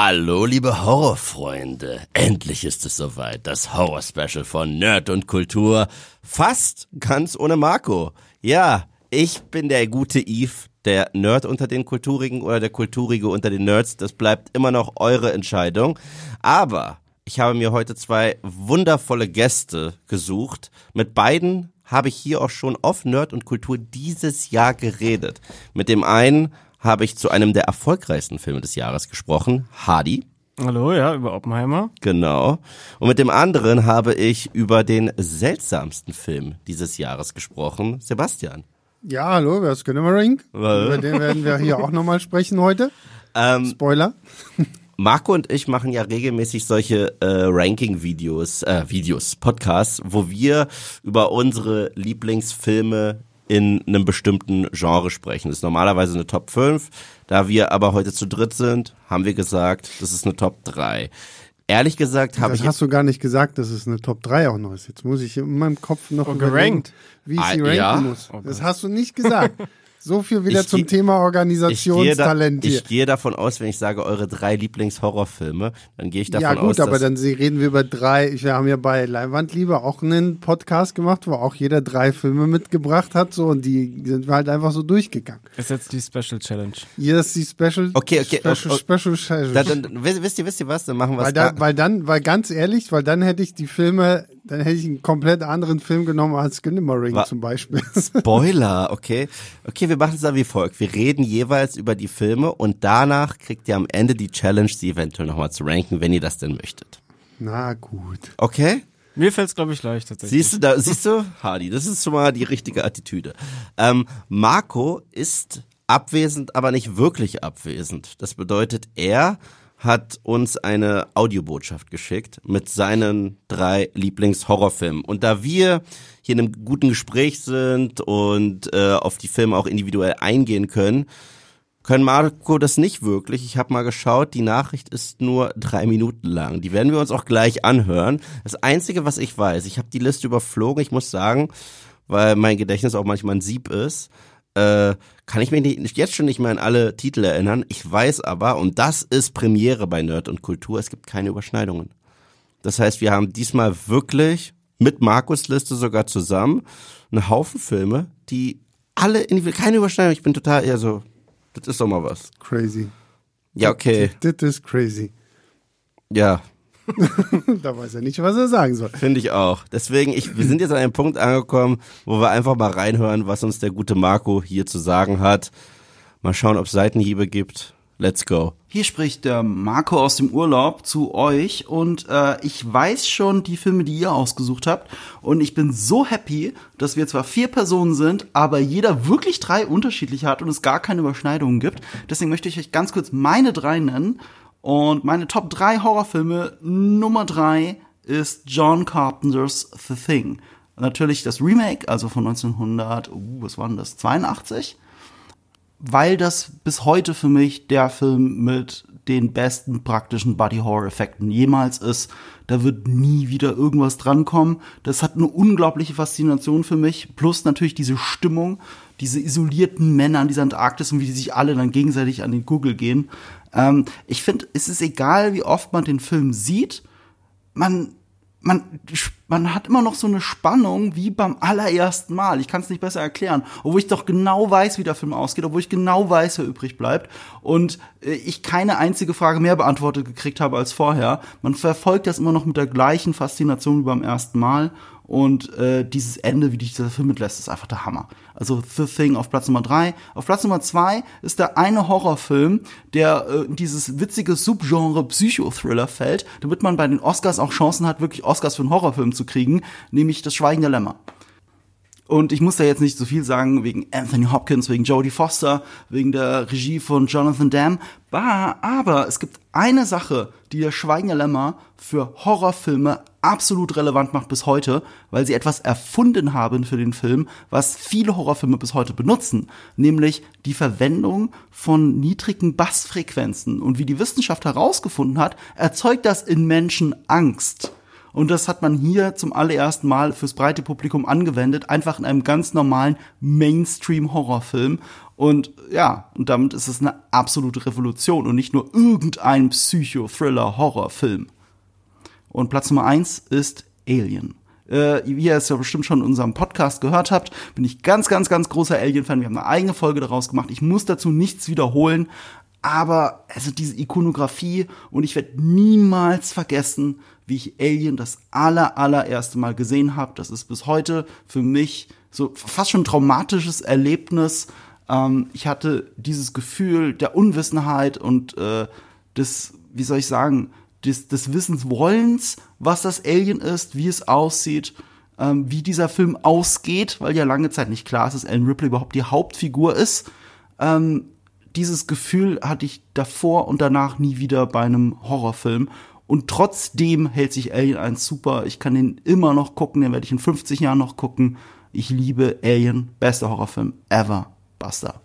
Hallo, liebe Horrorfreunde. Endlich ist es soweit. Das Horror-Special von Nerd und Kultur. Fast ganz ohne Marco. Ja, ich bin der gute Eve, der Nerd unter den Kulturigen oder der Kulturige unter den Nerds. Das bleibt immer noch eure Entscheidung. Aber ich habe mir heute zwei wundervolle Gäste gesucht. Mit beiden habe ich hier auch schon auf Nerd und Kultur dieses Jahr geredet. Mit dem einen habe ich zu einem der erfolgreichsten Filme des Jahres gesprochen, Hardy. Hallo, ja, über Oppenheimer. Genau. Und mit dem anderen habe ich über den seltsamsten Film dieses Jahres gesprochen, Sebastian. Ja, hallo, wer ist Ring? Über den werden wir hier auch nochmal sprechen heute. Ähm, Spoiler. Marco und ich machen ja regelmäßig solche äh, Ranking-Videos, äh, Videos, Podcasts, wo wir über unsere Lieblingsfilme in einem bestimmten Genre sprechen. Das ist normalerweise eine Top 5. Da wir aber heute zu dritt sind, haben wir gesagt, das ist eine Top 3. Ehrlich gesagt habe ich. Das hast du gar nicht gesagt, dass es eine Top 3 auch noch ist. Jetzt muss ich in meinem Kopf noch oh, gerankt, wie ich sie ah, ranken ja? muss. Oh das hast du nicht gesagt. So viel wieder ich zum Thema Organisationstalent ich gehe, da, ich gehe davon aus, wenn ich sage eure drei Lieblingshorrorfilme, dann gehe ich davon aus. Ja gut, aus, aber dann reden wir über drei. Wir haben ja bei Leinwandliebe auch einen Podcast gemacht, wo auch jeder drei Filme mitgebracht hat, so und die sind wir halt einfach so durchgegangen. Ist jetzt die Special Challenge. Hier ist die Special. Okay, okay. Special, oh, oh, Special Challenge. Dann, dann, wisst ihr, wisst ihr was? Dann machen wir weil, da, weil dann, weil ganz ehrlich, weil dann hätte ich die Filme dann hätte ich einen komplett anderen Film genommen als Wa zum Beispiel. Spoiler, okay. Okay, wir machen es da wie folgt. Wir reden jeweils über die Filme und danach kriegt ihr am Ende die Challenge, sie eventuell nochmal zu ranken, wenn ihr das denn möchtet. Na gut. Okay? Mir fällt es, glaube ich, leicht tatsächlich. Siehst du, da, siehst du, Hardy, das ist schon mal die richtige Attitüde. Ähm, Marco ist abwesend, aber nicht wirklich abwesend. Das bedeutet, er hat uns eine Audiobotschaft geschickt mit seinen drei Lieblingshorrorfilmen. Und da wir hier in einem guten Gespräch sind und äh, auf die Filme auch individuell eingehen können, können Marco das nicht wirklich. Ich habe mal geschaut, die Nachricht ist nur drei Minuten lang. Die werden wir uns auch gleich anhören. Das Einzige, was ich weiß, ich habe die Liste überflogen. Ich muss sagen, weil mein Gedächtnis auch manchmal ein Sieb ist, äh, kann ich mich nicht, jetzt schon nicht mehr an alle Titel erinnern. Ich weiß aber, und das ist Premiere bei Nerd und Kultur, es gibt keine Überschneidungen. Das heißt, wir haben diesmal wirklich mit Markus Liste sogar zusammen einen Haufen Filme, die alle in keine Überschneidung. Ich bin total eher so, das ist doch mal was. Crazy. Ja, okay. Das ist crazy. Ja, da weiß er nicht, was er sagen soll. Finde ich auch. Deswegen, ich, wir sind jetzt an einem Punkt angekommen, wo wir einfach mal reinhören, was uns der gute Marco hier zu sagen hat. Mal schauen, ob es Seitenhiebe gibt. Let's go. Hier spricht der Marco aus dem Urlaub zu euch und äh, ich weiß schon die Filme, die ihr ausgesucht habt und ich bin so happy, dass wir zwar vier Personen sind, aber jeder wirklich drei unterschiedliche hat und es gar keine Überschneidungen gibt. Deswegen möchte ich euch ganz kurz meine drei nennen und meine Top 3 Horrorfilme Nummer 3 ist John Carpenters The Thing. Natürlich das Remake, also von 1900, uh, was war denn das, 82? Weil das bis heute für mich der Film mit den besten praktischen Body-Horror-Effekten jemals ist. Da wird nie wieder irgendwas drankommen. Das hat eine unglaubliche Faszination für mich. Plus natürlich diese Stimmung, diese isolierten Männer an dieser Antarktis und wie die sich alle dann gegenseitig an den Google gehen. Ähm, ich finde, es ist egal, wie oft man den Film sieht, man, man, man hat immer noch so eine Spannung wie beim allerersten Mal. Ich kann es nicht besser erklären, obwohl ich doch genau weiß, wie der Film ausgeht, obwohl ich genau weiß, wer übrig bleibt und äh, ich keine einzige Frage mehr beantwortet gekriegt habe als vorher. Man verfolgt das immer noch mit der gleichen Faszination wie beim ersten Mal und äh, dieses Ende, wie dich dieser Film mitlässt, ist einfach der Hammer. Also The Thing auf Platz Nummer drei. Auf Platz Nummer zwei ist der eine Horrorfilm, der äh, in dieses witzige Subgenre Psychothriller fällt, damit man bei den Oscars auch Chancen hat, wirklich Oscars für einen Horrorfilm zu kriegen, nämlich Das Schweigen der Lämmer. Und ich muss da jetzt nicht so viel sagen wegen Anthony Hopkins, wegen Jodie Foster, wegen der Regie von Jonathan Dam. Aber es gibt eine Sache, die der Schweigen Lämmer für Horrorfilme absolut relevant macht bis heute, weil sie etwas erfunden haben für den Film, was viele Horrorfilme bis heute benutzen, nämlich die Verwendung von niedrigen Bassfrequenzen. Und wie die Wissenschaft herausgefunden hat, erzeugt das in Menschen Angst. Und das hat man hier zum allerersten Mal fürs breite Publikum angewendet, einfach in einem ganz normalen Mainstream-Horrorfilm. Und ja, und damit ist es eine absolute Revolution und nicht nur irgendein Psycho-Thriller-Horrorfilm. Und Platz Nummer eins ist Alien. Äh, wie ihr es ja bestimmt schon in unserem Podcast gehört habt, bin ich ganz, ganz, ganz großer Alien-Fan. Wir haben eine eigene Folge daraus gemacht. Ich muss dazu nichts wiederholen. Aber also diese Ikonografie und ich werde niemals vergessen, wie ich Alien das aller allererste Mal gesehen habe. Das ist bis heute für mich so fast schon ein traumatisches Erlebnis. Ähm, ich hatte dieses Gefühl der Unwissenheit und äh, des, wie soll ich sagen, des, des Wissenswollens, was das Alien ist, wie es aussieht, ähm, wie dieser Film ausgeht, weil ja lange Zeit nicht klar ist, dass Alan Ripley überhaupt die Hauptfigur ist. Ähm, dieses Gefühl hatte ich davor und danach nie wieder bei einem Horrorfilm. Und trotzdem hält sich Alien 1 super. Ich kann den immer noch gucken, den werde ich in 50 Jahren noch gucken. Ich liebe Alien, bester Horrorfilm ever. Basta.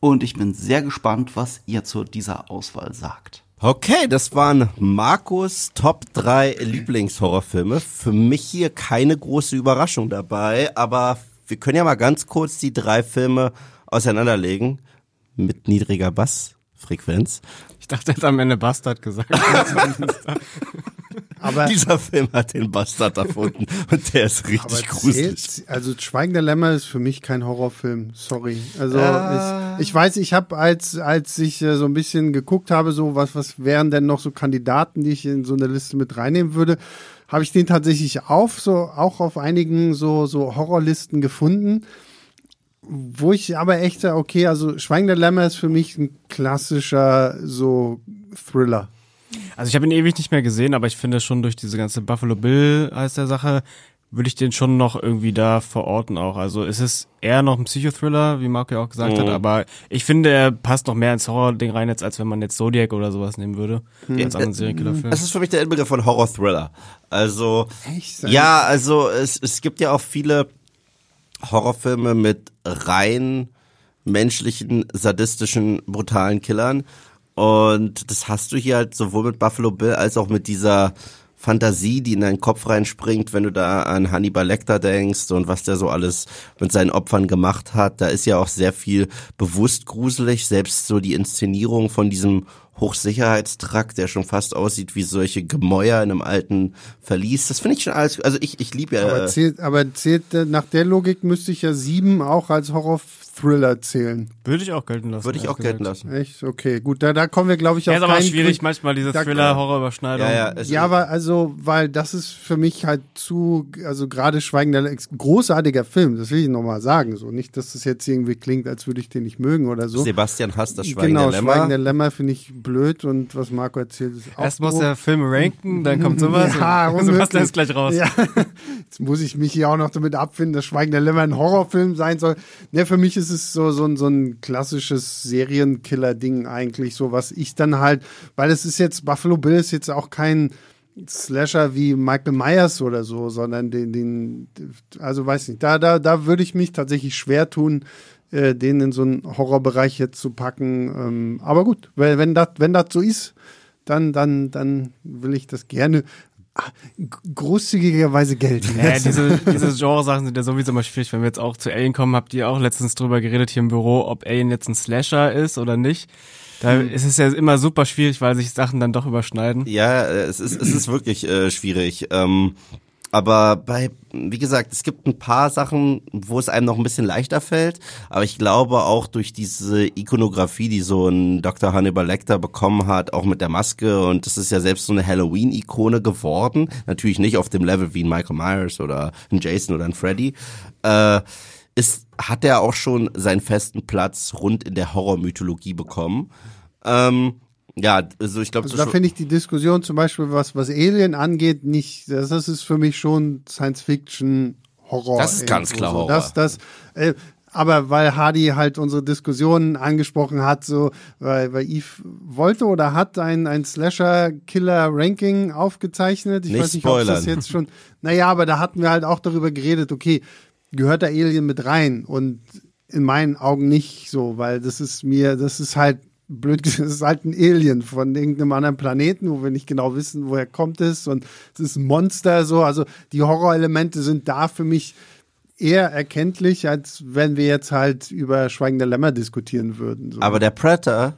Und ich bin sehr gespannt, was ihr zu dieser Auswahl sagt. Okay, das waren Markus Top 3 Lieblingshorrorfilme. Für mich hier keine große Überraschung dabei, aber wir können ja mal ganz kurz die drei Filme auseinanderlegen mit niedriger Bassfrequenz. Ich dachte, er hat am Ende Bastard gesagt. aber dieser Film hat den Bastard erfunden und der ist richtig gruselig. Zählt, also Schweigen der Lämmer ist für mich kein Horrorfilm, sorry. Also äh. ich, ich, weiß, ich habe als als ich äh, so ein bisschen geguckt habe, so was was wären denn noch so Kandidaten, die ich in so eine Liste mit reinnehmen würde, habe ich den tatsächlich auf so auch auf einigen so so Horrorlisten gefunden. Wo ich aber echt, okay, also Schweigen der Lämmer ist für mich ein klassischer so Thriller. Also ich habe ihn ewig nicht mehr gesehen, aber ich finde schon durch diese ganze Buffalo Bill heißt der Sache, würde ich den schon noch irgendwie da verorten auch. Also es ist eher noch ein Psychothriller, wie Marco ja auch gesagt mhm. hat, aber ich finde, er passt noch mehr ins Horror-Ding rein, jetzt, als wenn man jetzt Zodiac oder sowas nehmen würde. Mhm. Als anderen Serienkillerfilm. Das ist für mich der Endbegriff von Horror-Thriller. Also, Echt? ja, also es, es gibt ja auch viele Horrorfilme mit rein menschlichen, sadistischen, brutalen Killern. Und das hast du hier halt sowohl mit Buffalo Bill als auch mit dieser Fantasie, die in deinen Kopf reinspringt, wenn du da an Hannibal Lecter denkst und was der so alles mit seinen Opfern gemacht hat. Da ist ja auch sehr viel bewusst gruselig, selbst so die Inszenierung von diesem Hochsicherheitstrakt, der schon fast aussieht wie solche Gemäuer in einem alten Verlies. Das finde ich schon alles, also ich, ich liebe ja. Aber zählt, aber zählt, nach der Logik müsste ich ja sieben auch als Horror Thriller zählen. Würde ich auch gelten lassen. Würde ich auch gelten lassen. Echt? Okay, gut. Da, da kommen wir, glaube ich, ja, auf ist aber schwierig, manchmal diese Thriller-Horror-Überschneidung. Ja, ja, ja, aber also, weil das ist für mich halt zu, also gerade Schweigen der großartiger Film, das will ich nochmal sagen. So nicht, dass das jetzt irgendwie klingt, als würde ich den nicht mögen oder so. Sebastian hasst das Schweigen genau, der Lämmer. Schweigen der Lämmer finde ich blöd und was Marco erzählt ist auch Erst muss der Film ranken, dann kommt sowas. ja, und Sebastian ist gleich raus. Ja. Jetzt muss ich mich hier auch noch damit abfinden, dass Schweigen der Lämmer ein Horrorfilm sein soll. Ja, für mich ist es so, so ein, so ein klassisches Serienkiller-Ding eigentlich, so was ich dann halt, weil es ist jetzt, Buffalo Bill ist jetzt auch kein Slasher wie Michael Myers oder so, sondern den, den, also weiß nicht, da, da, da würde ich mich tatsächlich schwer tun, äh, den in so einen Horrorbereich jetzt zu packen. Ähm, aber gut, weil wenn das, wenn das so ist, dann, dann, dann will ich das gerne großzügigerweise Geld. Ja, diese, diese Genre-Sachen sind ja sowieso immer schwierig. Wenn wir jetzt auch zu Alien kommen, habt ihr auch letztens drüber geredet hier im Büro, ob Alien jetzt ein Slasher ist oder nicht. Da hm. ist es ja immer super schwierig, weil sich Sachen dann doch überschneiden. Ja, es ist, es ist wirklich äh, schwierig. Ähm, aber bei, wie gesagt, es gibt ein paar Sachen, wo es einem noch ein bisschen leichter fällt. Aber ich glaube auch durch diese Ikonografie, die so ein Dr. Hannibal Lecter bekommen hat, auch mit der Maske und das ist ja selbst so eine Halloween-Ikone geworden. Natürlich nicht auf dem Level wie ein Michael Myers oder ein Jason oder ein Freddy. Äh, ist, hat er auch schon seinen festen Platz rund in der Horrormythologie bekommen. Ähm, ja, also ich glaube, also da finde ich die Diskussion zum Beispiel, was, was Alien angeht, nicht, das, das ist für mich schon Science Fiction Horror. Das ist ganz klar Horror. Das, das, äh, aber weil Hardy halt unsere Diskussionen angesprochen hat, so, weil, weil Eve wollte oder hat ein, ein Slasher-Killer-Ranking aufgezeichnet. Ich nicht weiß nicht, spoilern. ob das jetzt schon. Naja, aber da hatten wir halt auch darüber geredet, okay, gehört der Alien mit rein? Und in meinen Augen nicht so, weil das ist mir, das ist halt blöd gesagt, es ist halt ein Alien von irgendeinem anderen Planeten, wo wir nicht genau wissen, woher kommt es und es ist ein Monster so. Also die Horrorelemente sind da für mich eher erkenntlich, als wenn wir jetzt halt über Schweigende Lämmer diskutieren würden. So. Aber der Predator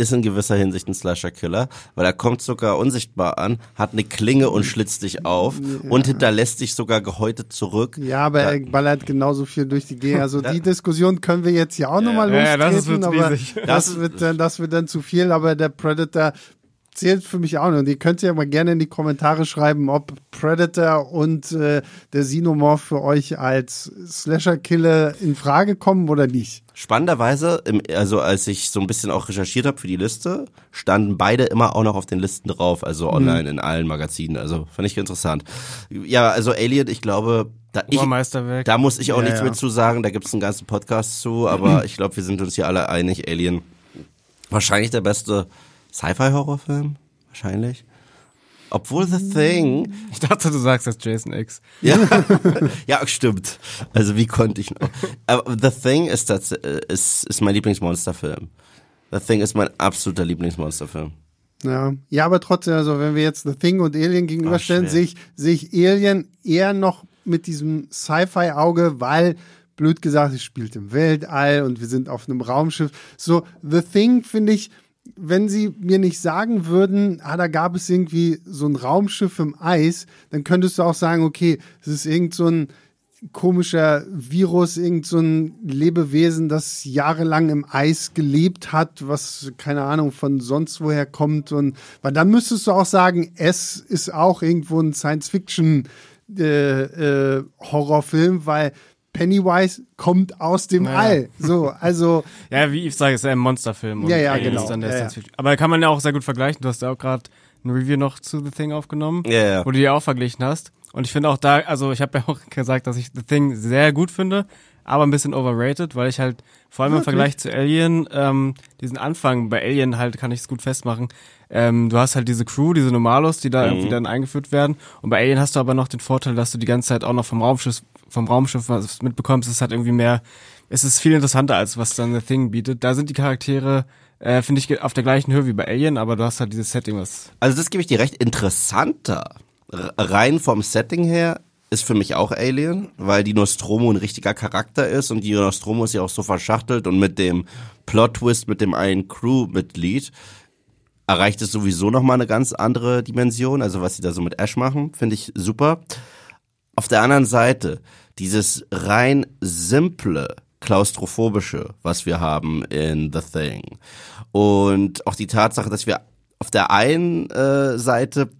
ist in gewisser Hinsicht ein Slasher-Killer, weil er kommt sogar unsichtbar an, hat eine Klinge und schlitzt dich auf und hinterlässt dich sogar gehäutet zurück. Ja, aber Da- er ballert genauso viel durch die Gegend. Also die Diskussion können wir jetzt ja auch nochmal Ja, ja, lostreten, das wird aber riesig. das wird, dann, das wird dann zu viel. Aber der Predator zählt für mich auch noch. Und ihr könnt ja mal gerne in die Kommentare schreiben, ob Predator und äh, der Xenomorph für euch als Slasher-Killer in Frage kommen oder nicht. Spannenderweise, im, also als ich so ein bisschen auch recherchiert habe für die Liste, standen beide immer auch noch auf den Listen drauf, also online in allen Magazinen. Also fand ich interessant. Ja, also Alien, ich glaube, da, ich, da muss ich auch Ja, nichts ja. mit zu sagen, da gibt's einen ganzen Podcast zu, aber ich glaube, wir sind uns hier alle einig, Alien. Wahrscheinlich der beste Sci-Fi-Horrorfilm. Wahrscheinlich. Obwohl The Thing Ich dachte, du sagst jetzt Jason X. ja, ja, stimmt. Also wie konnte ich noch? Aber The Thing ist, das, äh, ist, ist mein Lieblingsmonsterfilm. The Thing ist mein absoluter Lieblingsmonsterfilm. Ja, ja, aber trotzdem, also wenn wir jetzt The Thing und Alien gegenüberstellen, schwer. sehe ich, sehe ich Alien eher noch mit diesem Sci-Fi-Auge, weil, blöd gesagt, es spielt im Weltall und wir sind auf einem Raumschiff. So, The Thing finde ich, wenn sie mir nicht sagen würden, ah, da gab es irgendwie so ein Raumschiff im Eis, dann könntest du auch sagen, okay, es ist irgend so ein komischer Virus, irgend so ein Lebewesen, das jahrelang im Eis gelebt hat, was keine Ahnung von sonst woher kommt. Und weil dann müsstest du auch sagen, es ist auch irgendwo ein Science-Fiction äh, äh, Horrorfilm, weil Pennywise kommt aus dem Naja. All. So, also Ja, wie ich sage, ist ja ein Monsterfilm. und Ja, ja, genau. Ja, ja. Aber kann man ja auch sehr gut vergleichen. Du hast ja auch gerade ein Review noch zu The Thing aufgenommen, Ja, ja. wo du die auch verglichen hast. Und ich finde auch da, also ich habe ja auch gesagt, dass ich The Thing sehr gut finde, aber ein bisschen overrated, weil ich halt vor allem im Vergleich zu Alien, ähm, diesen Anfang bei Alien halt kann ich es gut festmachen. Ähm, du hast halt diese Crew, diese Normalos, die da irgendwie dann eingeführt werden. Und bei Alien hast du aber noch den Vorteil, dass du die ganze Zeit auch noch vom Raumschiff, vom Raumschiff was mitbekommst. Es ist halt irgendwie mehr, es ist viel interessanter als was dann The Thing bietet. Da sind die Charaktere, äh, finde ich, auf der gleichen Höhe wie bei Alien, aber du hast halt dieses Setting, was Also das gebe ich dir recht. Interessanter, rein vom Setting her, ist für mich auch Alien, weil die Nostromo ein richtiger Charakter ist und die Nostromo ist ja auch so verschachtelt und mit dem Plot-Twist mit dem einen Crew-Mitglied erreicht es sowieso nochmal eine ganz andere Dimension. Also was sie da so mit Ash machen, finde ich super. Auf der anderen Seite, dieses rein simple, klaustrophobische, was wir haben in The Thing. Und auch die Tatsache, dass wir auf der einen äh, Seite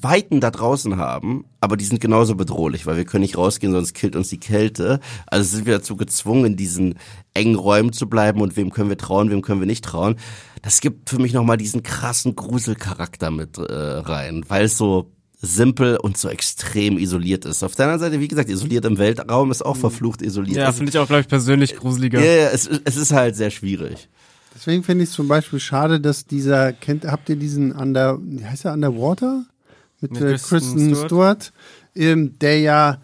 Weiten da draußen haben, aber die sind genauso bedrohlich, weil wir können nicht rausgehen, sonst killt uns die Kälte. Also sind wir dazu gezwungen, in diesen engen Räumen zu bleiben und wem können wir trauen, wem können wir nicht trauen. Das gibt für mich nochmal diesen krassen Gruselcharakter mit äh, rein, weil es so simpel und so extrem isoliert ist. Auf der anderen Seite, wie gesagt, isoliert im Weltraum ist auch verflucht isoliert. ja, finde ich auch, glaube ich, persönlich gruseliger. ja, ja, es, es ist halt sehr schwierig. Deswegen finde ich es zum Beispiel schade, dass dieser, kennt, habt ihr diesen Under, wie heißt er, Underwater? Mit, äh, Kristen Kristen Stewart. Stewart, ähm, der ja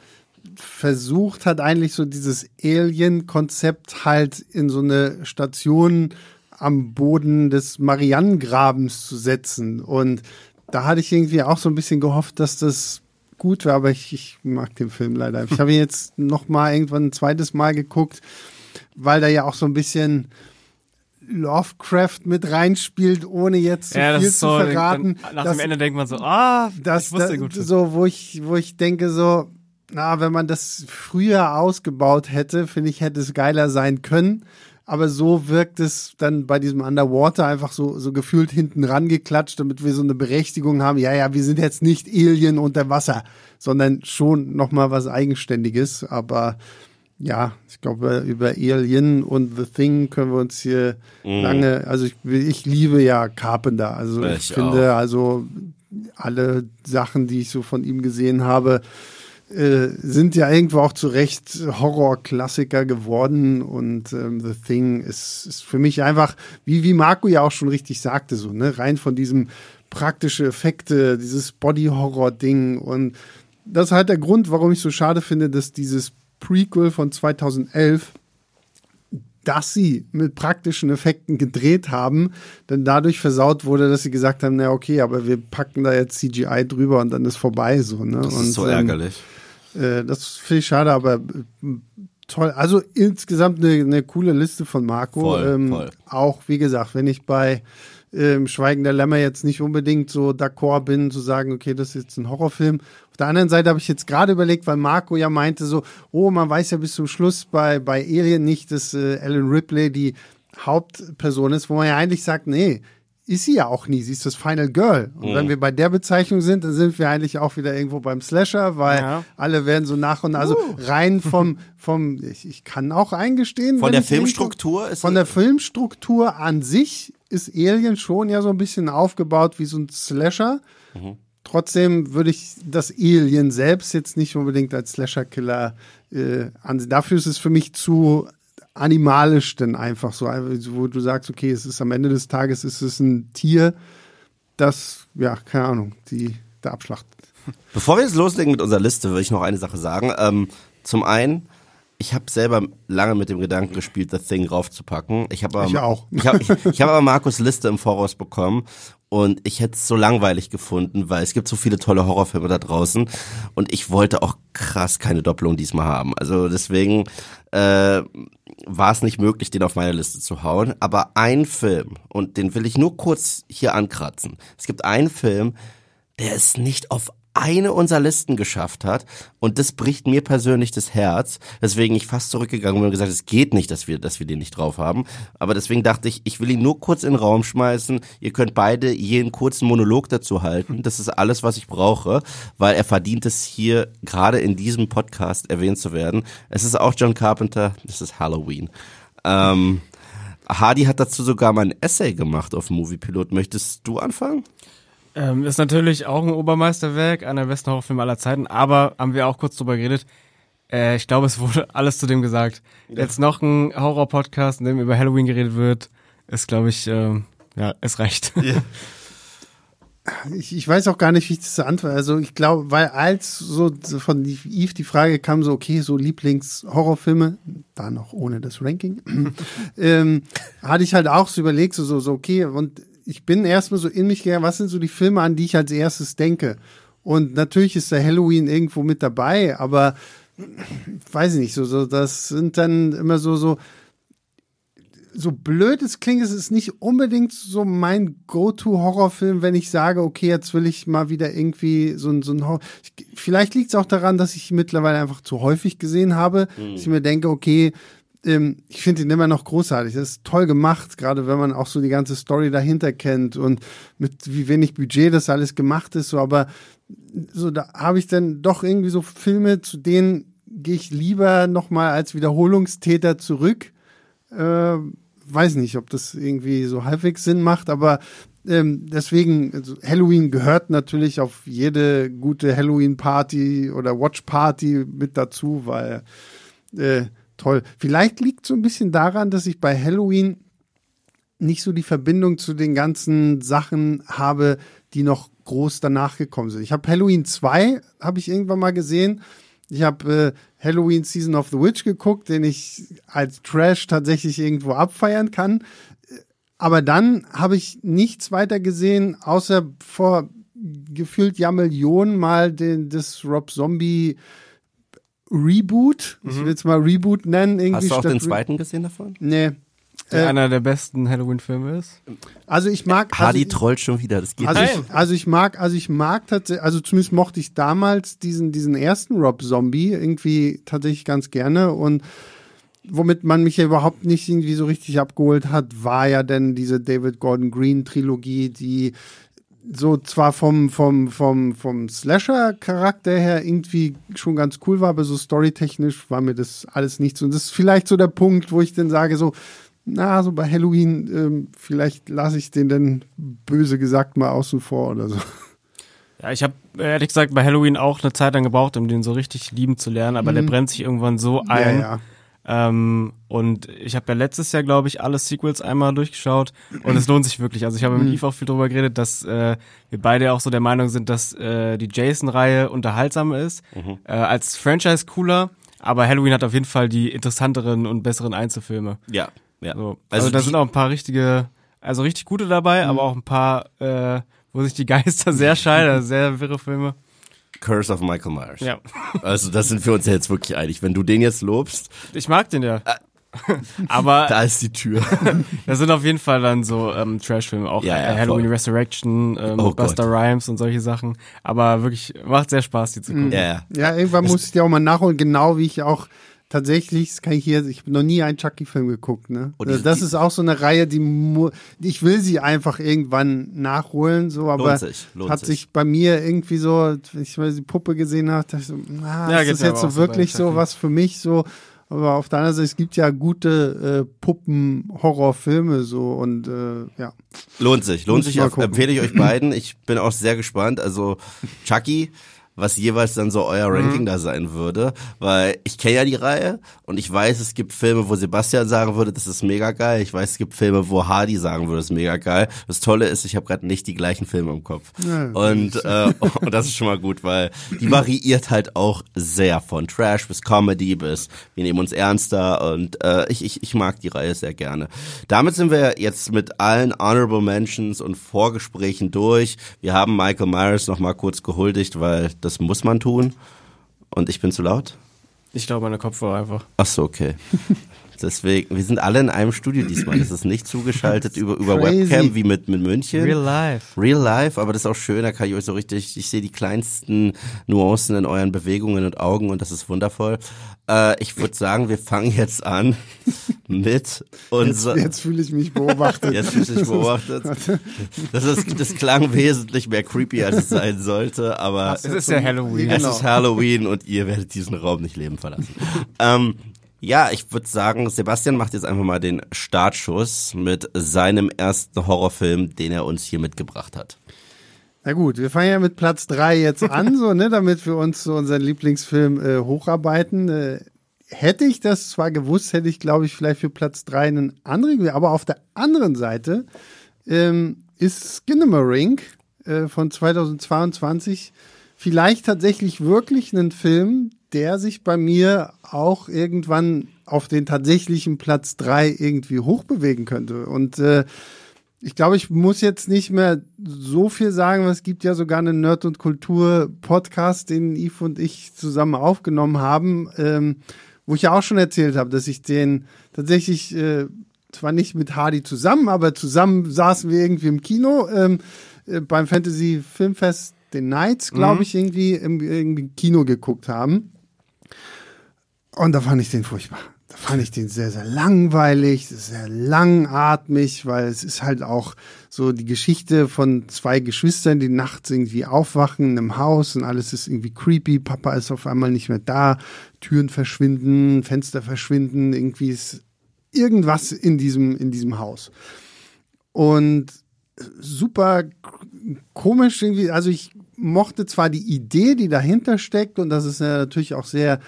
versucht hat, eigentlich so dieses Alien-Konzept halt in so eine Station am Boden des Marianengrabens zu setzen. Und da hatte ich irgendwie auch so ein bisschen gehofft, dass das gut war, aber ich, ich mag den Film leider. Ich habe ihn jetzt noch mal irgendwann ein zweites Mal geguckt, weil da ja auch so ein bisschen Lovecraft mit reinspielt, ohne jetzt zu Ja, viel ist zu so, verraten. dann, nach dass- dem Ende denkt man so, ah, das, ich wusste gut. so, wo ich, wo ich denke so, na, wenn man das früher ausgebaut hätte, finde ich, hätte es geiler sein können. Aber so wirkt es dann bei diesem Underwater einfach so, so gefühlt hinten rangeklatscht, damit wir so eine Berechtigung haben. Ja, ja, wir sind jetzt nicht Alien unter Wasser, sondern schon nochmal was Eigenständiges. Aber ja, ich glaube, über Alien und The Thing können wir uns hier lange, also ich, ich liebe ja Carpenter. Also ich, Ich finde, also alle Sachen, die ich so von ihm gesehen habe, äh, sind ja irgendwo auch zu Recht Horrorklassiker geworden. Und ähm, The Thing ist, ist für mich einfach, wie, wie Marco ja auch schon richtig sagte, so, ne, rein von diesem praktische Effekte, dieses Body-Horror-Ding. Und das ist halt der Grund, warum ich so schade finde, dass dieses Prequel von 2011 dass sie mit praktischen Effekten gedreht haben, dann dadurch versaut wurde, dass sie gesagt haben, na okay, aber wir packen da jetzt CGI drüber und dann ist vorbei so. Ne? Das und, ist so ärgerlich. äh, das finde ich schade, aber äh, toll. Also insgesamt eine, eine coole Liste von Marco. Voll, ähm, voll. Auch wie gesagt, wenn ich bei ähm, Schweigen der Lämmer jetzt nicht unbedingt so d'accord bin, zu sagen, okay, das ist jetzt ein Horrorfilm. Auf der anderen Seite habe ich jetzt gerade überlegt, weil Marco ja meinte so, oh, man weiß ja bis zum Schluss bei, bei Alien nicht, dass äh, Ellen Ripley die Hauptperson ist, wo man ja eigentlich sagt, nee, ist sie ja auch nie. Sie ist das Final Girl. Und wenn wir bei der Bezeichnung sind, dann sind wir eigentlich auch wieder irgendwo beim Slasher, weil Ja. alle werden so nach und nach, also rein vom, vom, ich, ich kann auch eingestehen. Von der Filmstruktur ist Von der Filmstruktur an sich ist Alien schon ja so ein bisschen aufgebaut wie so ein Slasher. Trotzdem würde ich das Alien selbst jetzt nicht unbedingt als Slasher-Killer äh, ansehen. Dafür ist es für mich zu animalisch denn einfach so, also wo du sagst, okay, es ist am Ende des Tages ist es ein Tier, das, ja, keine Ahnung, die da abschlachtet. Bevor wir jetzt loslegen mit unserer Liste, will ich noch eine Sache sagen. Ähm, zum einen, ich habe selber lange mit dem Gedanken gespielt, The Thing raufzupacken. Ich habe aber, Ich auch. Ich habe ich, ich hab aber Markus Liste im Voraus bekommen und ich hätte es so langweilig gefunden, weil es gibt so viele tolle Horrorfilme da draußen und ich wollte auch krass keine Doppelung diesmal haben. Also deswegen äh, war es nicht möglich, den auf meine Liste zu hauen. Aber ein Film, und den will ich nur kurz hier ankratzen. Es gibt einen Film, der es nicht auf eine unserer Listen geschafft hat. Und das bricht mir persönlich das Herz. Deswegen ich fast zurückgegangen bin und gesagt, es geht nicht, dass wir, dass wir den nicht drauf haben. Aber deswegen dachte ich, ich will ihn nur kurz in den Raum schmeißen. Ihr könnt beide jeden kurzen Monolog dazu halten. Das ist alles, was ich brauche, weil er verdient es hier gerade in diesem Podcast erwähnt zu werden. Es ist auch John Carpenter. Es ist Halloween. Ähm, Hardy hat dazu sogar mal ein Essay gemacht auf Moviepilot. Möchtest du anfangen? Ähm, ist natürlich auch ein Obermeisterwerk, einer der besten Horrorfilme aller Zeiten, aber haben wir auch kurz drüber geredet. Äh, ich glaube, es wurde alles zu dem gesagt. Jetzt noch ein Horror-Podcast, in dem über Halloween geredet wird, ist, glaube ich, ähm, ja, es reicht. Ich, ich weiß auch gar nicht, wie ich das antworte. Also ich glaube, weil als so von Eve die Frage kam, so okay, so Lieblings-Horrorfilme, da noch ohne das Ranking, ähm, hatte ich halt auch so überlegt, so, so, so okay, und ich bin erstmal so in mich gegangen, was sind so die Filme, an die ich als erstes denke? Und natürlich ist der Halloween irgendwo mit dabei, aber weiß ich nicht, so, so, das sind dann immer so, so, so blöd es klingt, es ist nicht unbedingt so mein Go-To-Horrorfilm, wenn ich sage, okay, jetzt will ich mal wieder irgendwie so ein, so ein Horror. Vielleicht liegt es auch daran, dass ich mittlerweile einfach zu häufig gesehen habe, dass ich mir denke, okay, ähm, ich finde ihn immer noch großartig. Das ist toll gemacht, gerade wenn man auch so die ganze Story dahinter kennt und mit wie wenig Budget das alles gemacht ist. So, aber so da habe ich dann doch irgendwie so Filme, zu denen gehe ich lieber noch mal als Wiederholungstäter zurück. Äh, weiß nicht, ob das irgendwie so halbwegs Sinn macht, aber ähm, deswegen, also Halloween gehört natürlich auf jede gute Halloween-Party oder Watch-Party mit dazu, weil äh, toll. Vielleicht liegt so ein bisschen daran, dass ich bei Halloween nicht so die Verbindung zu den ganzen Sachen habe, die noch groß danach gekommen sind. Ich habe Halloween 2, habe ich irgendwann mal gesehen. Ich habe äh, Halloween Season of the Witch geguckt, den ich als Trash tatsächlich irgendwo abfeiern kann. Aber dann habe ich nichts weiter gesehen, außer vor gefühlt ja Millionen Mal den, das Rob Zombie Reboot. Ich will jetzt mal Reboot nennen. Irgendwie Hast du auch den zweiten gesehen davon? Nee. Der Äh, einer der besten Halloween-Filme ist. Also ich mag. Hardy also, trollt schon wieder, das geht also nicht. ich, also ich mag, also ich mag tatsächlich, also zumindest mochte ich damals diesen, diesen ersten Rob Zombie irgendwie tatsächlich ganz gerne und womit man mich ja überhaupt nicht irgendwie so richtig abgeholt hat, war ja denn diese David Gordon Green Trilogie, die so zwar vom, vom, vom, vom Slasher-Charakter her irgendwie schon ganz cool war, aber so storytechnisch war mir das alles nichts. Und das ist vielleicht so der Punkt, wo ich dann sage, so, na, so bei Halloween, ähm, vielleicht lasse ich den dann böse gesagt mal außen vor oder so. Ja, ich habe ehrlich gesagt bei Halloween auch eine Zeit lang gebraucht, um den so richtig lieben zu lernen, aber der brennt sich irgendwann so ein. Mhm. Ja, ja. Ähm, und ich habe ja letztes Jahr, glaube ich, alle Sequels einmal durchgeschaut und es lohnt sich wirklich. Also ich habe Mhm. mit Eve auch viel drüber geredet, dass äh, wir beide auch so der Meinung sind, dass äh, die Jason-Reihe unterhaltsam ist, Mhm. äh, als Franchise cooler, Aber Halloween hat auf jeden Fall die interessanteren und besseren Einzelfilme. Ja, ja. So. Also, also da sind auch ein paar richtige, also richtig gute dabei, Mhm. aber auch ein paar, äh, wo sich die Geister sehr scheiden, also sehr wirre Filme. Curse of Michael Myers. Ja. Also das sind wir uns ja jetzt wirklich einig. Wenn du den jetzt lobst, Ich mag den ja. aber da ist die Tür. das sind auf jeden Fall dann so ähm, Trash-Filme, auch Ja, ja, äh, Halloween voll. Resurrection, ähm, Oh Buster Gott. Rhymes und solche Sachen. Aber wirklich, macht sehr Spaß, die zu gucken. ja, ja. Ja, irgendwann muss ich dir auch mal nachholen, genau wie ich auch tatsächlich, das kann ich hier, ich habe noch nie einen Chucky-Film geguckt, ne? Und die- Also das die- ist auch so eine Reihe, die ich will sie einfach irgendwann nachholen, so, aber Lohnt sich, lohnt hat sich. bei mir irgendwie so, wenn ich mal die Puppe gesehen habe, dachte ich so, na, Ja, ist das jetzt so wirklich so was für mich so? Aber auf der anderen Seite, es gibt ja gute äh, Puppen-Horrorfilme so und äh, ja. Lohnt sich, lohnt Muss sich, auf, empfehle ich euch beiden. Ich bin auch sehr gespannt. Also Chucky, was jeweils dann so euer Ranking da sein würde, weil ich kenne ja die Reihe und ich weiß, es gibt Filme, wo Sebastian sagen würde, das ist mega geil. Ich weiß, es gibt Filme, wo Hardy sagen würde, das ist mega geil. Das Tolle ist, ich habe gerade nicht die gleichen Filme im Kopf. Ja, und, äh, und das ist schon mal gut, weil die variiert halt auch sehr von Trash bis Comedy bis wir nehmen uns ernster und äh, ich, ich, ich mag die Reihe sehr gerne. Damit sind wir jetzt mit allen Honorable Mentions und Vorgesprächen durch. Wir haben Michael Myers noch mal kurz gehuldigt, weil das muss man tun. Und ich bin zu laut? Ich glaube, meine Kopfhörer einfach. Ach so, okay. Deswegen, wir sind alle in einem Studio diesmal. Das ist nicht zugeschaltet über, über Crazy. Webcam wie mit, mit München. life. Real life, aber das ist auch schön, da kann ich euch so richtig, ich sehe die kleinsten Nuancen in euren Bewegungen und Augen und das ist wundervoll. Äh, ich würde sagen, wir fangen jetzt an mit Jetzt, unser... jetzt fühle ich mich beobachtet. Jetzt fühlst du dich beobachtet. Das, ist, das klang wesentlich mehr creepy, als es sein sollte, aber Es ist ja Halloween. es Genau. ist Halloween und ihr werdet diesen Raum nicht leben verlassen. ähm, ja, ich würde sagen, Sebastian macht jetzt einfach mal den Startschuss mit seinem ersten Horrorfilm, den er uns hier mitgebracht hat. Na gut, wir fangen ja mit Platz drei jetzt an, so, ne, damit wir uns so unseren Lieblingsfilm äh, hocharbeiten. Äh, hätte ich das zwar gewusst, hätte ich, glaube ich, vielleicht für Platz drei einen anderen. Aber auf der anderen Seite ähm, ist Skinamarink äh, von 2022 vielleicht tatsächlich wirklich ein Film, der sich bei mir auch irgendwann auf den tatsächlichen Platz drei irgendwie hochbewegen könnte. Und äh, ich glaube, ich muss jetzt nicht mehr so viel sagen, weil es gibt ja sogar einen Nerd- und Kultur-Podcast, den Yves und ich zusammen aufgenommen haben, ähm, wo ich ja auch schon erzählt habe, dass ich den tatsächlich, äh, zwar nicht mit Hardy zusammen, aber zusammen saßen wir irgendwie im Kino ähm, äh, beim Fantasy Filmfest den Nights, glaube ich, irgendwie im, irgendwie Kino geguckt haben. Und da fand ich den furchtbar. Da fand ich den sehr, sehr langweilig, sehr langatmig, weil es ist halt auch so die Geschichte von zwei Geschwistern, die nachts irgendwie aufwachen in einem Haus und alles ist irgendwie creepy. Papa ist auf einmal nicht mehr da, Türen verschwinden, Fenster verschwinden, irgendwie ist irgendwas in diesem, in diesem Haus. Und super komisch irgendwie. Also ich mochte zwar die Idee, die dahinter steckt und dass es ja natürlich auch sehr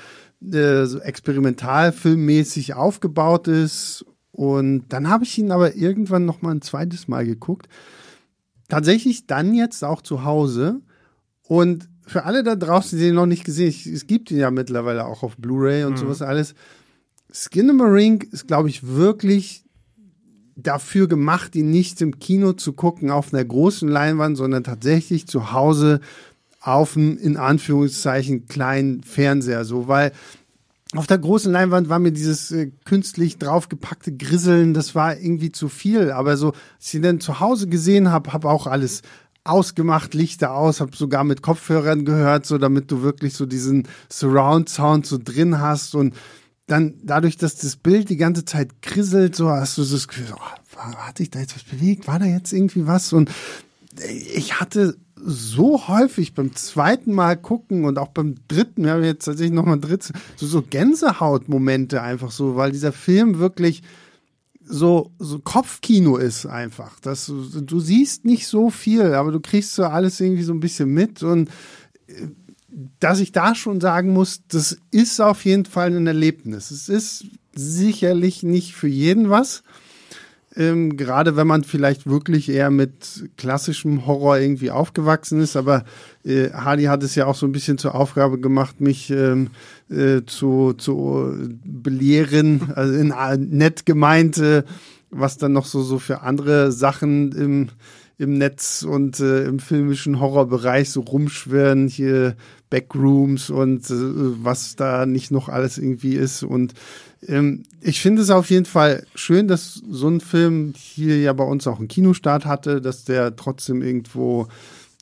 äh, so experimentalfilmmäßig aufgebaut ist. Und dann habe ich ihn aber irgendwann noch mal ein zweites Mal geguckt. Tatsächlich dann jetzt auch zu Hause. Und für alle da draußen, die den noch nicht gesehen haben, es gibt ihn ja mittlerweile auch auf Blu-ray und sowas alles. Skinamarink ist, glaube ich, wirklich dafür gemacht, ihn nicht im Kino zu gucken auf einer großen Leinwand, sondern tatsächlich zu Hause auf einem, in Anführungszeichen, kleinen Fernseher. So, weil auf der großen Leinwand war mir dieses äh, künstlich draufgepackte Grisseln, das war irgendwie zu viel. Aber so, als ich dann zu Hause gesehen habe, habe auch alles ausgemacht, Lichter aus, habe sogar mit Kopfhörern gehört, so damit du wirklich so diesen Surround-Sound so drin hast und dann dadurch, dass das Bild die ganze Zeit krisselt, so hast du das Gefühl, oh, hat sich da jetzt was bewegt? War da jetzt irgendwie was? Und ich hatte so häufig beim zweiten Mal gucken und auch beim dritten, wir haben jetzt tatsächlich nochmal drittes, so, so Gänsehautmomente einfach so, weil dieser Film wirklich so, so Kopfkino ist einfach. Das, du, du siehst nicht so viel, aber du kriegst so alles irgendwie so ein bisschen mit und äh, dass ich da schon sagen muss, das ist auf jeden Fall ein Erlebnis. Es ist sicherlich nicht für jeden was. Ähm, Gerade wenn man vielleicht wirklich eher mit klassischem Horror irgendwie aufgewachsen ist. Aber äh, Hardy hat es ja auch so ein bisschen zur Aufgabe gemacht, mich ähm, äh, zu, zu belehren, also in, äh, nett gemeint, äh, was dann noch so, so für andere Sachen im, im Netz und äh, im filmischen Horrorbereich so rumschwirren, hier Backrooms und äh, was da nicht noch alles irgendwie ist. Und ähm, ich finde es auf jeden Fall schön, dass so ein Film hier ja bei uns auch einen Kinostart hatte, dass der trotzdem irgendwo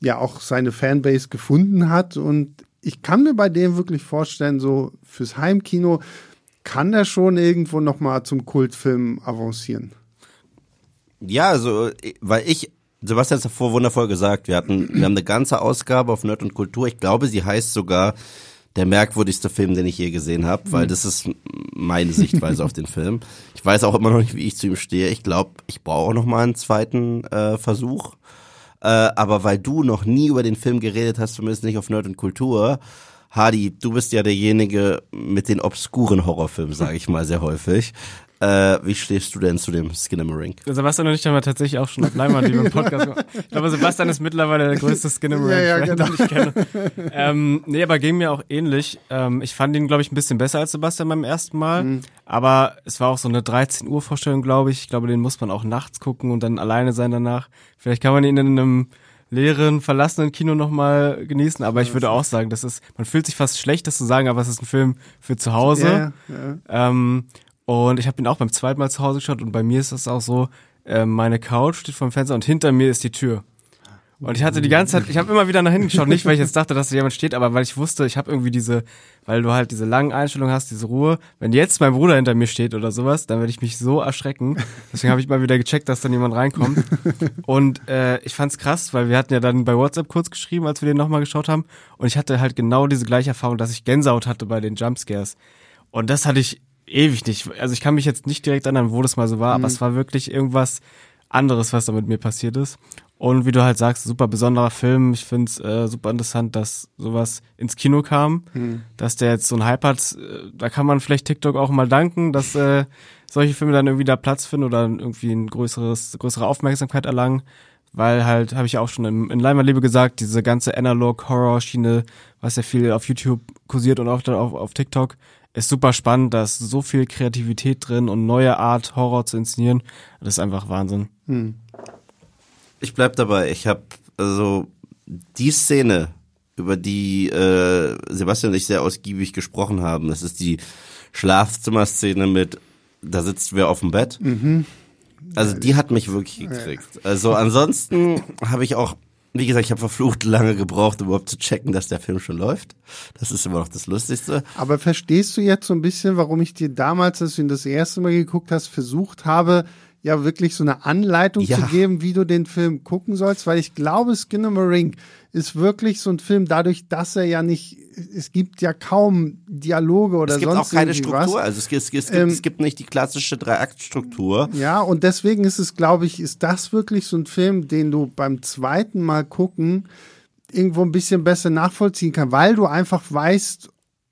ja auch seine Fanbase gefunden hat. Und ich kann mir bei dem wirklich vorstellen, so fürs Heimkino kann der schon irgendwo nochmal zum Kultfilm avancieren. Ja, also, weil ich, Sebastian hat es davor wundervoll gesagt, wir hatten, wir haben eine ganze Ausgabe auf Nerd und Kultur. Ich glaube, sie heißt sogar der merkwürdigste Film, den ich je gesehen habe, weil das ist meine Sichtweise auf den Film. Ich weiß auch immer noch nicht, wie ich zu ihm stehe. Ich glaube, ich brauche noch mal einen zweiten äh, Versuch. Äh, aber weil du noch nie über den Film geredet hast, zumindest nicht auf Nerd und Kultur, Hardy, du bist ja derjenige mit den obskuren Horrorfilmen, sage ich mal sehr häufig. Äh, wie stehst du denn zu dem Skinamarink? Sebastian und ich haben ja tatsächlich auch schon auf Leinwand die im Podcast gemacht. Ich glaube, Sebastian ist mittlerweile der größte Skinamarink, Ja, ja, genau. den ich kenne. ähm, nee, aber ging mir auch ähnlich. Ähm, ich fand ihn, glaube ich, ein bisschen besser als Sebastian beim ersten Mal. Mhm. Aber es war auch so eine 13 Uhr Vorstellung, glaube ich. Ich glaube, den muss man auch nachts gucken und dann alleine sein danach. Vielleicht kann man ihn in einem leeren, verlassenen Kino nochmal genießen. Aber ich würde auch sagen, das ist, man fühlt sich fast schlecht, das zu sagen, aber es ist ein Film für zu Hause. Ja, ja. Ähm, und ich habe ihn auch beim zweiten Mal zu Hause geschaut und bei mir ist das auch so, äh, meine Couch steht vor dem Fenster und hinter mir ist die Tür. Und ich hatte die ganze Zeit, ich habe immer wieder nach hinten geschaut, nicht weil ich jetzt dachte, dass da jemand steht, aber weil ich wusste, ich habe irgendwie diese, weil du halt diese langen Einstellungen hast, diese Ruhe. Wenn jetzt mein Bruder hinter mir steht oder sowas, dann werde ich mich so erschrecken. Deswegen habe ich mal wieder gecheckt, dass dann jemand reinkommt. Und äh, ich fand's krass, weil wir hatten ja dann bei WhatsApp kurz geschrieben, als wir den nochmal geschaut haben. Und ich hatte halt genau diese gleiche Erfahrung, dass ich Gänsehaut hatte bei den Jumpscares. Und das hatte ich ewig nicht. Also ich kann mich jetzt nicht direkt erinnern, wo das mal so war, aber es war wirklich irgendwas anderes, was da mit mir passiert ist. Und wie du halt sagst, super besonderer Film. Ich finde es äh, super interessant, dass sowas ins Kino kam, dass der jetzt so einen Hype hat. Da kann man vielleicht TikTok auch mal danken, dass äh, solche Filme dann irgendwie da Platz finden oder irgendwie ein größeres, größere Aufmerksamkeit erlangen. Weil halt, habe ich auch schon im, in Leimerliebe gesagt, diese ganze Analog-Horror-Schiene, was ja viel auf YouTube kursiert und auch dann auf, auf TikTok, ist super spannend, da ist so viel Kreativität drin und neue Art, Horror zu inszenieren. Das ist einfach Wahnsinn. Ich bleib dabei. Ich habe also die Szene, über die äh, Sebastian und ich sehr ausgiebig gesprochen haben. Das ist die Schlafzimmerszene mit, da sitzt wer auf dem Bett. Also die hat mich wirklich gekriegt. Also ansonsten habe ich auch, wie gesagt, ich habe verflucht lange gebraucht, um überhaupt zu checken, dass der Film schon läuft. Das ist immer noch das Lustigste. Aber verstehst du jetzt so ein bisschen, warum ich dir damals, als du ihn das erste Mal geguckt hast, versucht habe, ja wirklich so eine Anleitung Ja. zu geben, wie du den Film gucken sollst? Weil ich glaube, Skinamarink ist wirklich so ein Film, dadurch, dass er ja nicht, es gibt ja kaum Dialoge oder Es gibt sonst auch keine Struktur. was. Also es, gibt- es, gibt, Ähm, es gibt nicht die klassische Dreiaktstruktur. Ja, und deswegen ist es, glaube ich, ist das wirklich so ein Film, den du beim zweiten Mal gucken irgendwo ein bisschen besser nachvollziehen kann, weil du einfach weißt,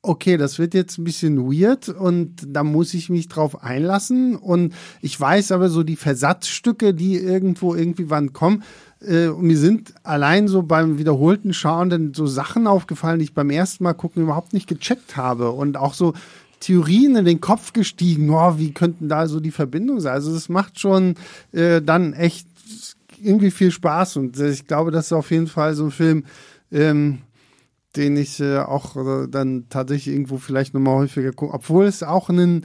okay, das wird jetzt ein bisschen weird und da muss ich mich drauf einlassen. Und ich weiß aber so die Versatzstücke, die irgendwo irgendwie wann kommen, äh, und mir sind allein so beim wiederholten Schauen dann so Sachen aufgefallen, die ich beim ersten Mal gucken überhaupt nicht gecheckt habe. Und auch so Theorien in den Kopf gestiegen, oh, wie könnten da so die Verbindungen sein? Also das macht schon äh, dann echt irgendwie viel Spaß. Und äh, ich glaube, das ist auf jeden Fall so ein Film, ähm, den ich äh, auch äh, dann tatsächlich irgendwo vielleicht nochmal häufiger gucke, obwohl es auch ein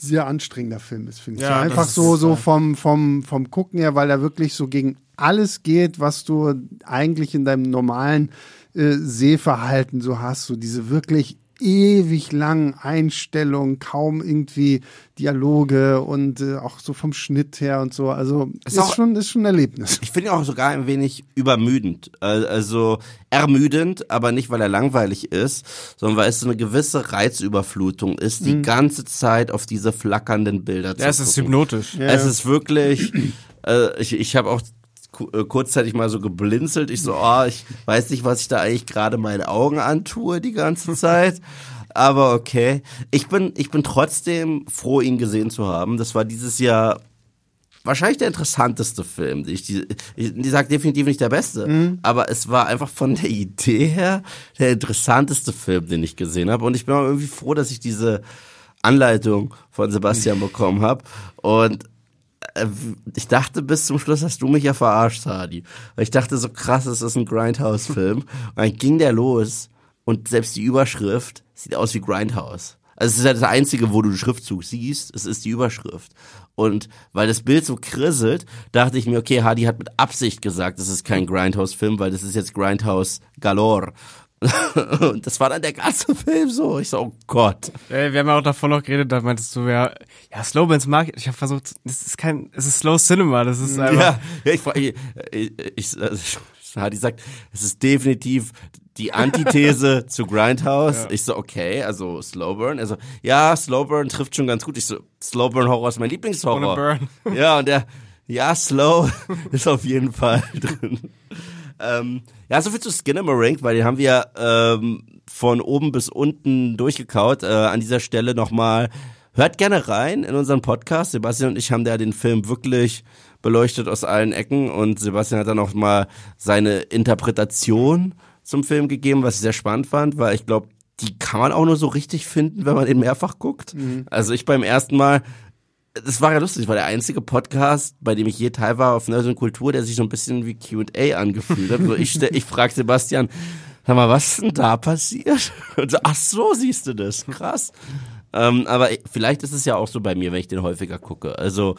sehr anstrengender Film ist, finde ich. Ja, einfach so, so vom, vom, vom Gucken her, weil er wirklich so gegen alles geht, was du eigentlich in deinem normalen äh, Sehverhalten so hast. So diese wirklich ewig langen Einstellungen, kaum irgendwie Dialoge und äh, auch so vom Schnitt her und so. Also ist, auch- schon, ist schon ein Erlebnis. Ich finde ihn auch sogar ein wenig übermüdend. Äh, Also ermüdend, aber nicht, weil er langweilig ist, sondern weil es so eine gewisse Reizüberflutung ist, die ganze Zeit auf diese flackernden Bilder zu Ja, es ist gucken. hypnotisch. Es ist wirklich, äh, ich, ich habe auch kurzzeitig mal so geblinzelt. Ich so, oh, ich weiß nicht, was ich da eigentlich gerade meinen Augen antue die ganze Zeit. Aber okay. Ich bin, ich bin trotzdem froh, ihn gesehen zu haben. Das war dieses Jahr wahrscheinlich der interessanteste Film. Ich, die, ich, die sagt definitiv nicht der beste, aber es war einfach von der Idee her der interessanteste Film, den ich gesehen habe. Und ich bin auch irgendwie froh, dass ich diese Anleitung von Sebastian bekommen habe. Und äh, ich dachte bis zum Schluss hast du mich ja verarscht, Hadi. Weil ich dachte so krass, es ist ein Grindhouse-Film. Und dann ging der los und selbst die Überschrift sieht aus wie Grindhouse. Also es ist ja das Einzige, wo du den Schriftzug siehst, es ist die Überschrift. Und weil das Bild so krisselt, dachte ich mir, okay, Hadi hat mit Absicht gesagt, das ist kein Grindhouse-Film, weil das ist jetzt Grindhouse Galore. Und das war dann der ganze Film so. Ich so, oh Gott. Äh, wir haben ja auch davon noch geredet, da meintest du ja, ja, Slowbands mag ich. Ich habe versucht, das ist kein, es ist Slow Cinema, das ist einfach. Ja, ja ich, ich, ich, ich Hadi sagt, es ist definitiv die Antithese zu Grindhouse. Ich so, okay, also Slowburn. Also, ja, Slowburn trifft schon ganz gut. Ich so, Slowburn Horror ist mein Lieblingshorror. Ja, und der, ja, Slow ist auf jeden Fall drin. Ähm, ja, soviel zu Skinamarink, weil den haben wir ähm, von oben bis unten durchgekaut. Äh, an dieser Stelle nochmal, hört gerne rein in unseren Podcast. Sebastian und ich haben da den Film wirklich beleuchtet aus allen Ecken und Sebastian hat dann auch mal seine Interpretation zum Film gegeben, was ich sehr spannend fand, weil ich glaube, die kann man auch nur so richtig finden, wenn man den mehrfach guckt. Also ich beim ersten Mal das war ja lustig, war der einzige Podcast, bei dem ich je teil war auf Nerd und Kultur, der sich so ein bisschen wie Q&A angefühlt hat. So, ich ich frage Sebastian, sag mal, was ist denn da passiert? Und so, ach so, siehst du das, krass. Ähm, aber ich- vielleicht ist es ja auch so bei mir, wenn ich den häufiger gucke. Also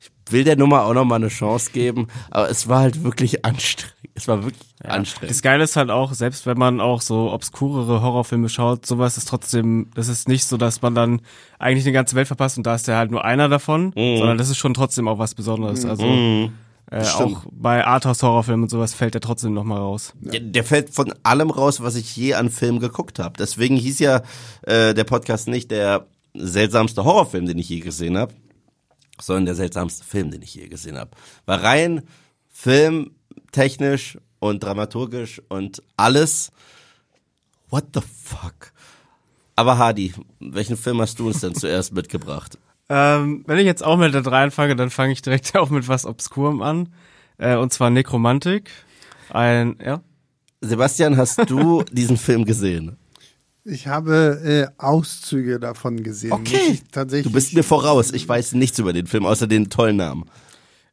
ich will der Nummer auch noch mal eine Chance geben, aber es war halt wirklich anstrengend. Es war wirklich anstrengend. Das Geile ist halt auch, selbst wenn man auch so obskurere Horrorfilme schaut, sowas ist trotzdem, das ist nicht so, dass man dann eigentlich die ganze Welt verpasst und da ist ja halt nur einer davon, sondern das ist schon trotzdem auch was Besonderes. Also äh, stimmt. auch bei Arthouse-Horrorfilmen und sowas fällt der trotzdem nochmal raus. Der, der fällt von allem raus, was ich je an Filmen geguckt habe. Deswegen hieß ja äh, der Podcast nicht der seltsamste Horrorfilm, den ich je gesehen habe, sondern der seltsamste Film, den ich je gesehen habe. Weil rein filmtechnisch und dramaturgisch und alles, what the fuck? Aber Hadi, welchen Film hast du uns denn zuerst mitgebracht? Ähm, wenn ich jetzt auch mit der 3 anfange, dann fange ich direkt auch mit was Obskurem an. Äh, und zwar Nekromantik. Ein, ja. Sebastian, hast du diesen Film gesehen? Ich habe äh, Auszüge davon gesehen. Ich tatsächlich. Du bist mir voraus. Ich weiß nichts über den Film, außer den tollen Namen.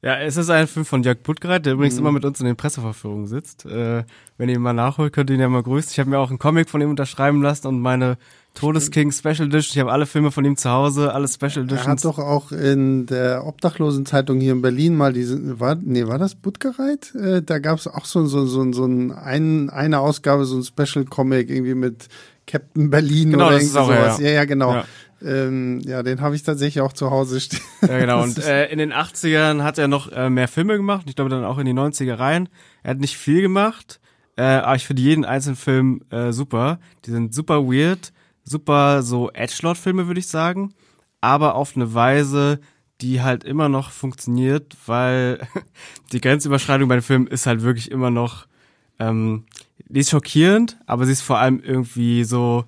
Ja, es ist ein Film von Jörg Buttgereit, der übrigens immer mit uns in den Presseverführungen sitzt. Äh, wenn ihr ihn mal nachholt, könnt ihr ihn ja mal grüßen. Ich habe mir auch einen Comic von ihm unterschreiben lassen und meine Todesking Special Edition. Ich habe alle Filme von ihm zu Hause, alle Special Er hat Editions. doch auch in der Obdachlosenzeitung hier in Berlin mal diese, war, nee, war das Buttgereit? Äh, da gab es auch so, so, so, so ein, ein, eine Ausgabe, so ein Special Comic irgendwie mit Captain Berlin Genau, oder das ist auch sowas. ja. Ja, ja, genau. Ja. Ähm, ja, den habe ich tatsächlich auch zu Hause stehen. Ja, genau. Und äh, in den 80ern hat er noch äh, mehr Filme gemacht. Ich glaube dann auch in die 90er rein. Er hat nicht viel gemacht, äh, aber ich finde jeden einzelnen Film äh, super. Die sind super weird, super so Edgelord-Filme, würde ich sagen. Aber auf eine Weise, die halt immer noch funktioniert, weil die Grenzüberschreitung bei dem Film ist halt wirklich immer noch, ähm, die ist schockierend, aber sie ist vor allem irgendwie so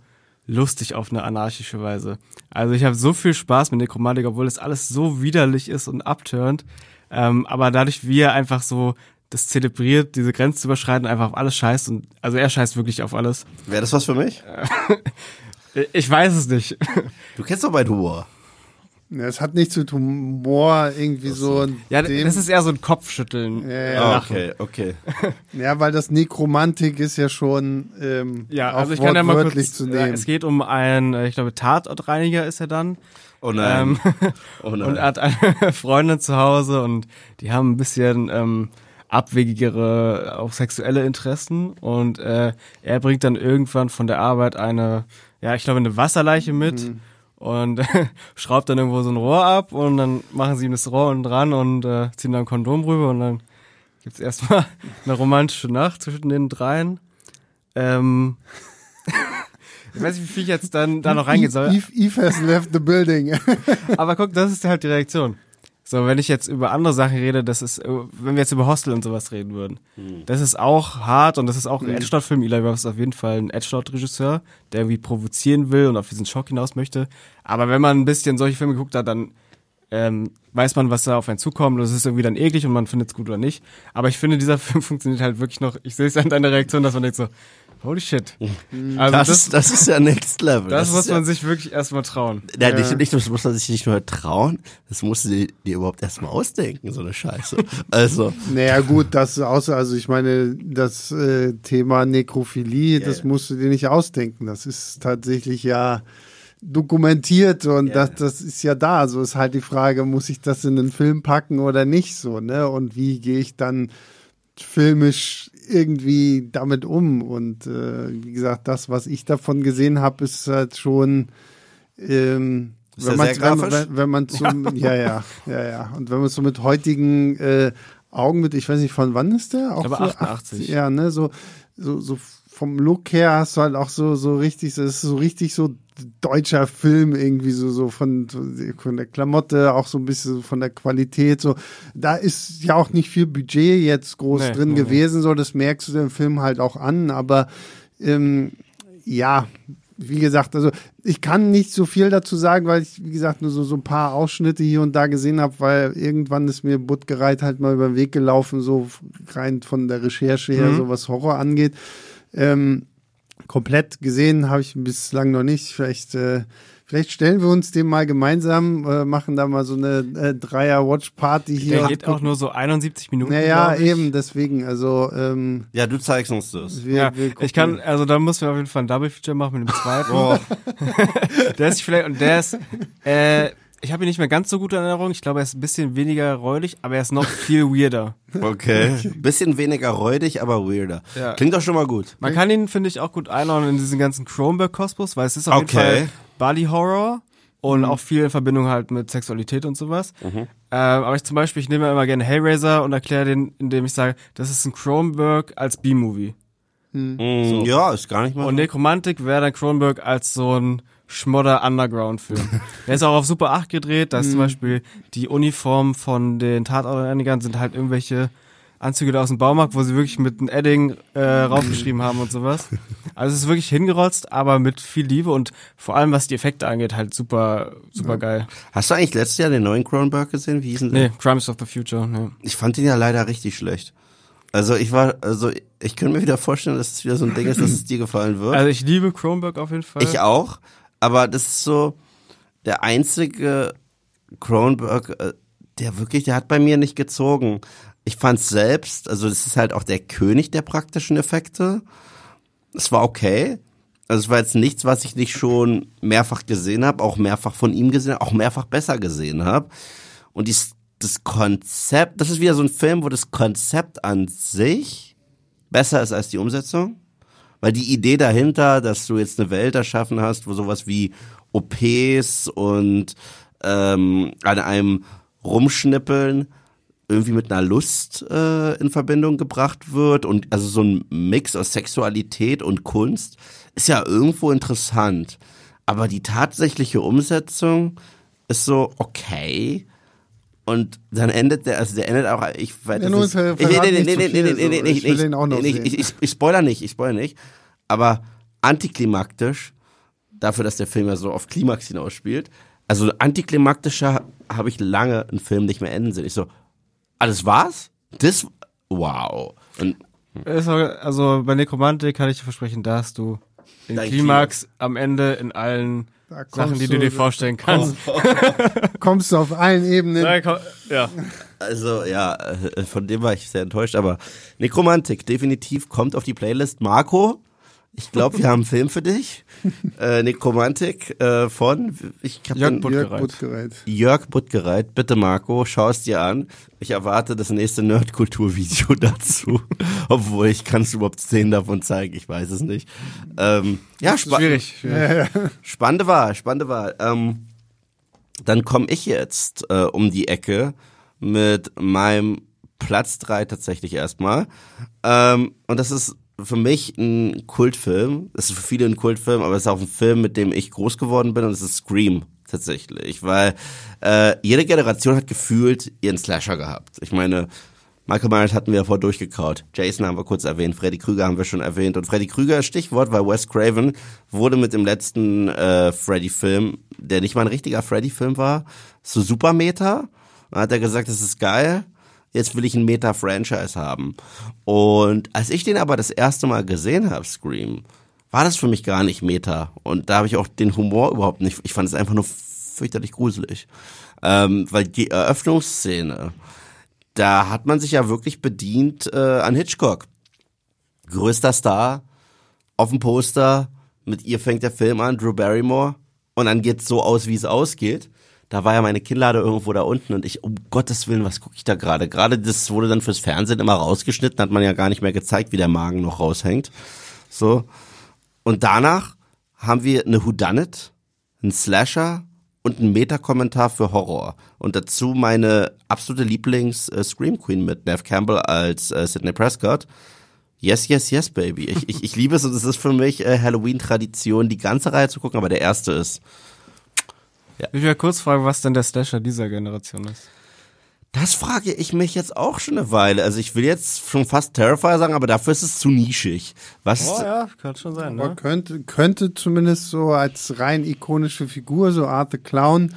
lustig auf eine anarchische Weise. Also ich habe so viel Spaß mit Nekromantik, obwohl das alles so widerlich ist und abturnt. Ähm, aber dadurch, wie er einfach so das zelebriert, diese Grenze zu überschreiten, einfach auf alles scheißt und also er scheißt wirklich auf alles. Wäre das was für mich? Ich weiß es nicht. Du kennst doch meinen Humor. Ja, Es hat nichts mit Humor irgendwie so. Ja, dem, das ist eher so ein Kopfschütteln. Ja, äh, ja. Okay, okay. ja, weil das Nekromantik ist ja schon ähm, Ja, also ich kann ja mal kurz, zu ja, nehmen. es geht um einen, äh, ich glaube, Tatortreiniger ist er dann. Oh nein. Ähm, oh und nein. er hat eine Freundin zu Hause und die haben ein bisschen ähm, abwegigere, auch sexuelle Interessen und äh, er bringt dann irgendwann von der Arbeit eine, ja, ich glaube, eine Wasserleiche mit und schraubt dann irgendwo so ein Rohr ab und dann machen sie ihm das Rohr unten dran und äh, ziehen dann ein Kondom rüber und dann gibt's erstmal eine romantische Nacht zwischen den dreien. Ähm, ich weiß nicht, wie viel ich jetzt dann da noch reingehen soll. Eve, Eve has left the building. Aber guck, das ist halt die Reaktion. So, wenn ich jetzt über andere Sachen rede, das ist, äh, wenn wir jetzt über Hostel und sowas reden würden, das ist auch hart und das ist auch ein Edgelord-Film. Eli Roth ist auf jeden Fall ein Edgelord-Regisseur, der irgendwie provozieren will und auf diesen Schock hinaus möchte. Aber wenn man ein bisschen solche Filme geguckt hat, dann ähm, weiß man, was da auf einen zukommt. Und es ist irgendwie dann eklig und man findet es gut oder nicht. Aber ich finde, dieser Film funktioniert halt wirklich noch. Ich sehe es an deiner Reaktion, dass man denkt so, holy shit. Also Das, das, das, ist ja Next Level. das, muss ist ja, man sich wirklich erstmal trauen. Ja, nicht, nicht, das muss man sich nicht nur trauen, das musst du dir, dir überhaupt erstmal ausdenken, so eine Scheiße. Also, Naja, gut, das außer, also ich meine, das äh, Thema Nekrophilie, das musst du dir nicht ausdenken. Das ist tatsächlich ja dokumentiert und das, das ist ja da. So ist halt die Frage, muss ich das in einen Film packen oder nicht so, ne? Und wie gehe ich dann filmisch irgendwie damit um? Und äh, wie gesagt, das, was ich davon gesehen habe, ist halt schon ähm, Ist wenn ja man, wenn, wenn, man zum, ja, ja, ja, ja. Und wenn man so mit heutigen äh, Augen mit, ich weiß nicht, von wann ist der? Auch Aber so 88. ja, ne, so, so, so vom Look her hast du halt auch so, so richtig, das ist so richtig so deutscher Film irgendwie so, so von, von der Klamotte, auch so ein bisschen von der Qualität, so. Da ist ja auch nicht viel Budget jetzt groß Nee, drin nee, nee. gewesen, so, das merkst du dem Film halt auch an, aber, ähm, ja, wie gesagt, also ich kann nicht so viel dazu sagen, weil ich, wie gesagt, nur so, so ein paar Ausschnitte hier und da gesehen habe, weil irgendwann ist mir Buttgereit halt mal über den Weg gelaufen, so rein von der Recherche her, so was Horror angeht. Ähm, komplett gesehen habe ich bislang noch nicht. Vielleicht, äh, vielleicht stellen wir uns den mal gemeinsam, äh, machen da mal so eine äh, Dreier-Watch-Party hier. Der geht auch nur so 71 Minuten. Naja, eben, deswegen, also ähm, ja, du zeigst uns das. wir, Ja, wir ich kann, also da müssen wir auf jeden Fall ein Double Feature machen mit dem zweiten. Oh, Der ist vielleicht, und der ist, äh, ich habe ihn nicht mehr ganz so gut in Erinnerung. Ich glaube, er ist ein bisschen weniger räudig, aber er ist noch viel weirder. okay. Bisschen weniger räudig, aber weirder. Ja. Klingt doch schon mal gut. Man kann ihn, finde ich, auch gut einordnen in diesen ganzen Cronenberg-Kosmos, weil es ist auf jeden Okay. Fall Body-Horror und auch viel in Verbindung halt mit Sexualität und sowas. Ähm, aber ich zum Beispiel, ich nehme immer gerne Hellraiser und erkläre den, indem ich sage, das ist ein Cronenberg als B-Movie. Mm, Ja, ist gar nicht mal. Und Nekromantik wäre dann Cronenberg als so ein Schmodder Underground-Film. Der ist auch auf Super 8 gedreht, da ist zum Beispiel die Uniform von den Tatortreinigern sind halt irgendwelche Anzüge da aus dem Baumarkt, wo sie wirklich mit einem Edding äh, raufgeschrieben haben und sowas. Also es ist wirklich hingerotzt, aber mit viel Liebe und vor allem was die Effekte angeht, halt super, super geil. Hast du eigentlich letztes Jahr den neuen Cronenberg gesehen? Wie hieß denn der? Nee, Crimes of the Future, nee. Ich fand den ja leider richtig schlecht. Also ich war, also ich könnte mir wieder vorstellen, dass es wieder so ein Ding ist, dass es dir gefallen wird. Also ich liebe Cronenberg auf jeden Fall. Ich auch, aber das ist so der einzige Cronenberg, äh, der wirklich, der hat bei mir nicht gezogen. Ich fand's selbst, also das ist halt auch der König der praktischen Effekte. Es war okay. Also es war jetzt nichts, was ich nicht schon mehrfach gesehen habe, auch mehrfach von ihm gesehen, auch mehrfach besser gesehen habe. Und dies, das Konzept, das ist wieder so ein Film, wo das Konzept an sich besser ist als die Umsetzung. Weil die Idee dahinter, dass du jetzt eine Welt erschaffen hast, wo sowas wie OPs und ähm, an einem Rumschnippeln irgendwie mit einer Lust äh, in Verbindung gebracht wird und also so ein Mix aus Sexualität und Kunst ist ja irgendwo interessant. Aber die tatsächliche Umsetzung ist so okay. Und dann endet der, also der endet auch, ich weiß Ja, ver- ist, ich, nee, nicht nee, nee, nee, nee, so. nee, Ich will nee, den auch noch nee, sehen. ich, ich, ich spoiler nicht, ich spoiler nicht, aber antiklimaktisch, dafür, dass der Film ja so auf Klimax hinausspielt, also antiklimaktischer habe ich lange einen Film nicht mehr enden sehen. Ich so, alles war's? Das, wow. Und Also bei Nekromantik kann ich dir versprechen, da hast du den Dein Klimax am Ende in allen Sachen, die du- dir vorstellen kannst. kommst du auf allen Ebenen. Da komm- Ja. Also ja, äh, von dem war ich sehr enttäuscht, aber Nekromantik definitiv kommt auf die Playlist. Marco, ich glaube, wir haben einen Film für dich. Äh, Nekromantik äh, von ich hab Jörg Buttgereit. Jörg Buttgereit. Bitte Marco, schau es dir an. Ich erwarte das nächste Nerdkultur-Video dazu. Obwohl ich kann es überhaupt zehn davon zeigen, ich weiß es nicht. Ähm, ja, spa Schwierig. schwierig. Spannende Wahl, spannende Wahl. Ähm, dann komme ich jetzt äh, um die Ecke mit meinem Platz drei tatsächlich erstmal. Ähm, und das ist für mich ein Kultfilm. Das ist für viele ein Kultfilm, aber es ist auch ein Film, mit dem ich groß geworden bin und es ist Scream tatsächlich, weil äh, jede Generation hat gefühlt ihren Slasher gehabt. Ich meine, Michael Myers hatten wir ja vor durchgekaut. Jason haben wir kurz erwähnt, Freddy Krüger haben wir schon erwähnt. Und Freddy Krüger, Stichwort, weil Wes Craven wurde mit dem letzten äh, Freddy-Film, der nicht mal ein richtiger Freddy-Film war, so super Meta. Dann hat er gesagt, das ist geil. Jetzt will ich ein Meta-Franchise haben. Und als ich den aber das erste Mal gesehen habe, Scream, war das für mich gar nicht Meta. Und da habe ich auch den Humor überhaupt nicht. Ich fand es einfach nur fürchterlich gruselig. Ähm, weil die Eröffnungsszene, da hat man sich ja wirklich bedient äh, an Hitchcock. Größter Star auf dem Poster, mit ihr fängt der Film an, Drew Barrymore, und dann geht's so aus, wie es ausgeht. Da war ja meine Kinnlade irgendwo da unten und ich, um Gottes Willen, was gucke ich da gerade? Gerade das wurde dann fürs Fernsehen immer rausgeschnitten, hat man ja gar nicht mehr gezeigt, wie der Magen noch raushängt. So. Und danach haben wir eine Whodunit, einen Slasher und einen Meta-Kommentar für Horror. Und dazu meine absolute Lieblings-Scream Queen mit Nev Campbell als äh, Sidney Prescott. Yes, yes, yes, baby. Ich, ich, ich liebe es und es ist für mich äh, Halloween-Tradition, die ganze Reihe zu gucken, aber der erste ist. Ich will kurz fragen, was denn der Slasher dieser Generation ist. Das frage ich mich jetzt auch schon eine Weile. Also ich will jetzt schon fast Terrifier sagen, aber dafür ist es zu nischig. Was Oh ja, kann schon sein, Aber ne? könnte, könnte zumindest so als rein ikonische Figur, so Art the Clown,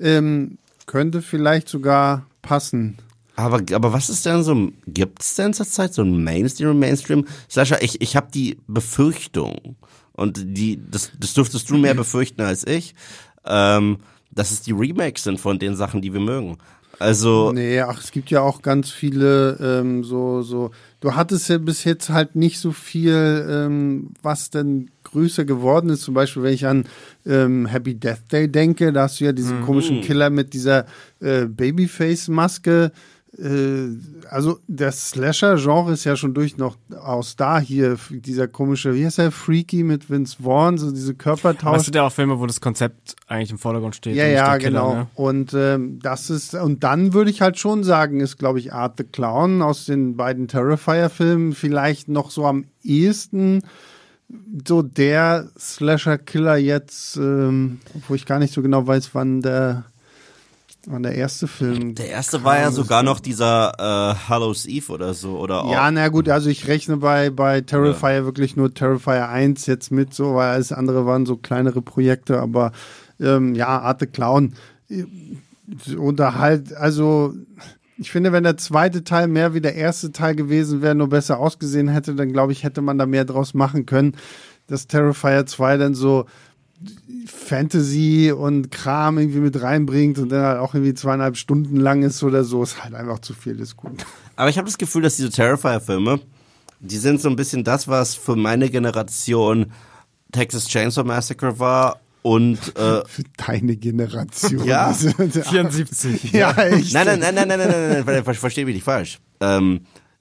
ähm, könnte vielleicht sogar passen. aber, aber was ist denn so, gibt's denn zurzeit so ein Mainstream, Mainstream? Sascha, ich, ich habe die Befürchtung und die, das, das dürftest du mehr befürchten als ich, ähm, dass es die Remakes sind von den Sachen, die wir mögen. Also, Nee, ach, es gibt ja auch ganz viele ähm, so, so. Du hattest ja bis jetzt halt nicht so viel, ähm, was denn größer geworden ist. Zum Beispiel, wenn ich an ähm, Happy Death Day denke, da hast du ja diesen komischen Killer mit dieser äh, Babyface-Maske. Äh, also das Slasher-Genre ist ja schon durch noch aus da hier. Dieser komische, wie heißt der, Freaky mit Vince Vaughn, so diese Körpertausch. sind ja auch Filme, wo das Konzept eigentlich im Vordergrund steht. Ja, ja, der Killer, genau. Ne? Und ähm, das ist, und dann würde ich halt schon sagen, ist, glaube ich, Art the Clown aus den beiden Terrifier-Filmen vielleicht noch so am ehesten so der Slasher-Killer jetzt, ähm, obwohl ich gar nicht so genau weiß, wann der, wann der erste Film. der erste war ja sogar noch dieser äh, Hallows Eve oder so. Oder Ja, na gut, also ich rechne bei, bei Terrifier wirklich nur Terrifier 1 jetzt mit, so, weil alles andere waren so kleinere Projekte, aber ähm, ja, Art the Clown. äh, Oder halt, also ich finde, wenn der zweite Teil mehr wie der erste Teil gewesen wäre, nur besser ausgesehen hätte, dann glaube ich, hätte man da mehr draus machen können. Dass Terrifier 2 dann so Fantasy und Kram irgendwie mit reinbringt und dann halt auch irgendwie zweieinhalb Stunden lang ist oder so, ist halt einfach zu viel, ist gut. Aber ich habe das Gefühl, dass diese Terrifier-Filme, die sind so ein bisschen das, was für meine Generation Texas Chainsaw Massacre war und äh, Für deine Generation. Ja. 74. ja, echt. nein, nein, nein, nein, nein, nein, nein, nein, nein versteh mich nicht falsch. Ähm,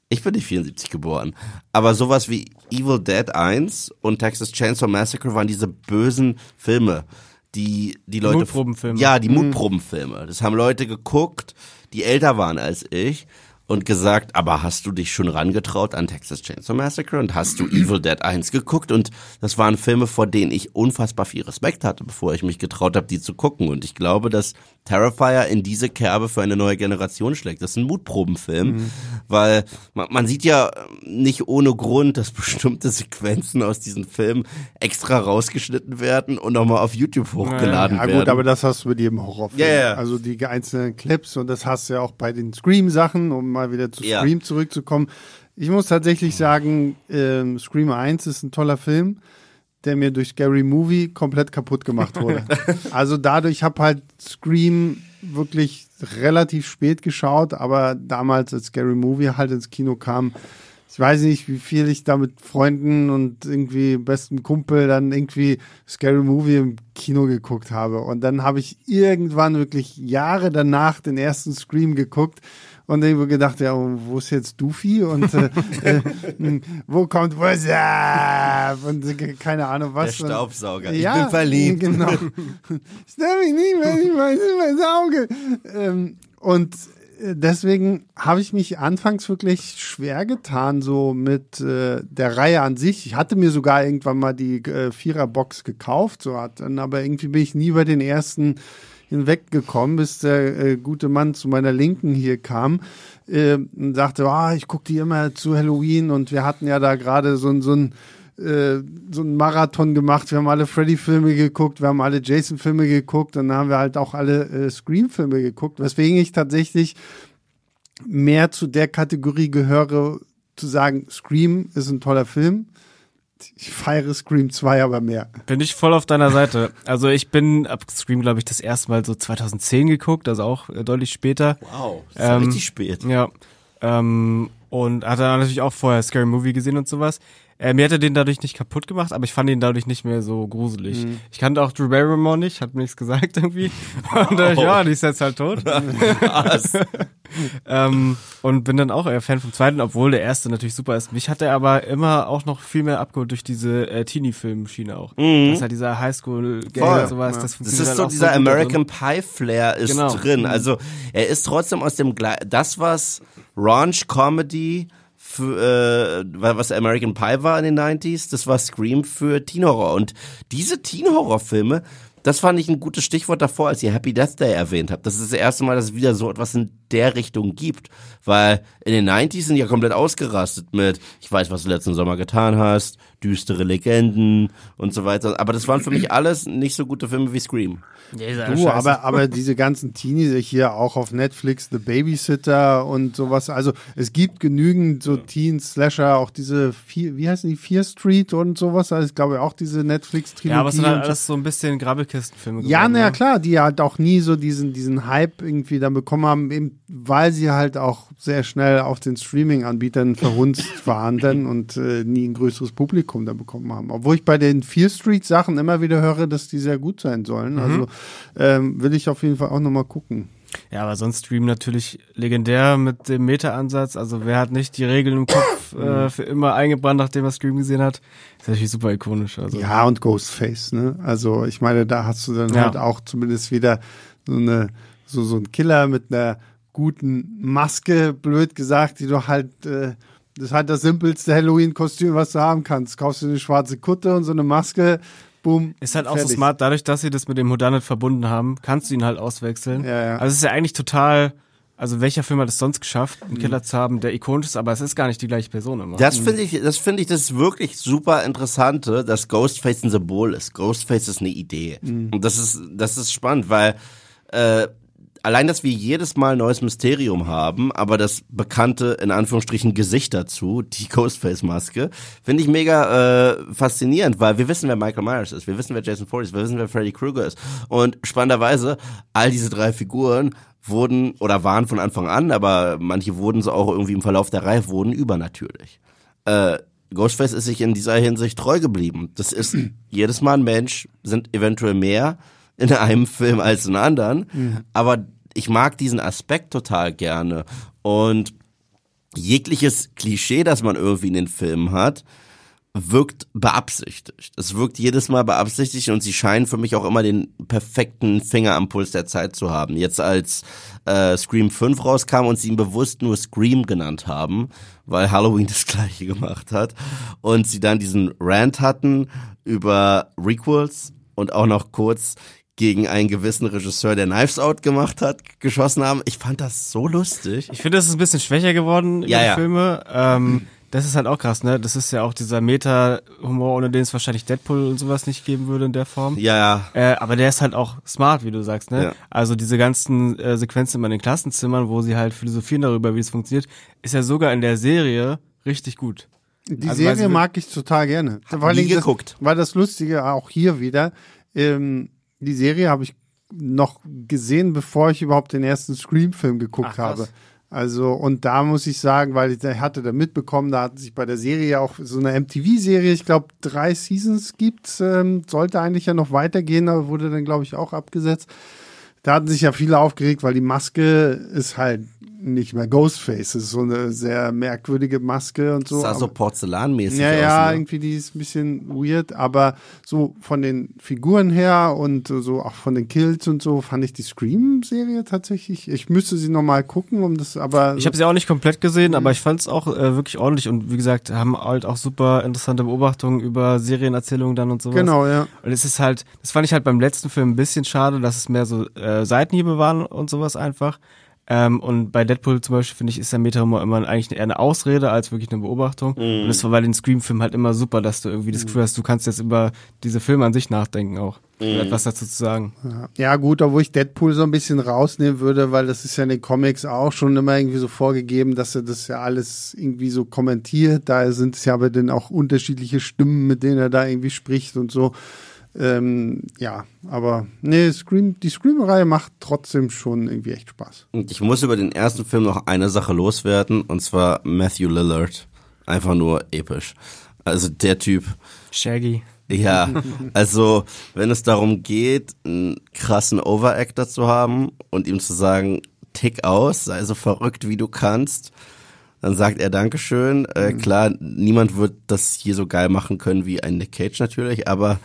ich bin nicht 74 geboren, aber sowas wie Evil Dead 1 und Texas Chainsaw Massacre waren diese bösen Filme, die die Leute Mutprobenfilme. Ja, die Mutprobenfilme. Das haben Leute geguckt, die älter waren als ich und gesagt, aber hast du dich schon rangetraut an Texas Chainsaw Massacre und hast du Evil Dead 1 geguckt und das waren Filme, vor denen ich unfassbar viel Respekt hatte, bevor ich mich getraut habe, die zu gucken und ich glaube, dass Terrifier in diese Kerbe für eine neue Generation schlägt. Das ist ein Mutprobenfilm, weil man, man sieht ja nicht ohne Grund, dass bestimmte Sequenzen aus diesen Filmen extra rausgeschnitten werden und nochmal auf YouTube hochgeladen Ja, werden. gut, aber das hast du bei jedem Horrorfilm. Ja, ja. Also die einzelnen Clips und das hast du ja auch bei den Scream-Sachen, um mal wieder zu Ja. Scream zurückzukommen. Ich muss tatsächlich sagen, ähm, Scream 1 ist ein toller Film, der mir durch Scary Movie komplett kaputt gemacht wurde. also dadurch habe halt Scream wirklich relativ spät geschaut, aber damals, als Scary Movie halt ins Kino kam, ich weiß nicht, wie viel ich da mit Freunden und irgendwie besten Kumpel dann irgendwie Scary Movie im Kino geguckt habe. Und dann habe ich irgendwann wirklich Jahre danach den ersten Scream geguckt und irgendwo gedacht, ja, wo ist jetzt Doofy und äh, äh, wo kommt What's up? Und äh, keine Ahnung was. Der Staubsauger. Ja, ich bin verliebt. Genau. Stell mich nicht, wenn ich weiß, mein Auge. Ähm, und äh, deswegen habe ich mich anfangs wirklich schwer getan, so mit äh, der Reihe an sich. Ich hatte mir sogar irgendwann mal die äh, Vierer-Box gekauft, so hat dann, aber irgendwie bin ich nie bei den ersten hinweggekommen, bis der äh, gute Mann zu meiner Linken hier kam äh, und sagte, ah, ich gucke die immer zu Halloween und wir hatten ja da gerade so, so ein äh, so einen Marathon gemacht. Wir haben alle Freddy-Filme geguckt, wir haben alle Jason-Filme geguckt und dann haben wir halt auch alle äh, Scream-Filme geguckt, weswegen ich tatsächlich mehr zu der Kategorie gehöre, zu sagen, Scream ist ein toller Film. Ich feiere Scream 2 aber mehr. Bin ich voll auf deiner Seite. Also ich bin ab Scream, glaube ich, das erste Mal so 2010 geguckt, also auch äh, deutlich später. Wow, das Ähm, richtig spät. Ja. Ähm, und hatte natürlich auch vorher Scary Movie gesehen und sowas. Äh, mir hat er den dadurch nicht kaputt gemacht, aber ich fand ihn dadurch nicht mehr so gruselig. Ich kannte auch Drew Barrymore nicht, hat mir nichts gesagt irgendwie. Und äh, Oh. ja, die ist jetzt halt tot. Ähm, und bin dann auch eher Fan vom zweiten, obwohl der erste natürlich super ist. Mich hat er aber immer auch noch viel mehr abgeholt durch diese äh, Teenie-Film-Schiene auch. Das ist halt dieser Highschool-Gang Voll. und sowas. Das, Das funktioniert ist halt so dieser drin. American Pie Flair ist Genau. drin. Also er ist trotzdem aus dem Gle das was Raunch Comedy für, äh, was American Pie war in den 90s, das war Scream für Teen Horror und diese Teen Horror Filme das fand ich ein gutes Stichwort davor, als ihr Happy Death Day erwähnt habt. Das ist das erste Mal, dass es wieder so etwas in der Richtung gibt. Weil in den 90s sind ja komplett ausgerastet mit, ich weiß, was du letzten Sommer getan hast, düstere Legenden und so weiter. Aber das waren für mich alles nicht so gute Filme wie Scream. Du, aber, aber diese ganzen Teenies hier auch auf Netflix, The Babysitter und sowas. Also es gibt genügend so Teen-Slasher, auch diese, vier, wie heißen die, Fear Street und sowas. Also ich glaube auch diese Netflix-Trilogie. Ja, aber es sind halt alles so ein bisschen Grabbelkistenfilme Ja, geworden, na ja, ne? klar, die halt auch nie so diesen, diesen Hype irgendwie dann bekommen haben, eben weil sie halt auch sehr schnell auf den Streaming-Anbietern verhunzt waren dann und äh, nie ein größeres Publikum da bekommen haben. Obwohl ich bei den Fear Street-Sachen immer wieder höre, dass die sehr gut sein sollen. Mhm. Also ähm, will ich auf jeden Fall auch nochmal gucken. Ja, aber sonst Stream natürlich legendär mit dem Meta-Ansatz. Also wer hat nicht die Regeln im Kopf äh, für immer eingebrannt, nachdem er Stream gesehen hat? ist natürlich super ikonisch. Also Ja, und Ghostface, ne? Also ich meine, da hast du dann Ja. halt auch zumindest wieder so eine, so, so ein Killer mit einer guten Maske, blöd gesagt, die du halt, äh, das ist halt das simpelste Halloween-Kostüm, was du haben kannst. Kaufst du eine schwarze Kutte und so eine Maske, boom. ist halt auch fertig. so smart, dadurch, dass sie das mit dem Whodunit verbunden haben, kannst du ihn halt auswechseln. Ja, ja. Also es ist ja eigentlich total, also welcher Film hat es sonst geschafft, Mhm. einen Killer zu haben, der ikonisch ist, aber es ist gar nicht die gleiche Person immer. Das finde ich, das finde ich das wirklich super interessante, dass Ghostface ein Symbol ist. Ghostface ist eine Idee. Und das ist, das ist spannend, weil äh, allein, dass wir jedes Mal ein neues Mysterium haben, aber das bekannte, in Anführungsstrichen, Gesicht dazu, die Ghostface-Maske, finde ich mega äh, faszinierend, weil wir wissen, wer Michael Myers ist, wir wissen, wer Jason Voorhees ist, wir wissen, wer Freddy Krueger ist. Und spannenderweise, all diese drei Figuren wurden oder waren von Anfang an, aber manche wurden so auch irgendwie im Verlauf der Reihe, wurden übernatürlich. Äh, Ghostface ist sich in dieser Hinsicht treu geblieben. Das ist jedes Mal ein Mensch, sind eventuell mehr in einem Film als in anderen, aber ich mag diesen Aspekt total gerne und jegliches Klischee, das man irgendwie in den Filmen hat, wirkt beabsichtigt. Es wirkt jedes Mal beabsichtigt und sie scheinen für mich auch immer den perfekten Finger am Puls der Zeit zu haben. Jetzt als äh, Scream 5 rauskam und sie ihn bewusst nur Scream genannt haben, weil Halloween das gleiche gemacht hat und sie dann diesen Rant hatten über Requels und auch noch kurz gegen einen gewissen Regisseur, der Knives Out gemacht hat, geschossen haben. Ich fand das so lustig. Ich finde, das ist ein bisschen schwächer geworden über Ja, die ja. Filme. Ähm, das ist halt auch krass, ne? Das ist ja auch dieser Meta-Humor, ohne den es wahrscheinlich Deadpool und sowas nicht geben würde in der Form. Ja, ja. Äh, aber der ist halt auch smart, wie du sagst, ne? Ja. Also diese ganzen äh, Sequenzen in den Klassenzimmern, wo sie halt philosophieren darüber, wie es funktioniert, ist ja sogar in der Serie richtig gut. Die Also, weil Serie mag ich total gerne. Vor allen nie Dingen das- geguckt. Weil das Lustige auch hier wieder, ähm, die Serie habe ich noch gesehen, bevor ich überhaupt den ersten Scream-Film geguckt Ach, habe. Also, und da muss ich sagen, weil ich hatte da mitbekommen, da hat sich bei der Serie auch so eine MTV-Serie, ich glaube, drei Seasons gibt, ähm, sollte eigentlich ja noch weitergehen, aber wurde dann, glaube ich, auch abgesetzt. Da hatten sich ja viele aufgeregt, weil die Maske ist halt nicht mehr Ghostface. Das ist so eine sehr merkwürdige Maske und so. sah so porzellanmäßig ja, aus. ja, ne? irgendwie die ist ein bisschen weird, aber so von den Figuren her und so auch von den Kills und so fand ich die Scream-Serie tatsächlich. Ich müsste sie nochmal gucken, um das aber. Ich habe sie auch nicht komplett gesehen, aber ich fand es auch äh, wirklich ordentlich und wie gesagt, haben halt auch super interessante Beobachtungen über Serienerzählungen dann und sowas. Genau, ja. Und es ist halt, das fand ich halt beim letzten Film ein bisschen schade, dass es mehr so äh, Seitenhiebe waren und sowas einfach. Ähm, und bei Deadpool zum Beispiel finde ich, ist der Meta-Humor immer eigentlich eher eine Ausrede als wirklich eine Beobachtung. Und das war bei den Scream-Filmen halt immer super, dass du irgendwie das Gefühl hast, du kannst jetzt über diese Filme an sich nachdenken auch. Und etwas dazu zu sagen. Ja. Ja, gut, obwohl ich Deadpool so ein bisschen rausnehmen würde, weil das ist ja in den Comics auch schon immer irgendwie so vorgegeben, dass er das ja alles irgendwie so kommentiert. Da sind es ja aber dann auch unterschiedliche Stimmen, mit denen er da irgendwie spricht und so. Ähm, ja, aber nee, Scream, die Scream-Reihe macht trotzdem schon irgendwie echt Spaß. Und ich muss über den ersten Film noch eine Sache loswerden, und zwar Matthew Lillard. Einfach nur episch. Also der Typ, Shaggy. ja, also wenn es darum geht, einen krassen Overactor zu haben und ihm zu sagen, tick aus, sei so verrückt wie du kannst, dann sagt er Dankeschön. Äh, klar, niemand wird das hier so geil machen können wie ein Nick Cage natürlich, aber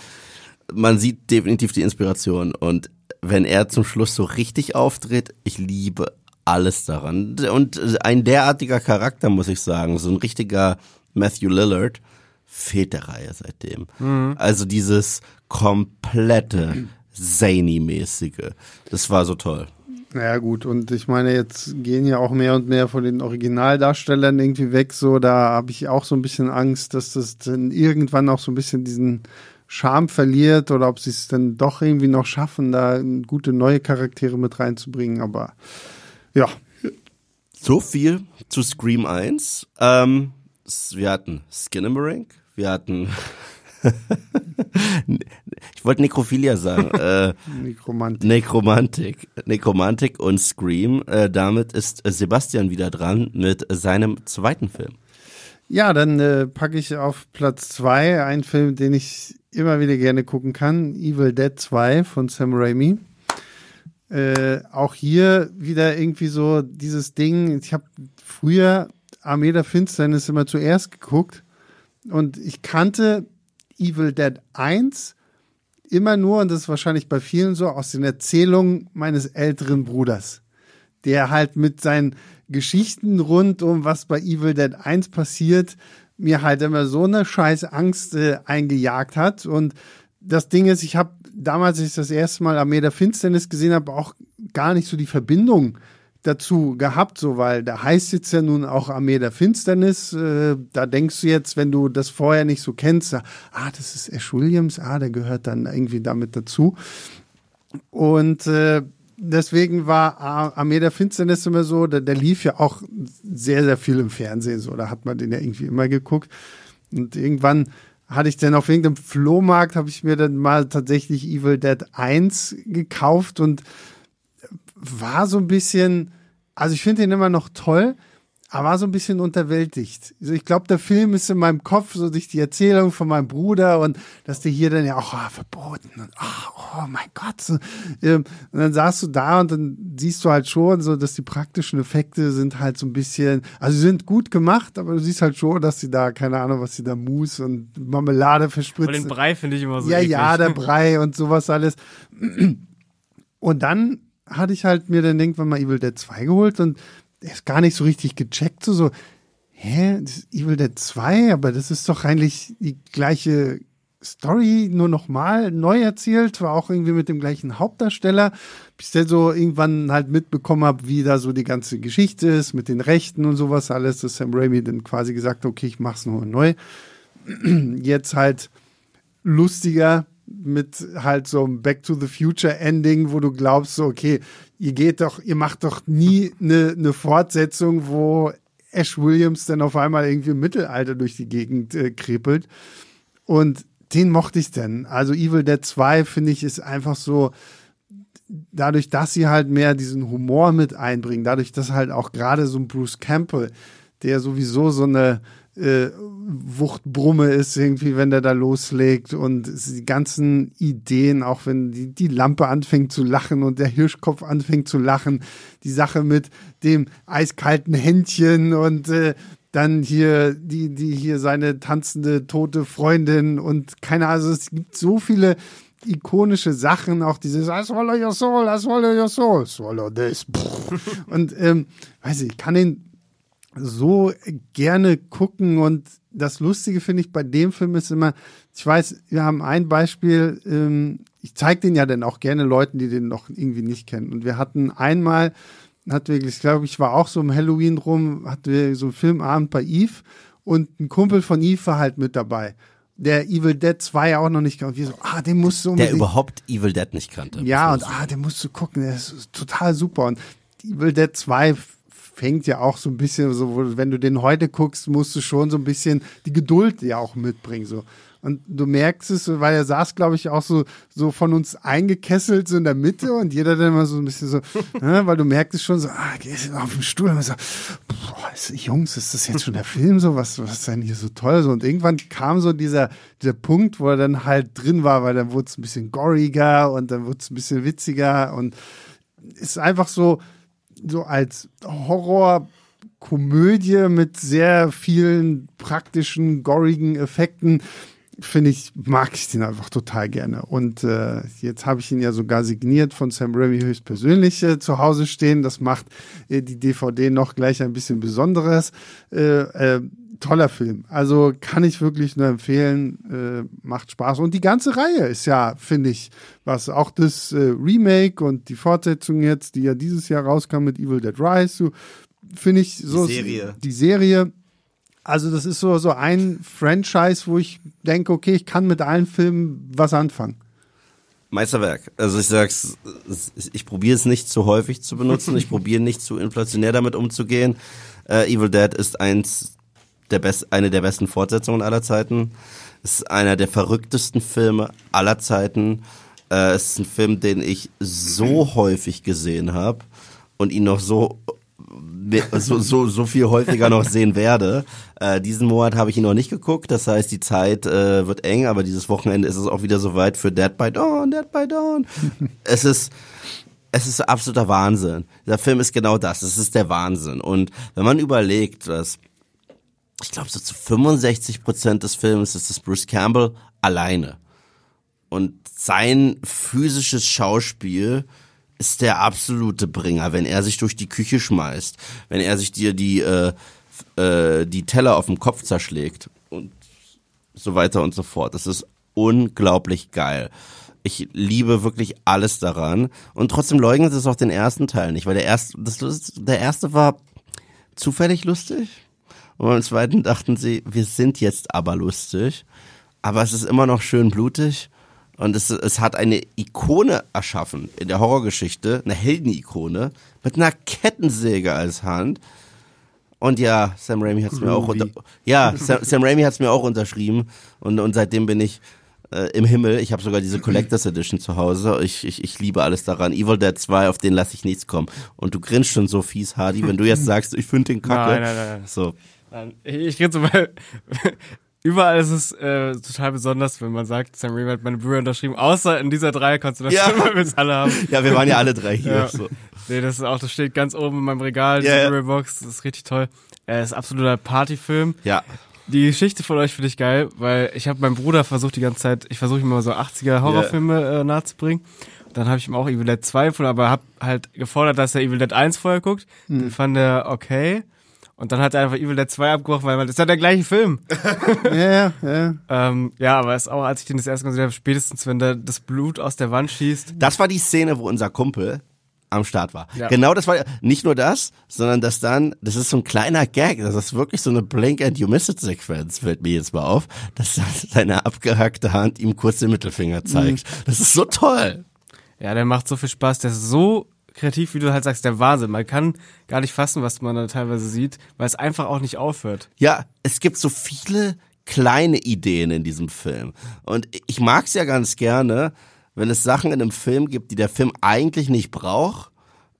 man sieht definitiv die Inspiration. Und wenn er zum Schluss so richtig auftritt, ich liebe alles daran. Und ein derartiger Charakter, muss ich sagen, so ein richtiger Matthew Lillard, fehlt der Reihe seitdem. Also dieses komplette Zany-mäßige. Das war so toll. Naja, gut, und ich meine, jetzt gehen ja auch mehr und mehr von den Originaldarstellern irgendwie weg, so, da habe ich auch so ein bisschen Angst, dass das dann irgendwann auch so ein bisschen diesen Charme verliert oder ob sie es dann doch irgendwie noch schaffen, da gute neue Charaktere mit reinzubringen, aber ja, So viel zu Scream 1. Ähm, wir hatten Skinamarink, wir hatten ich wollte Nekrophilia sagen, äh, Nekromantik. Nekromantik, Nekromantik und Scream. Äh, damit ist Sebastian wieder dran mit seinem zweiten Film. Ja, dann äh, packe ich auf Platz zwei einen Film, den ich immer wieder gerne gucken kann, Evil Dead 2 von Sam Raimi. Äh, auch hier wieder irgendwie so dieses Ding, ich habe früher Armee der Finsternis immer zuerst geguckt. Und ich kannte Evil Dead 1 immer nur, und das ist wahrscheinlich bei vielen so, aus den Erzählungen meines älteren Bruders, der halt mit seinen Geschichten rund um was bei Evil Dead 1 passiert, mir halt immer so eine scheiß Angst äh, eingejagt hat. Und das Ding ist, ich habe damals, als ich das erste Mal Armee der Finsternis gesehen habe, auch gar nicht so die Verbindung dazu gehabt, so weil da heißt jetzt ja nun auch Armee der Finsternis. Äh, da denkst du jetzt, wenn du das vorher nicht so kennst, ah, das ist Ash Williams, ah, der gehört dann irgendwie damit dazu. Und äh, deswegen war Ar- Armee der Finsternis immer so, der, der lief ja auch sehr, sehr viel im Fernsehen, so, da hat man den ja irgendwie immer geguckt. Und irgendwann hatte ich dann auf irgendeinem Flohmarkt, habe ich mir dann mal tatsächlich Evil Dead 1 gekauft und war so ein bisschen, also ich finde den immer noch toll, aber war so ein bisschen unterwältigt. Also ich glaube, der Film ist in meinem Kopf so durch die Erzählung von meinem Bruder und dass der hier dann ja auch oh, verboten und oh, oh mein Gott. So, ähm, und dann saßt du da und dann siehst du halt schon so, dass die praktischen Effekte sind halt so ein bisschen, also sie sind gut gemacht, aber du siehst halt schon, dass sie da, keine Ahnung, was sie da Mousse und Marmelade Und verspritzen. den Brei finde ich immer so Ja, eklig. ja, der Brei und sowas alles. Und dann hatte ich halt mir dann irgendwann mal Evil Dead 2 geholt und der ist gar nicht so richtig gecheckt, so, so, hä, das ist Evil Dead 2, aber das ist doch eigentlich die gleiche Story, nur nochmal neu erzählt, war auch irgendwie mit dem gleichen Hauptdarsteller, bis dann so irgendwann halt mitbekommen habe, wie da so die ganze Geschichte ist, mit den Rechten und sowas alles, dass Sam Raimi dann quasi gesagt okay, ich mach's nur neu. Jetzt halt lustiger mit halt so einem Back to the Future Ending, wo du glaubst, so, okay, ihr geht doch, ihr macht doch nie eine ne Fortsetzung, wo Ash Williams dann auf einmal irgendwie im Mittelalter durch die Gegend äh, krepelt. Und den mochte ich dann. Also Evil Dead 2, finde ich, ist einfach so, dadurch, dass sie halt mehr diesen Humor mit einbringen, dadurch, dass halt auch gerade so ein Bruce Campbell, der sowieso so eine äh, Wuchtbrumme ist irgendwie, wenn der da loslegt und die ganzen Ideen, auch wenn die, die Lampe anfängt zu lachen und der Hirschkopf anfängt zu lachen, die Sache mit dem eiskalten Händchen und äh, dann hier die, die hier seine tanzende tote Freundin und keine Ahnung, also es gibt so viele ikonische Sachen, auch dieses I swallow your soul, I swallow your soul, swallow this. Und ähm, weiß ich, ich kann den so gerne gucken und das Lustige finde ich bei dem Film ist immer, ich weiß, wir haben ein Beispiel, ähm, ich zeige den ja dann auch gerne Leuten, die den noch irgendwie nicht kennen. Und wir hatten einmal, hat wirklich, ich glaube, ich war auch so im Halloween rum, hatten wir so einen Filmabend bei Eve und ein Kumpel von Eve war halt mit dabei der Evil Dead 2 auch noch nicht kannte. Wir so, ah, den musst du unbedingt. Der überhaupt Evil Dead nicht kannte. Ja, und ah, den musst du gucken, der ist total super. Und Evil Dead 2 fängt ja auch so ein bisschen so, wenn du den heute guckst, musst du schon so ein bisschen die Geduld ja auch mitbringen. So. Und du merkst es, weil er saß, glaube ich, auch so, so von uns eingekesselt, so in der Mitte und jeder dann immer so ein bisschen so, ne, weil du merkst es schon so, ah, gehst auf den Stuhl und so, boah, ist, Jungs, ist das jetzt schon der Film so? Was, was ist denn hier so toll? So, und irgendwann kam so dieser, dieser Punkt, wo er dann halt drin war, weil dann wurde es ein bisschen goriger und dann wurde es ein bisschen witziger und ist einfach so, so als Horror Komödie mit sehr vielen praktischen, gorigen Effekten finde ich, mag ich den einfach total gerne. Und äh, jetzt habe ich ihn ja sogar signiert von Sam Raimi höchstpersönlich äh, zu Hause stehen. Das macht äh, die DVD noch gleich ein bisschen Besonderes. Äh, äh, toller Film. Also kann ich wirklich nur empfehlen. Äh, macht Spaß. Und die ganze Reihe ist ja, finde ich, was auch das äh, Remake und die Fortsetzung jetzt, die ja dieses Jahr rauskam mit Evil Dead Rise, so, finde ich so. Die Serie. Die Serie also das ist so, so ein Franchise, wo ich denke, okay, ich kann mit allen Filmen was anfangen. Meisterwerk. Also ich sag's, ich probiere es nicht zu häufig zu benutzen, ich probiere nicht zu inflationär damit umzugehen. Äh, Evil Dead ist eins der best, eine der besten Fortsetzungen aller Zeiten. Ist einer der verrücktesten Filme aller Zeiten. Äh, es ist ein Film, den ich so häufig gesehen habe und ihn noch so so, so, so viel häufiger noch sehen werde. Äh, diesen Monat habe ich ihn noch nicht geguckt, das heißt, die Zeit äh, wird eng, aber dieses Wochenende ist es auch wieder soweit für Dead by Dawn, Dead by Dawn. es ist es ist absoluter Wahnsinn. Der Film ist genau das, es ist der Wahnsinn. Und wenn man überlegt, dass ich glaube, so zu 65 Prozent des Films ist es Bruce Campbell alleine. Und sein physisches Schauspiel ist der absolute Bringer, wenn er sich durch die Küche schmeißt, wenn er sich dir die, äh, äh, die Teller auf dem Kopf zerschlägt und so weiter und so fort. Das ist unglaublich geil. Ich liebe wirklich alles daran. Und trotzdem leugnen sie es auch den ersten Teil nicht, weil der erste, das, der erste war zufällig lustig. Und beim zweiten dachten sie, wir sind jetzt aber lustig. Aber es ist immer noch schön blutig. Und es, es hat eine Ikone erschaffen in der Horrorgeschichte, eine Heldenikone, mit einer Kettensäge als Hand. Und ja, Sam Raimi hat es mir auch unter ja, Sam, Sam Raimi hat es mir auch unterschrieben und, und seitdem bin ich äh, im Himmel. Ich habe sogar diese Collectors Edition zu Hause. Ich, ich, ich liebe alles daran. Evil Dead 2, auf den lasse ich nichts kommen. Und du grinst schon so fies, Hardy, wenn du jetzt sagst, ich finde den Kacke. Nein, nein, nein. So. Ich grinse, weil Überall ist es äh, total besonders, wenn man sagt, Sam Raimi hat meine Brüder unterschrieben, außer in dieser Dreierkonstellation, ja. weil wir es alle haben. Ja, wir waren ja alle drei hier. Ja. So. Nee, das ist auch, das steht ganz oben in meinem Regal, die ja. Box, das ist richtig toll. Er ist absoluter Partyfilm. Ja. Die Geschichte von euch finde ich geil, weil ich habe meinem Bruder versucht die ganze Zeit, ich versuche immer so 80er Horrorfilme yeah. äh, nahezubringen. Dann habe ich ihm auch Evil Dead 2 von, aber habe halt gefordert, dass er Evil Dead 1 vorher guckt. Mhm. Den fand er okay. Und dann hat er einfach Evil Dead 2 abgebrochen, weil man, das ist ja der gleiche Film. ja, ja. ähm, ja, aber es ist auch, als ich den das erste Mal gesehen habe, spätestens, wenn da das Blut aus der Wand schießt. Das war die Szene, wo unser Kumpel am Start war. Ja. Genau das war nicht nur das, sondern dass dann, das ist so ein kleiner Gag, das ist wirklich so eine Blink and You Miss It Sequenz, fällt mir jetzt mal auf, dass seine abgehackte Hand ihm kurz den Mittelfinger zeigt. Mhm. Das ist so toll. Ja, der macht so viel Spaß, der ist so kreativ, wie du halt sagst, der Wahnsinn. Man kann gar nicht fassen, was man da teilweise sieht, weil es einfach auch nicht aufhört. Ja, es gibt so viele kleine Ideen in diesem Film. Und ich mag es ja ganz gerne, wenn es Sachen in einem Film gibt, die der Film eigentlich nicht braucht,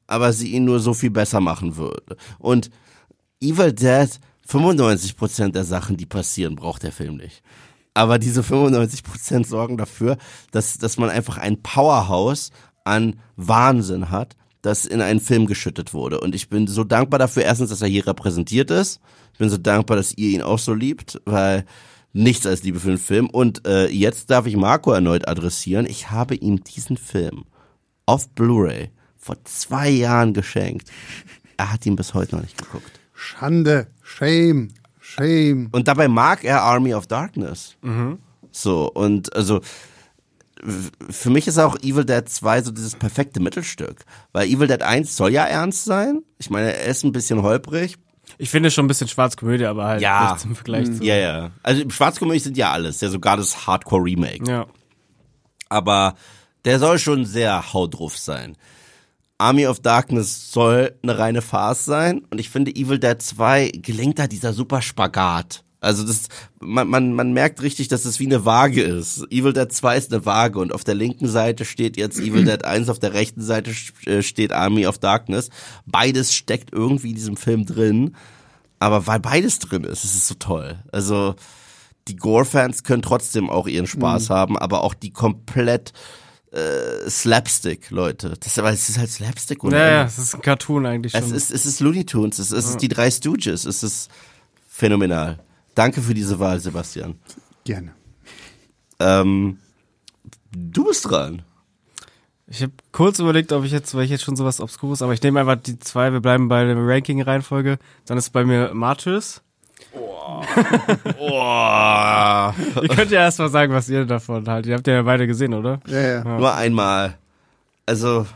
aber sie ihn nur so viel besser machen würde. Und Evil Dead 95 Prozent der Sachen, die passieren, braucht der Film nicht. Aber diese 95 Prozent sorgen dafür, dass, dass man einfach ein Powerhouse an Wahnsinn hat, das in einen Film geschüttet wurde. Und ich bin so dankbar dafür, erstens, dass er hier repräsentiert ist. Ich bin so dankbar, dass ihr ihn auch so liebt, weil nichts als Liebe für den Film. Und äh, jetzt darf ich Marco erneut adressieren. Ich habe ihm diesen Film auf Blu-ray vor zwei Jahren geschenkt. Er hat ihn bis heute noch nicht geguckt. Schande, Shame, Shame. Und dabei mag er Army of Darkness. So, und also für mich ist auch Evil Dead 2 so dieses perfekte Mittelstück. Weil Evil Dead 1 soll ja ernst sein. Ich meine, er ist ein bisschen holprig. Ich finde schon ein bisschen Schwarzkomödie, aber halt Ja. nicht zum Vergleich zu. Ja, ja. Also Schwarzkomödie sind ja alles. Ja, sogar das Hardcore-Remake. Ja. aber der soll schon sehr haudruff sein. Army of Darkness soll eine reine Farce sein und ich finde Evil Dead 2 gelingt da dieser super Spagat. Also das, man, man, man merkt richtig, dass es wie eine Waage ist. Evil Dead 2 ist eine Waage und auf der linken Seite steht jetzt Evil Dead 1, auf der rechten Seite äh, steht Army of Darkness. Beides steckt irgendwie in diesem Film drin, aber weil beides drin ist, ist es so toll. Also die Gore-Fans können trotzdem auch ihren Spaß haben, aber auch die komplett äh, Slapstick-Leute. Das, aber es ist halt Slapstick und Ja, ja, es ist ein Cartoon eigentlich schon. es ist, es ist Looney Tunes, es, es ist die drei Stooges, es ist phänomenal. Danke für diese Wahl, Sebastian. Gerne. Ähm, du bist dran. Ich habe kurz überlegt, ob ich jetzt, weil ich jetzt schon sowas Obskures, aber ich nehme einfach die zwei, wir bleiben bei der Ranking-Reihenfolge. Dann ist bei mir Martyrs. Oh. Ihr könnt ja erst mal sagen, was ihr davon haltet. Ihr habt ja beide gesehen, oder? Ja, ja. Nur einmal. Also,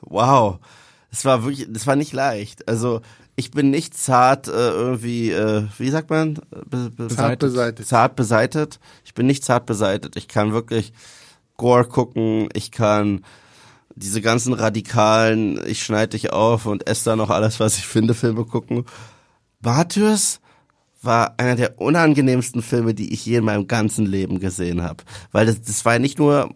wow. Es war wirklich, das war nicht leicht. Also, ich bin nicht zart äh, irgendwie, äh, wie sagt man? Be be Zart beseitigt. Zart beseitet. Ich bin nicht zart beseitet. Ich kann wirklich Gore gucken. Ich kann diese ganzen radikalen, ich schneide dich auf und esse da noch alles, was ich finde, Filme gucken. Martyrs war einer der unangenehmsten Filme, die ich je in meinem ganzen Leben gesehen habe. Weil das, das war ja nicht nur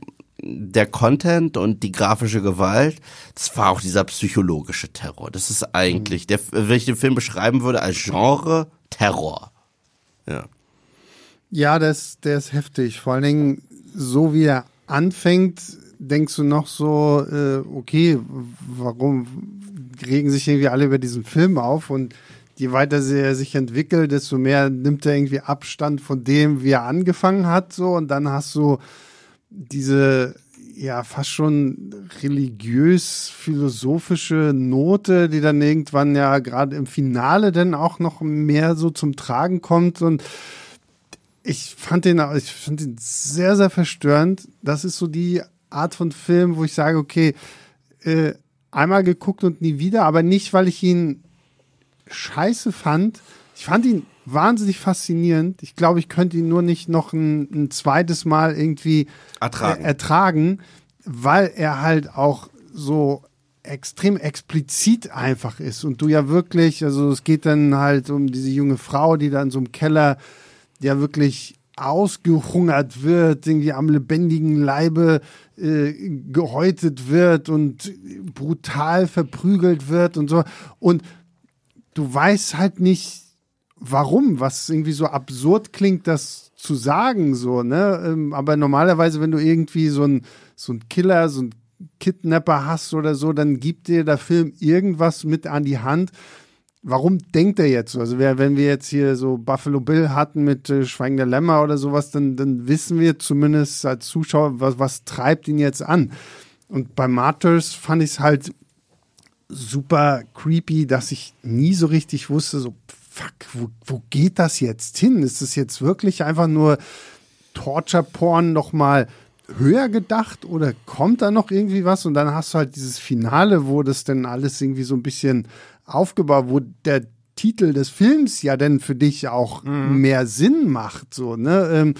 der Content und die grafische Gewalt, das war auch dieser psychologische Terror. Das ist eigentlich, der, wenn ich den Film beschreiben würde, als Genre Terror. Ja. Ja, der ist, der ist heftig. Vor allen Dingen, so wie er anfängt, denkst du noch so, äh, okay, warum regen sich irgendwie alle über diesen Film auf? Und je weiter er sich entwickelt, desto mehr nimmt er irgendwie Abstand von dem, wie er angefangen hat. So, und dann hast du diese ja fast schon religiös-philosophische Note, die dann irgendwann ja gerade im Finale dann auch noch mehr so zum Tragen kommt und ich fand den, ich fand den sehr, sehr verstörend. Das ist so die Art von Film, wo ich sage, okay, äh, einmal geguckt und nie wieder, aber nicht, weil ich ihn scheiße fand. Ich fand ihn wahnsinnig faszinierend. Ich glaube, ich könnte ihn nur nicht noch ein, ein zweites Mal irgendwie Ertragen. Äh, ertragen, weil er halt auch so extrem explizit einfach ist und du ja wirklich, also es geht dann halt um diese junge Frau, die da in so einem Keller ja wirklich ausgehungert wird, irgendwie am lebendigen Leibe äh, gehäutet wird und brutal verprügelt wird und so. Und du weißt halt nicht, warum, was irgendwie so absurd klingt, das zu sagen, so, ne? Ähm, Aber normalerweise, wenn du irgendwie so ein, so ein Killer, so ein Kidnapper hast oder so, dann gibt dir der Film irgendwas mit an die Hand. Warum denkt er jetzt so? Also, wenn wir jetzt hier so Buffalo Bill hatten mit äh, Schweigen der Lämmer oder sowas, dann, dann wissen wir zumindest als Zuschauer, was, was treibt ihn jetzt an. Und bei Martyrs fand ich es halt super creepy, dass ich nie so richtig wusste, so, fuck, wo, wo geht das jetzt hin? Ist das jetzt wirklich einfach nur Torture-Porn nochmal höher gedacht oder kommt da noch irgendwie was? Und dann hast du halt dieses Finale, wo das dann alles irgendwie so ein bisschen aufgebaut, wo der Titel des Films ja dann für dich auch mehr Sinn macht, so, ne? Ähm,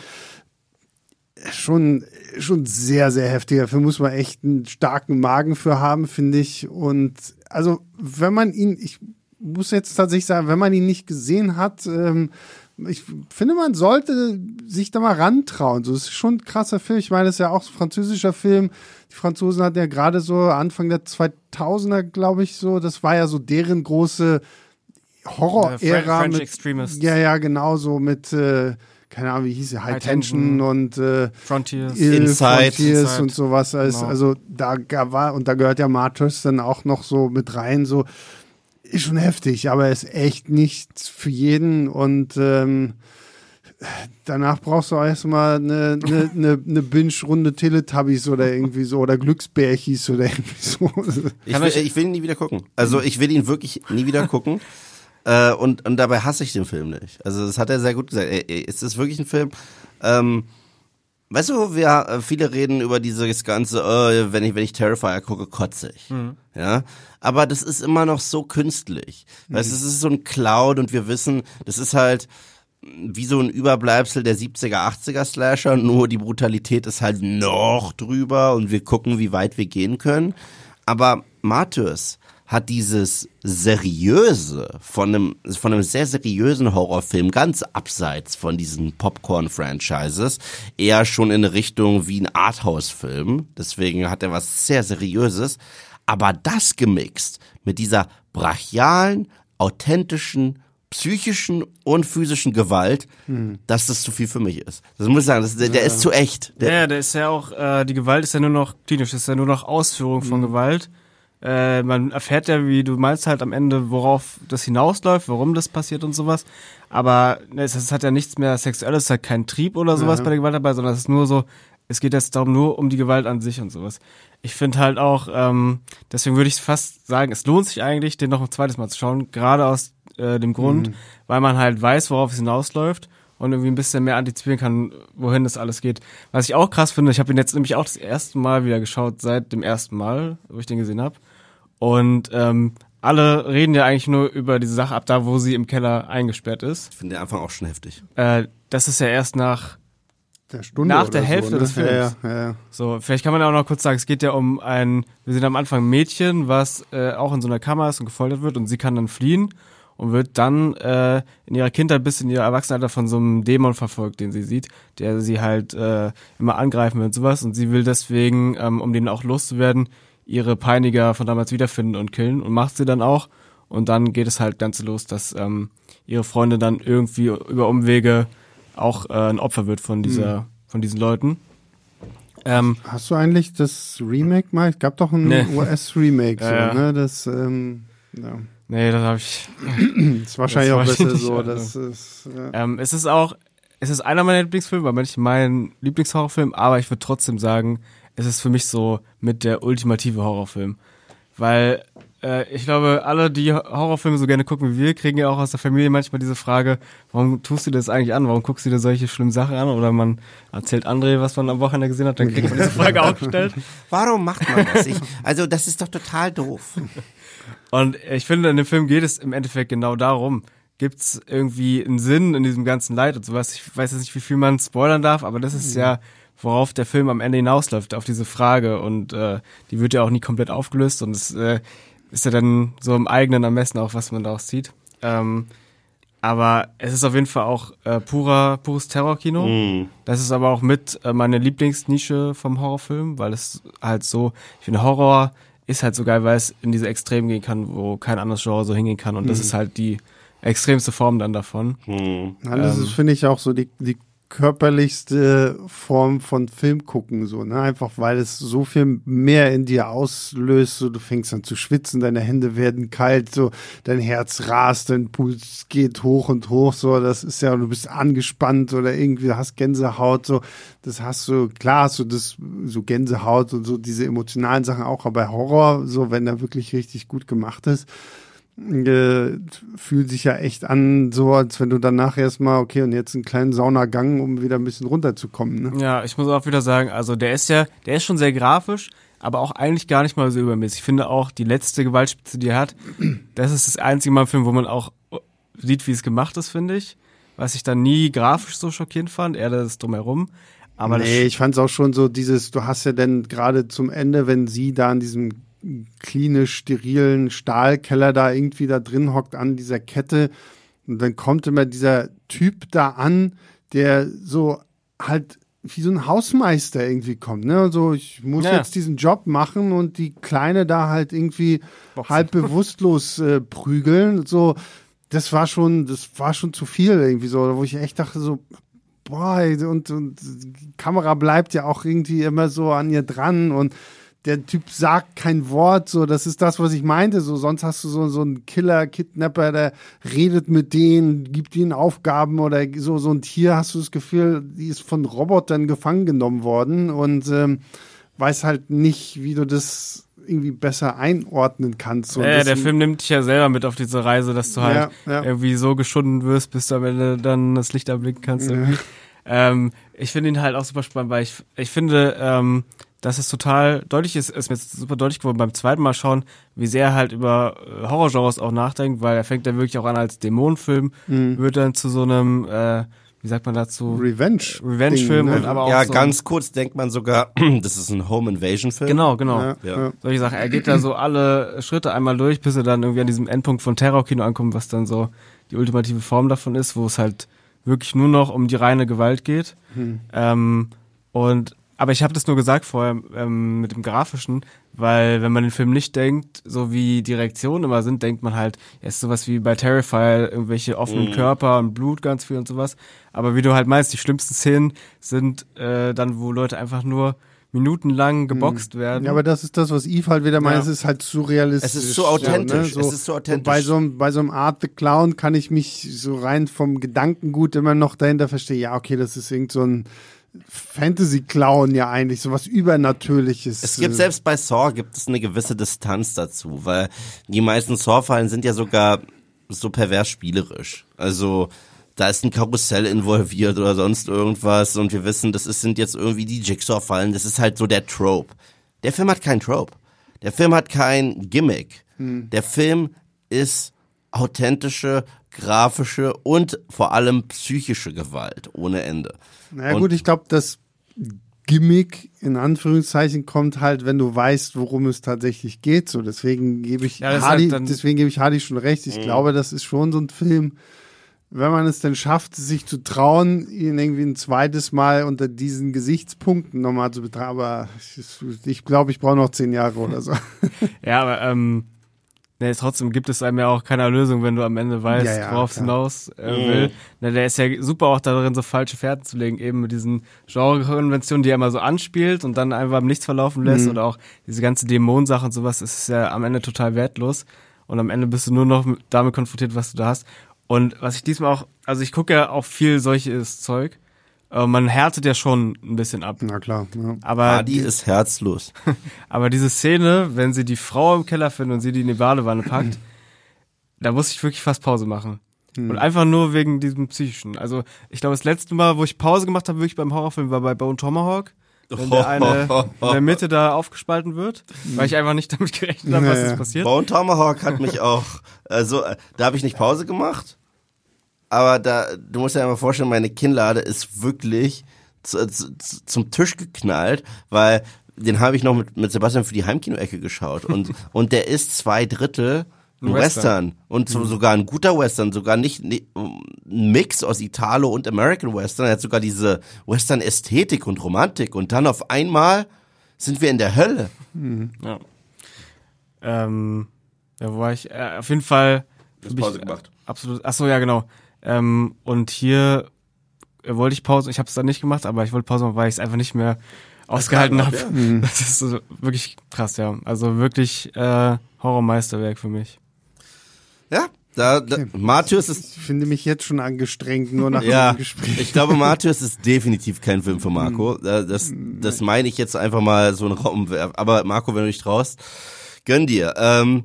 schon, schon sehr, sehr heftiger Film. Muss man echt einen starken Magen für haben, finde ich. Und also, wenn man ihn, ich muss jetzt tatsächlich sagen, wenn man ihn nicht gesehen hat, ähm, ich finde, man sollte sich da mal rantrauen. So, es ist schon ein krasser Film. Ich meine, das ist ja auch ein französischer Film. Die Franzosen hatten ja gerade so Anfang der 2000er, glaube ich, so, das war ja so deren große Horror-Ära French Extremists. ja, ja, genau so mit, äh, keine Ahnung, wie hieß sie, High, High Tension, Tension. und äh, Frontiers. Inside. Frontiers Inside. und sowas. Als, Genau. Also da war, und da gehört ja Martyrs dann auch noch so mit rein, so ist schon heftig, aber ist echt nicht für jeden und ähm, danach brauchst du erstmal eine, eine, eine, eine Binge-Runde Teletubbies oder irgendwie so oder Glücksbärchis oder irgendwie so. Ich Kann will, ich will ihn nie wieder gucken. Also ich will ihn wirklich nie wieder gucken. Äh, und, und dabei hasse ich den Film nicht. Also das hat er sehr gut gesagt. Ey, ey, Es ist wirklich ein Film. Ähm, weißt du, wir äh, viele reden über dieses ganze, äh, wenn ich wenn ich Terrifier gucke, kotze ich. Ja, aber das ist immer noch so künstlich. Weißt, du, es ist so ein Cloud und wir wissen, das ist halt wie so ein Überbleibsel der 70er, 80er Slasher, nur die Brutalität ist halt noch drüber und wir gucken, wie weit wir gehen können. Aber Martyrs hat dieses seriöse von einem von einem sehr seriösen Horrorfilm ganz abseits von diesen Popcorn Franchises eher schon in eine Richtung wie ein Arthouse Film deswegen hat er was sehr seriöses aber das gemixt mit dieser brachialen authentischen psychischen und physischen Gewalt, dass das zu viel für mich ist. Das muss ich sagen, das, der, der ist zu echt. Der, Ja, der ist ja auch, äh, die Gewalt ist ja nur noch klinisch, ist ja nur noch Ausführung von Gewalt. Äh, man erfährt ja, wie du meinst, halt am Ende, worauf das hinausläuft, warum das passiert und sowas. Aber ne, es, es hat ja nichts mehr Sexuelles, es hat keinen Trieb oder sowas bei der Gewalt dabei, sondern es ist nur so, es geht jetzt darum nur um die Gewalt an sich und sowas. Ich finde halt auch, ähm, deswegen würde ich fast sagen, es lohnt sich eigentlich, den noch ein zweites Mal zu schauen, gerade aus äh, dem Grund, weil man halt weiß, worauf es hinausläuft und irgendwie ein bisschen mehr antizipieren kann, wohin das alles geht. Was ich auch krass finde, ich habe ihn jetzt nämlich auch das erste Mal wieder geschaut, seit dem ersten Mal, wo ich den gesehen habe. Und ähm, alle reden ja eigentlich nur über diese Sache ab da, wo sie im Keller eingesperrt ist. ich finde den Anfang auch schon heftig. Äh, das ist ja erst nach Der Stunde Nach der oder Hälfte so, ne? des Films. Ja, ja, ja. So, vielleicht kann man ja auch noch kurz sagen, es geht ja um ein, wir sehen am Anfang ein Mädchen, was äh, auch in so einer Kammer ist und gefoltert wird und sie kann dann fliehen und wird dann äh, in ihrer Kindheit bis in ihr Erwachsenenalter von so einem Dämon verfolgt, den sie sieht, der sie halt äh, immer angreifen will und sowas und sie will deswegen, ähm, um den auch loszuwerden, ihre Peiniger von damals wiederfinden und killen und macht sie dann auch und dann geht es halt ganz los, dass ähm, ihre Freundin dann irgendwie über Umwege auch äh, ein Opfer wird von dieser, von diesen Leuten. Ähm, Hast du eigentlich das Remake mal? Es gab doch ein Nee. US-Remake, so, Ja, ja. ne? Das, ähm, ja. nee, das habe ich. ist wahrscheinlich Das auch besser nicht, so. Das ist, ja. Ähm, es ist auch, es ist einer meiner Lieblingsfilme, aber nicht mein Lieblingshorrorfilm, aber ich würde trotzdem sagen, es ist für mich so mit der ultimative Horrorfilm. Weil äh, ich glaube, alle, die Horrorfilme so gerne gucken wie wir, kriegen ja auch aus der Familie manchmal diese Frage, warum tust du das eigentlich an? Warum guckst du dir solche schlimmen Sachen an? Oder man erzählt André, was man am Wochenende gesehen hat, dann kriegt man diese Frage auch gestellt. Warum macht man das? Ich, also das ist doch total doof. Und ich finde, in dem Film geht es im Endeffekt genau darum. Gibt es irgendwie einen Sinn in diesem ganzen Leid und sowas? Ich weiß jetzt nicht, wie viel man spoilern darf, aber das ist ja, worauf der Film am Ende hinausläuft, auf diese Frage. Und äh, die wird ja auch nie komplett aufgelöst und es äh, ist ja dann so im eigenen Ermessen auch, was man daraus zieht. Ähm, aber es ist auf jeden Fall auch äh, purer, pures Terrorkino. Das ist aber auch mit äh, meine Lieblingsnische vom Horrorfilm, weil es halt so, ich finde Horror ist halt so geil, weil es in diese Extremen gehen kann, wo kein anderes Genre so hingehen kann. Und das ist halt die extremste Form dann davon. Hm. Ja, das ist, finde ich, auch so die, die körperlichste Form von Film gucken, so, ne? Einfach weil es so viel mehr in dir auslöst, so du fängst an zu schwitzen, deine Hände werden kalt, so dein Herz rast, dein Puls geht hoch und hoch, so, das ist ja, du bist angespannt oder irgendwie hast Gänsehaut, so, das hast du, klar hast du das, so Gänsehaut und so diese emotionalen Sachen auch, aber Horror, so, wenn er wirklich richtig gut gemacht ist, äh, fühlt sich ja echt an, so als wenn du danach erstmal, okay, und jetzt einen kleinen Saunagang, um wieder ein bisschen runterzukommen. Ne? Ja, ich muss auch wieder sagen, also der ist ja, der ist schon sehr grafisch, aber auch eigentlich gar nicht mal so übermäßig. Ich finde auch die letzte Gewaltspitze, die er hat, das ist das einzige Mal im Film, wo man auch sieht, wie es gemacht ist, finde ich. Was ich dann nie grafisch so schockierend fand, eher das drumherum. Aber nee, ich fand es auch schon so dieses, du hast ja dann gerade zum Ende, wenn sie da in diesem klinisch sterilen Stahlkeller da irgendwie da drin hockt an dieser Kette und dann kommt immer dieser Typ da an, der so halt wie so ein Hausmeister irgendwie kommt, ne? So, ich muss Ja. jetzt diesen Job machen und die Kleine da halt irgendwie halb bewusstlos äh, prügeln. So, das war schon, das war schon zu viel irgendwie so, wo ich echt dachte so, boah, und, und die Kamera bleibt ja auch irgendwie immer so an ihr dran und der Typ sagt kein Wort, so, das ist das, was ich meinte, so, sonst hast du so, so einen Killer, Kidnapper, der redet mit denen, gibt ihnen Aufgaben oder so, so, und hier hast du das Gefühl, die ist von Robotern gefangen genommen worden und ähm, weiß halt nicht, wie du das irgendwie besser einordnen kannst. So, Ja, der Film nimmt dich ja selber mit auf diese Reise, dass du halt Ja, ja. irgendwie so geschunden wirst, bis du am Ende dann das Licht erblicken kannst. Irgendwie. Ähm, ich finde ihn halt auch super spannend, weil ich, ich finde, ähm, dass es total deutlich ist, ist mir jetzt super deutlich geworden beim zweiten Mal schauen, wie sehr er halt über äh, Horrorgenres auch nachdenkt, weil er fängt ja wirklich auch an als Dämonenfilm, Mhm. wird dann zu so einem, äh, wie sagt man dazu? Revenge. Revenge-Film Ding, und ne? aber auch ja, so ganz kurz denkt man sogar, das ist ein Home Invasion Film. Genau, genau. Ja, Ja. ja. solche Sachen. Er geht da so alle Schritte einmal durch, bis er dann irgendwie an diesem Endpunkt von Terrorkino ankommt, was dann so die ultimative Form davon ist, wo es halt wirklich nur noch um die reine Gewalt geht. Ähm, und aber ich habe das nur gesagt vorher ähm, mit dem Grafischen, weil wenn man den Film nicht denkt, so wie die Reaktionen immer sind, denkt man halt, ja, ist sowas wie bei Terrifier, irgendwelche offenen Körper und Blut ganz viel und sowas. Aber wie du halt meinst, die schlimmsten Szenen sind äh, dann, wo Leute einfach nur minutenlang geboxt werden. Ja, aber das ist das, was Eve halt wieder meint. Ja. Es ist halt surrealistisch. Es ist so authentisch. So, Es ist so authentisch. Und bei so, einem- bei so einem Art the Clown kann ich mich so rein vom Gedankengut immer noch dahinter verstehen. Ja, okay, das ist irgend so ein Fantasy-Clown ja eigentlich, so was Übernatürliches. Es gibt Äh, selbst bei Saw gibt es eine gewisse Distanz dazu, weil die meisten Saw-Fallen sind ja sogar so pervers spielerisch. Also da ist ein Karussell involviert oder sonst irgendwas und wir wissen, das ist, sind jetzt irgendwie die Jigsaw-Fallen. Das ist halt so der Trope. Der Film hat kein Trope. Der Film hat kein Gimmick. Der Film ist authentische, grafische und vor allem psychische Gewalt ohne Ende. Naja Und- gut, ich glaube, das Gimmick in Anführungszeichen kommt halt, wenn du weißt, worum es tatsächlich geht. So, deswegen gebe ich Ja, Hardy, halt deswegen gebe ich Hardy schon recht. Mhm. Ich glaube, das ist schon so ein Film, wenn man es denn schafft, sich zu trauen, ihn irgendwie ein zweites Mal unter diesen Gesichtspunkten nochmal zu betrachten. Aber ich, ich glaube, ich brauche noch zehn Jahre oder so. Ja, aber ähm, nee, trotzdem gibt es einem ja auch keine Lösung, wenn du am Ende weißt, Ja, ja, worauf es hinaus äh, will. Na, der ist ja super auch darin, so falsche Fährten zu legen, eben mit diesen Genre-Konventionen, die er immer so anspielt und dann einfach im Nichts verlaufen lässt oder auch diese ganze Dämonensache und sowas, ist ja am Ende total wertlos. Und am Ende bist du nur noch mit- damit konfrontiert, was du da hast. Und was ich diesmal auch, also ich gucke ja auch viel solches Zeug. Äh, man härtet ja schon ein bisschen ab. Na klar. Ja. Aber Hardy ist herzlos. aber diese Szene, wenn sie die Frau im Keller findet und sie die in die Badewanne packt, da muss ich wirklich fast Pause machen. Und einfach nur wegen diesem psychischen. Also ich glaube, das letzte Mal, wo ich Pause gemacht habe, wirklich beim Horrorfilm, war bei Bone Tomahawk. Wenn der eine in der Mitte da aufgespalten wird, weil ich einfach nicht damit gerechnet habe, was ja. passiert. Bone Tomahawk hat mich auch, also da habe ich nicht Pause gemacht, aber da, du musst dir einmal vorstellen, meine Kinnlade ist wirklich zu, zu, zu- zum Tisch geknallt, weil den habe ich noch mit, mit Sebastian für die Heimkino-Ecke geschaut und, und der ist zwei Drittel ein Western. Western. und so, sogar ein guter Western, sogar nicht, nicht ein Mix aus Italo und American Western, er hat sogar diese Western-Ästhetik und Romantik und dann auf einmal sind wir in der Hölle. Ja. Ähm, wo war ich? Äh, auf jeden Fall. Du hast hab ich, Pause gemacht. Absolut. Ach so, ja, genau. Ähm, und hier äh, wollte ich Pause. Ich habe es dann nicht gemacht, aber ich wollte Pause machen, weil ich es einfach nicht mehr ausgehalten habe. ab, Das ist so, wirklich krass, ja. Also wirklich äh, Horrormeisterwerk für mich. Ja, da, da Martyrs ist Ich finde mich jetzt schon angestrengt, nur nach Ja, dem Gespräch. ich glaube, Martyrs ist definitiv kein Film für Marco. Äh, Das, das meine ich jetzt einfach mal so einen Raum. werfen. Aber Marco, wenn du dich traust, gönn dir. Ähm,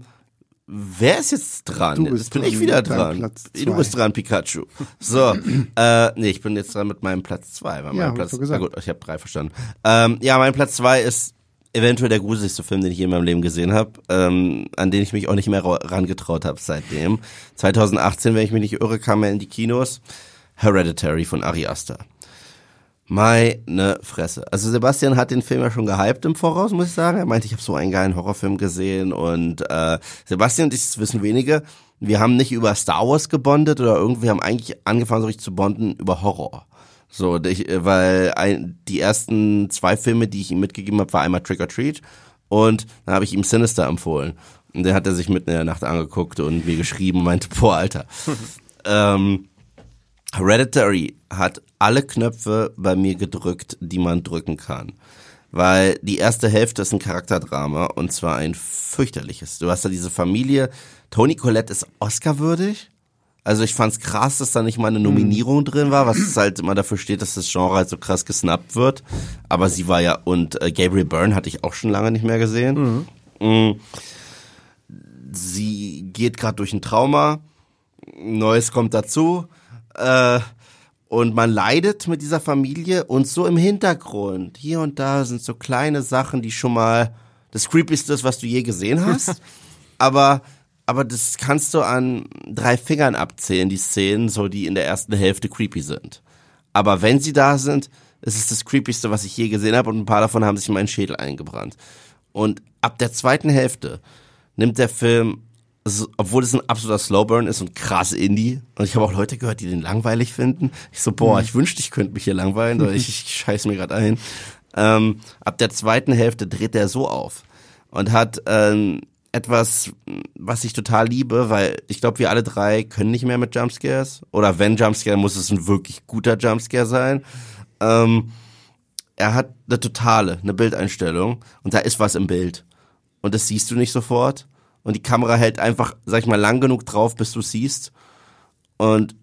wer ist jetzt dran? Du bist jetzt bin dran ich wieder dran. Du bist dran, Pikachu. So, äh, nee, ich bin jetzt dran mit meinem Platz zwei. Weil Ja, mein Platz, gesagt. Na gut, ich habe drei verstanden. Ähm, ja, mein Platz zwei ist eventuell der gruseligste Film, den ich je in meinem Leben gesehen habe, ähm, an den ich mich auch nicht mehr ra- rangetraut habe seitdem. 2018, wenn ich mich nicht irre, kam er in die Kinos. Hereditary von Ari Aster. Meine Fresse. Also Sebastian hat den Film ja schon gehypt im Voraus, muss ich sagen. Er meinte, ich habe so einen geilen Horrorfilm gesehen und äh, Sebastian und ich, das wissen wenige, wir haben nicht über Star Wars gebondet oder irgendwie wir haben eigentlich angefangen, so richtig zu bonden über Horror. So, ich, äh, weil ein, die ersten zwei Filme, die ich ihm mitgegeben habe, war einmal Trick or Treat und dann habe ich ihm Sinister empfohlen. Und der hat er sich mitten in der Nacht angeguckt und mir geschrieben und meinte, boah, Alter. ähm, Hereditary hat alle Knöpfe bei mir gedrückt, die man drücken kann. Weil die erste Hälfte ist ein Charakterdrama und zwar ein fürchterliches. Du hast da diese Familie. Tony Collette ist Oscar-würdig. Also ich fand's krass, dass da nicht mal eine Nominierung drin war, was halt immer dafür steht, dass das Genre halt so krass gesnappt wird. Aber sie war ja, und äh, Gabriel Byrne hatte ich auch schon lange nicht mehr gesehen. Mhm. Sie geht gerade durch ein Trauma, Neues kommt dazu. Äh, und man leidet mit dieser Familie und so im Hintergrund, hier und da sind so kleine Sachen, die schon mal das Creepyste ist, was du je gesehen hast. aber, aber das kannst du an drei Fingern abzählen, die Szenen, so die in der ersten Hälfte creepy sind. Aber wenn sie da sind, ist es das Creepyste, was ich je gesehen habe und ein paar davon haben sich in meinen Schädel eingebrannt. Und ab der zweiten Hälfte nimmt der Film obwohl es ein absoluter Slowburn ist und krass Indie. Und ich habe auch Leute gehört, die den langweilig finden. Ich so, boah, ich wünschte, ich könnte mich hier langweilen, oder ich, ich scheiß mir gerade ein. Ähm, ab der zweiten Hälfte dreht er so auf und hat ähm, etwas, was ich total liebe, weil ich glaube, wir alle drei können nicht mehr mit Jumpscares. Oder wenn Jumpscare, muss es ein wirklich guter Jumpscare sein. Ähm, er hat eine totale, eine Bildeinstellung und da ist was im Bild. Und das siehst du nicht sofort und die Kamera hält einfach, sag ich mal, lang genug drauf, bis du siehst. Und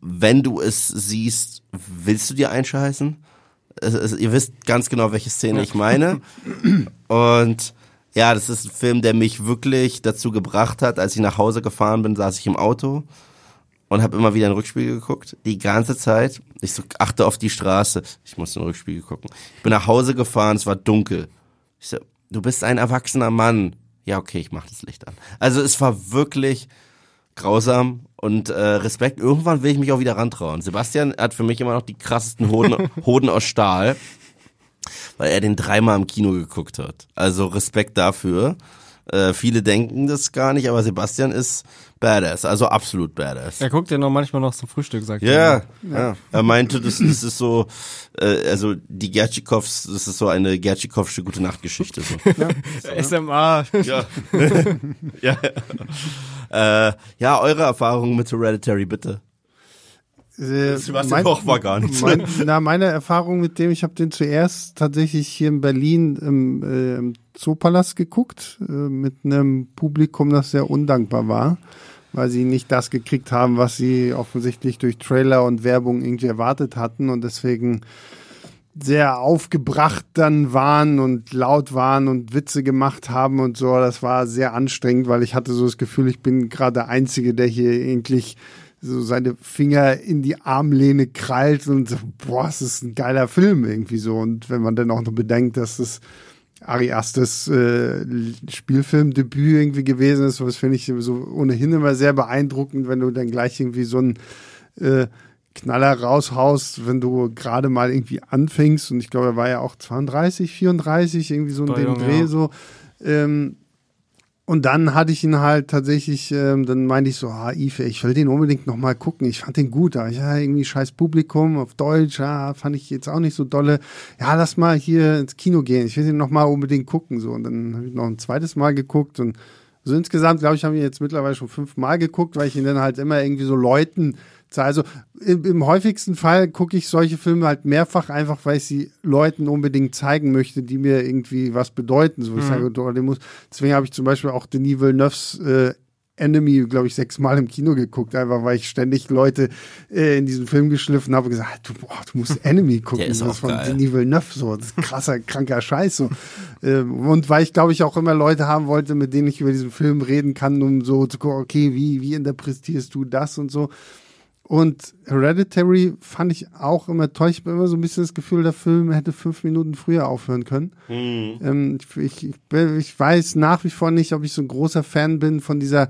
wenn du es siehst, willst du dir einscheißen? Es, es, ihr wisst ganz genau, welche Szene ich meine. Und ja, das ist ein Film, der mich wirklich dazu gebracht hat. Als ich nach Hause gefahren bin, saß ich im Auto und habe immer wieder ein Rückspiegel geguckt. Die ganze Zeit. Ich so, achte auf die Straße. Ich muss in den Rückspiegel gucken. Ich bin nach Hause gefahren, es war dunkel. Ich so, du bist ein erwachsener Mann ja, okay, ich mach das Licht an. Also es war wirklich grausam und äh, Respekt. Irgendwann will ich mich auch wieder rantrauen. Sebastian hat für mich immer noch die krassesten Hoden, Hoden aus Stahl, weil er den dreimal im Kino geguckt hat. Also Respekt dafür. Äh, viele denken das gar nicht, aber Sebastian ist badass, also absolut badass. Er guckt ja noch manchmal noch zum Frühstück, sagt ja, er. Ja, ja. Er meinte, das, das ist so, äh, also die Gertschikovs, das ist so eine Gertschikovsche gute Nachtgeschichte. So. Ja, SMA. Ja. ja. Äh, ja, eure Erfahrungen mit Hereditary, bitte. Äh, Sebastian mein, Koch war gar nichts. Mein, na, meine Erfahrung mit dem, ich habe den zuerst tatsächlich hier in Berlin im, äh, im Zoopalast geguckt, äh, mit einem Publikum, das sehr undankbar war, weil sie nicht das gekriegt haben, was sie offensichtlich durch Trailer und Werbung irgendwie erwartet hatten und deswegen sehr aufgebracht dann waren und laut waren und Witze gemacht haben und so. Das war sehr anstrengend, weil ich hatte so das Gefühl, ich bin gerade der Einzige, der hier eigentlich so seine Finger in die Armlehne krallt und so, boah, es ist ein geiler Film irgendwie so. Und wenn man dann auch noch bedenkt, dass es Ari Astes äh, Spielfilmdebüt irgendwie gewesen ist, was finde ich so ohnehin immer sehr beeindruckend, wenn du dann gleich irgendwie so einen äh, Knaller raushaust, wenn du gerade mal irgendwie anfängst. Und ich glaube, er war ja auch 32, 34, irgendwie so in dem Dreh ja. so. Ähm, und dann hatte ich ihn halt tatsächlich, ähm, dann meinte ich so, ah, Ife, ich will den unbedingt nochmal gucken. Ich fand den gut, aber ich ja irgendwie scheiß Publikum auf Deutsch, ja, fand ich jetzt auch nicht so dolle. Ja, lass mal hier ins Kino gehen. Ich will den nochmal unbedingt gucken. So. Und dann habe ich noch ein zweites Mal geguckt und so insgesamt, glaube ich, haben wir jetzt mittlerweile schon fünfmal geguckt, weil ich ihn dann halt immer irgendwie so Leuten also im, im häufigsten Fall gucke ich solche Filme halt mehrfach einfach, weil ich sie Leuten unbedingt zeigen möchte, die mir irgendwie was bedeuten. So, ich mhm. sage, muss. Deswegen habe ich zum Beispiel auch Denis Villeneuve's äh, Enemy, glaube ich, sechsmal im Kino geguckt, einfach weil ich ständig Leute äh, in diesen Film geschliffen habe und gesagt, du, boah, du musst Enemy gucken, Der ist das von geil. Denis Villeneuve, so, das ist krasser, kranker Scheiß, so. Ähm, und weil ich, glaube ich, auch immer Leute haben wollte, mit denen ich über diesen Film reden kann, um so zu gucken, okay, wie, wie interpretierst du das und so. Und Hereditary fand ich auch immer toll. Ich habe immer so ein bisschen das Gefühl, der Film hätte fünf Minuten früher aufhören können. Mhm. Ähm, ich, ich, ich, weiß nach wie vor nicht, ob ich so ein großer Fan bin von dieser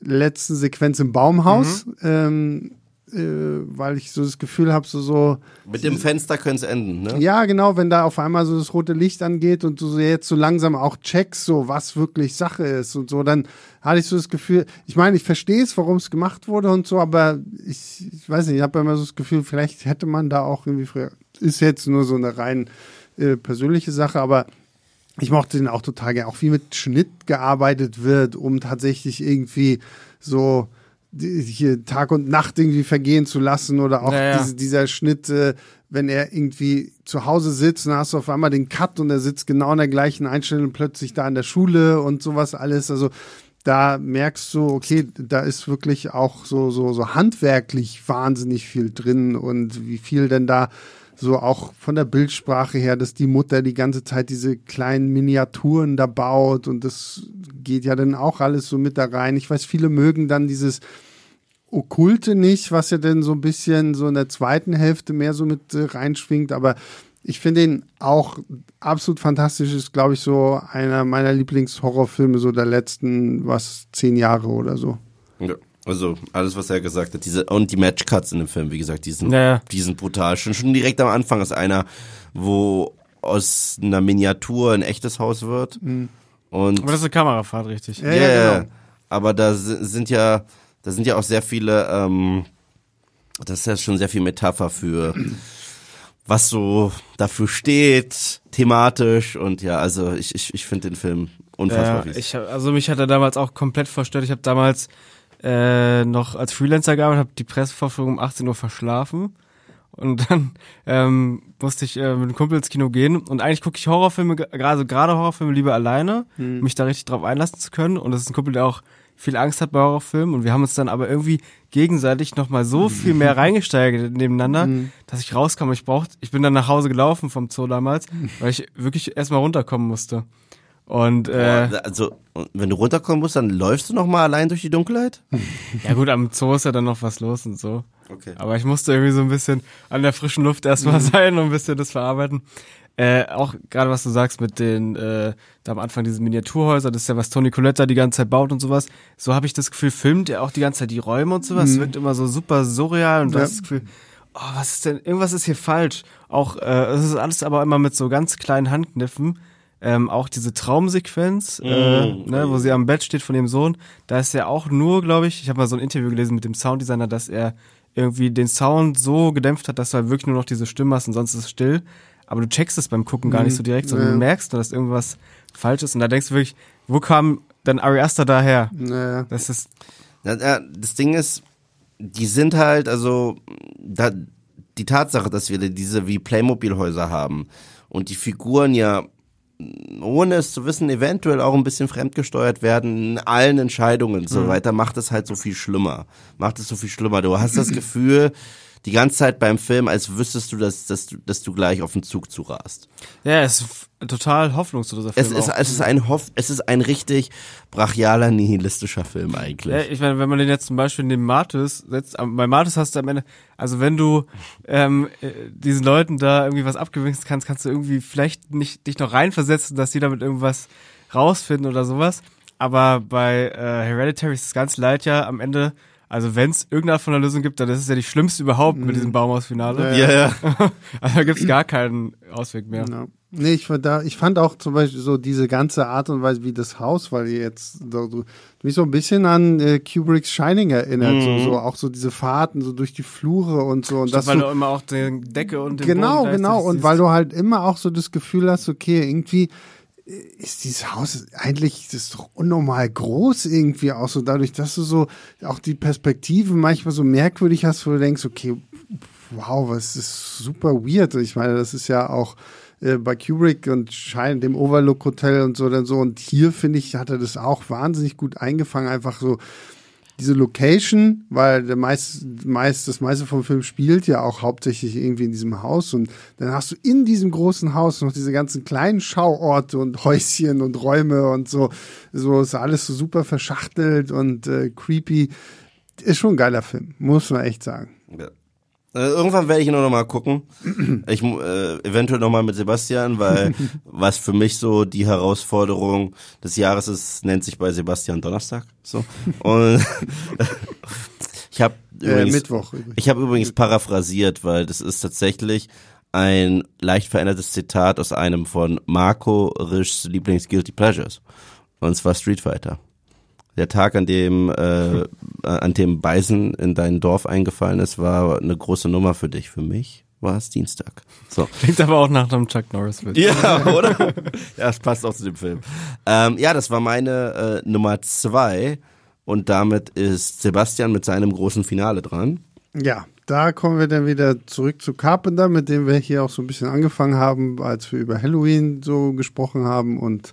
letzten Sequenz im Baumhaus. Mhm. Ähm, äh, weil ich so das Gefühl habe, so, so. Mit dem Fenster könnte es enden, ne? Ja, genau, wenn da auf einmal so das rote Licht angeht und du so jetzt so langsam auch checkst, so was wirklich Sache ist und so, dann hatte ich so das Gefühl, ich meine, ich verstehe es, warum es gemacht wurde und so, aber ich, ich weiß nicht, ich habe immer so das Gefühl, vielleicht hätte man da auch irgendwie früher, ist jetzt nur so eine rein äh, persönliche Sache, aber ich mochte den auch total gerne, auch wie mit Schnitt gearbeitet wird, um tatsächlich irgendwie so hier Tag und Nacht irgendwie vergehen zu lassen oder auch Ja, ja. Diese, dieser Schnitt, äh, wenn er irgendwie zu Hause sitzt, dann hast du auf einmal den Cut und er sitzt genau in der gleichen Einstellung plötzlich da in der Schule und sowas alles. Also da merkst du, okay, da ist wirklich auch so, so, so handwerklich wahnsinnig viel drin und wie viel denn da so auch von der Bildsprache her, dass die Mutter die ganze Zeit diese kleinen Miniaturen da baut und das geht ja dann auch alles so mit da rein. Ich weiß, viele mögen dann dieses Okkulte nicht, was ja dann so ein bisschen so in der zweiten Hälfte mehr so mit äh, reinschwingt, aber ich finde ihn auch absolut fantastisch, ist glaube ich so einer meiner Lieblingshorrorfilme so der letzten, was, zehn Jahre oder so. Ja. Also alles, was er gesagt hat, diese und die Matchcuts in dem Film, wie gesagt, die sind, Ja, ja. die sind brutal. Schon, schon direkt am Anfang ist einer, wo aus einer Miniatur ein echtes Haus wird. Und Aber das ist eine Kamerafahrt, richtig. Ja, ja, ja, genau. aber da si- sind ja, da sind ja auch sehr viele, ähm, das ist ja schon sehr viel Metapher für was so dafür steht, thematisch und ja, also ich, ich, ich finde den Film unfassbar Ja, fies. ich hab, also mich hat er damals auch komplett verstört. Ich habe damals äh, noch als Freelancer gearbeitet, habe die Pressevorführung um 18 Uhr verschlafen. Und dann ähm, musste ich äh, mit einem Kumpel ins Kino gehen. Und eigentlich gucke ich Horrorfilme, ge- gerade gerade Horrorfilme lieber alleine, um mich da richtig drauf einlassen zu können. Und das ist ein Kumpel, der auch viel Angst hat bei Horrorfilmen. Und wir haben uns dann aber irgendwie gegenseitig nochmal so viel mehr reingesteigert nebeneinander, dass ich rauskam. Ich brauchte, ich bin dann nach Hause gelaufen vom Zoo damals, weil ich wirklich erstmal runterkommen musste. Und äh, also, wenn du runterkommen musst, dann läufst du noch mal allein durch die Dunkelheit? ja gut, am Zoo ist ja dann noch was los und so. Okay. Aber ich musste irgendwie so ein bisschen an der frischen Luft erstmal sein und ein bisschen das verarbeiten. Äh, auch gerade was du sagst mit den, äh, da am Anfang diese Miniaturhäuser, das ist ja was Tony Coletta die ganze Zeit baut und sowas. So habe ich das Gefühl, filmt er auch die ganze Zeit die Räume und sowas. Es wirkt immer so super surreal und du Ja. hast das Gefühl, oh, was ist denn, irgendwas ist hier falsch. Auch, äh, es ist alles aber immer mit so ganz kleinen Handkniffen. Ähm, auch diese Traumsequenz, äh, Mm, ne, wo sie am Bett steht von dem Sohn, da ist er auch nur, glaube ich, ich habe mal so ein Interview gelesen mit dem Sounddesigner, dass er irgendwie den Sound so gedämpft hat, dass du halt wirklich nur noch diese Stimme hast und sonst ist es still. Aber du checkst es beim Gucken gar nicht so direkt, sondern ja. du merkst dass irgendwas falsch ist und da denkst du wirklich, wo kam denn Ari Aster daher? Naja. Das ist, Ja, ja, das Ding ist, die sind halt, also, da, die Tatsache, dass wir diese wie Playmobil-Häuser haben und die Figuren ja, ohne es zu wissen, eventuell auch ein bisschen fremdgesteuert werden in allen Entscheidungen und so weiter, macht es halt so viel schlimmer. Macht es so viel schlimmer. Du hast das Gefühl, die ganze Zeit beim Film, als wüsstest du, dass, dass, du, dass du gleich auf den Zug zurast. ja, es ist total hoffnungsloser Film. Es ist, auch. es ist ein Hoff, es ist ein richtig brachialer, nihilistischer Film eigentlich. Ja, ich meine, wenn man den jetzt zum Beispiel neben Martis setzt, bei Martis hast du am Ende, also wenn du ähm, äh, diesen Leuten da irgendwie was abgewinnst kannst, kannst du irgendwie vielleicht nicht dich noch reinversetzen, dass die damit irgendwas rausfinden oder sowas. Aber bei äh, Hereditary ist es ganz leid ja am Ende, also wenn es irgendeine von der Lösung gibt, dann ist es ja die schlimmste überhaupt mit diesem Baumhausfinale. ja, ja. Also da gibt's gar keinen Ausweg mehr. Ja. Nee, ich fand, da, ich fand auch zum Beispiel so diese ganze Art und Weise, wie das Haus, weil ihr jetzt so, mich so ein bisschen an äh, Kubricks Shining erinnert, so, so auch so diese Fahrten so durch die Flure und so und das weil so, du immer auch die Decke und den genau, Boden genau und weil du halt immer auch so das Gefühl hast, okay, irgendwie ist dieses Haus eigentlich das ist doch unnormal groß irgendwie auch so dadurch, dass du so auch die Perspektive manchmal so merkwürdig hast, wo du denkst, okay, wow, was ist super weird. Ich meine, das ist ja auch äh, bei Kubrick und Schein, dem Overlook Hotel und so dann so. Und hier finde ich, hat er das auch wahnsinnig gut eingefangen, einfach so diese Location, weil der meist, meist, das meiste vom Film spielt ja auch hauptsächlich irgendwie in diesem Haus und dann hast du in diesem großen Haus noch diese ganzen kleinen Schauorte und Häuschen und Räume und so, so ist alles so super verschachtelt und äh, creepy. Ist schon ein geiler Film, muss man echt sagen. Ja. Äh, Irgendwann werde ich ihn auch noch mal gucken. Ich äh, eventuell noch mal mit Sebastian, weil was für mich so die Herausforderung des Jahres ist, nennt sich bei Sebastian Donnerstag. So und ich habe Äh, übrigens Mittwoch übrigens. ich habe übrigens paraphrasiert, weil das ist tatsächlich ein leicht verändertes Zitat aus einem von Marco Rischs Lieblings Guilty Pleasures und zwar Street Fighter. Der Tag, an dem äh, an dem Bison in dein Dorf eingefallen ist, war eine große Nummer für dich, für mich. war es Dienstag. So. Klingt aber auch nach einem Chuck Norris-Film. Ja, oder? ja, das passt auch zu dem Film. Ähm, ja, das war meine äh, Nummer zwei. Und damit ist Sebastian mit seinem großen Finale dran. Ja, da kommen wir dann wieder zurück zu Carpenter, mit dem wir hier auch so ein bisschen angefangen haben, als wir über Halloween so gesprochen haben und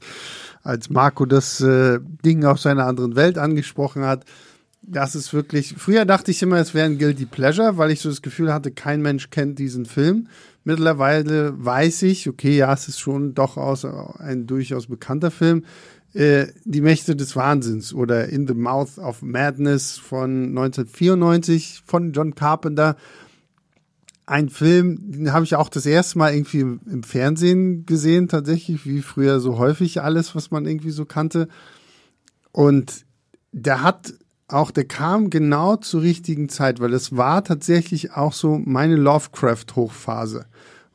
als Marco das äh, Ding aus seiner anderen Welt angesprochen hat. Das ist wirklich, früher dachte ich immer, es wäre ein Guilty Pleasure, weil ich so das Gefühl hatte, kein Mensch kennt diesen Film. Mittlerweile weiß ich, okay, ja, es ist schon doch aus, ein durchaus bekannter Film. Äh, Die Mächte des Wahnsinns oder In the Mouth of Madness von 1994 von John Carpenter. Ein Film, den habe ich auch das erste Mal irgendwie im, Fernsehen gesehen, tatsächlich, wie früher so häufig alles, was man irgendwie so kannte. Und der hat auch, der kam genau zur richtigen Zeit, weil es war tatsächlich auch so meine Lovecraft-Hochphase,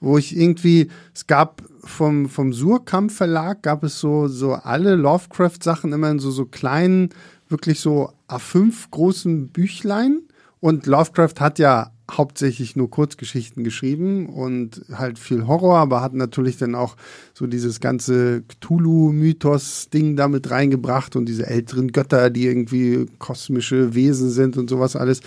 wo ich irgendwie, es gab vom, vom Surkamp Verlag gab es so, so alle Lovecraft-Sachen immer in so, so kleinen, wirklich so A5 großen Büchlein. Und Lovecraft hat ja hauptsächlich nur Kurzgeschichten geschrieben und halt viel Horror, aber hat natürlich dann auch so dieses ganze Cthulhu-Mythos-Ding damit reingebracht und diese älteren Götter, die irgendwie kosmische Wesen sind und sowas alles.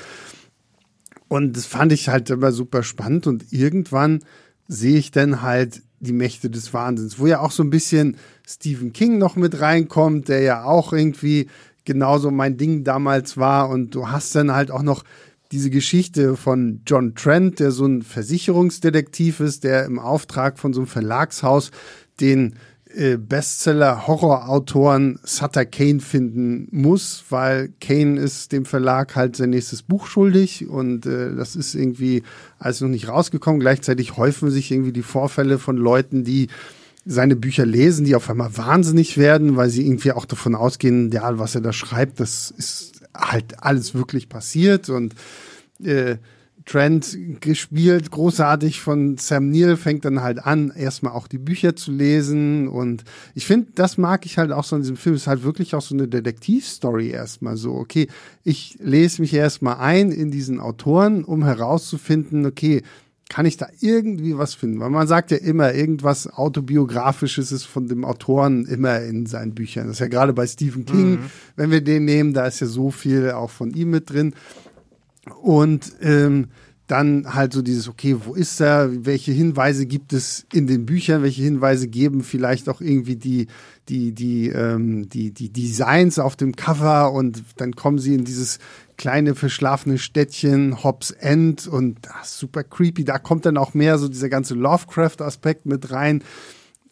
Und das fand ich halt immer super spannend und irgendwann sehe ich dann halt die Mächte des Wahnsinns, wo ja auch so ein bisschen Stephen King noch mit reinkommt, der ja auch irgendwie genauso mein Ding damals war und du hast dann halt auch noch diese Geschichte von John Trent, der so ein Versicherungsdetektiv ist, der im Auftrag von so einem Verlagshaus den äh, Bestseller-Horrorautoren Sutter Kane finden muss, weil Kane ist dem Verlag halt sein nächstes Buch schuldig und äh, das ist irgendwie alles noch nicht rausgekommen. Gleichzeitig häufen sich irgendwie die Vorfälle von Leuten, die seine Bücher lesen, die auf einmal wahnsinnig werden, weil sie irgendwie auch davon ausgehen, ja, was er da schreibt, das ist halt alles wirklich passiert und äh, Trent gespielt, großartig von Sam Neill, fängt dann halt an, erstmal auch die Bücher zu lesen. Und ich finde, das mag ich halt auch so in diesem Film. Ist halt wirklich auch so eine Detektivstory erstmal so. Okay, ich lese mich erstmal ein in diesen Autoren, um herauszufinden, okay, kann ich da irgendwie was finden? Weil man sagt ja immer, irgendwas autobiografisches ist von dem Autoren immer in seinen Büchern. Das ist ja gerade bei Stephen King, mhm. wenn wir den nehmen, da ist ja so viel auch von ihm mit drin. Und ähm, dann halt so dieses, okay, wo ist er? Welche Hinweise gibt es in den Büchern? Welche Hinweise geben vielleicht auch irgendwie die, die, die, ähm, die, die Designs auf dem Cover? Und dann kommen sie in dieses kleine verschlafene Städtchen Hobbs End und das super creepy. Da kommt dann auch mehr so dieser ganze Lovecraft-Aspekt mit rein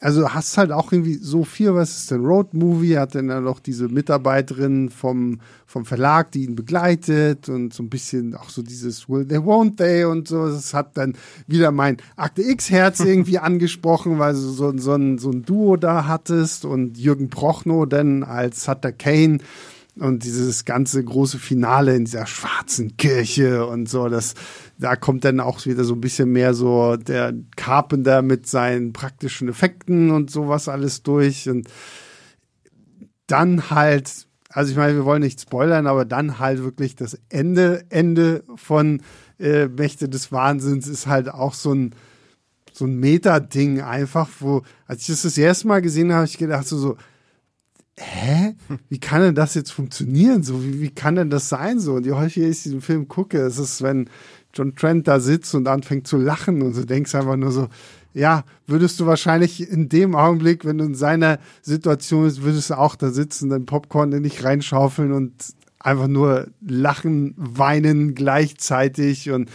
also hast halt auch irgendwie so viel, was ist denn Road Movie, hat dann noch diese Mitarbeiterin vom, vom Verlag, die ihn begleitet und so ein bisschen auch so dieses Will they, won't they und so. Das hat dann wieder mein Akte X-Herz irgendwie angesprochen, weil du so, so, ein, so ein Duo da hattest und Jürgen Prochnow dann als Sutter Kane und dieses ganze große Finale in dieser schwarzen Kirche und so, das, da kommt dann auch wieder so ein bisschen mehr so der Carpenter mit seinen praktischen Effekten und sowas alles durch. Und dann halt, also ich meine, wir wollen nicht spoilern, aber dann halt wirklich das Ende, Ende von äh, Mächte des Wahnsinns ist halt auch so ein, so ein Meta-Ding einfach, wo, als ich das das erste Mal gesehen habe, ich gedacht so, so hä? Wie kann denn das jetzt funktionieren? So, wie, wie kann denn das sein? So, und je häufiger ich diesen Film gucke, ist es, wenn John Trent da sitzt und anfängt zu lachen und du denkst einfach nur so, ja, würdest du wahrscheinlich in dem Augenblick, wenn du in seiner Situation bist, würdest du auch da sitzen, dein Popcorn in dich reinschaufeln und einfach nur lachen, weinen gleichzeitig und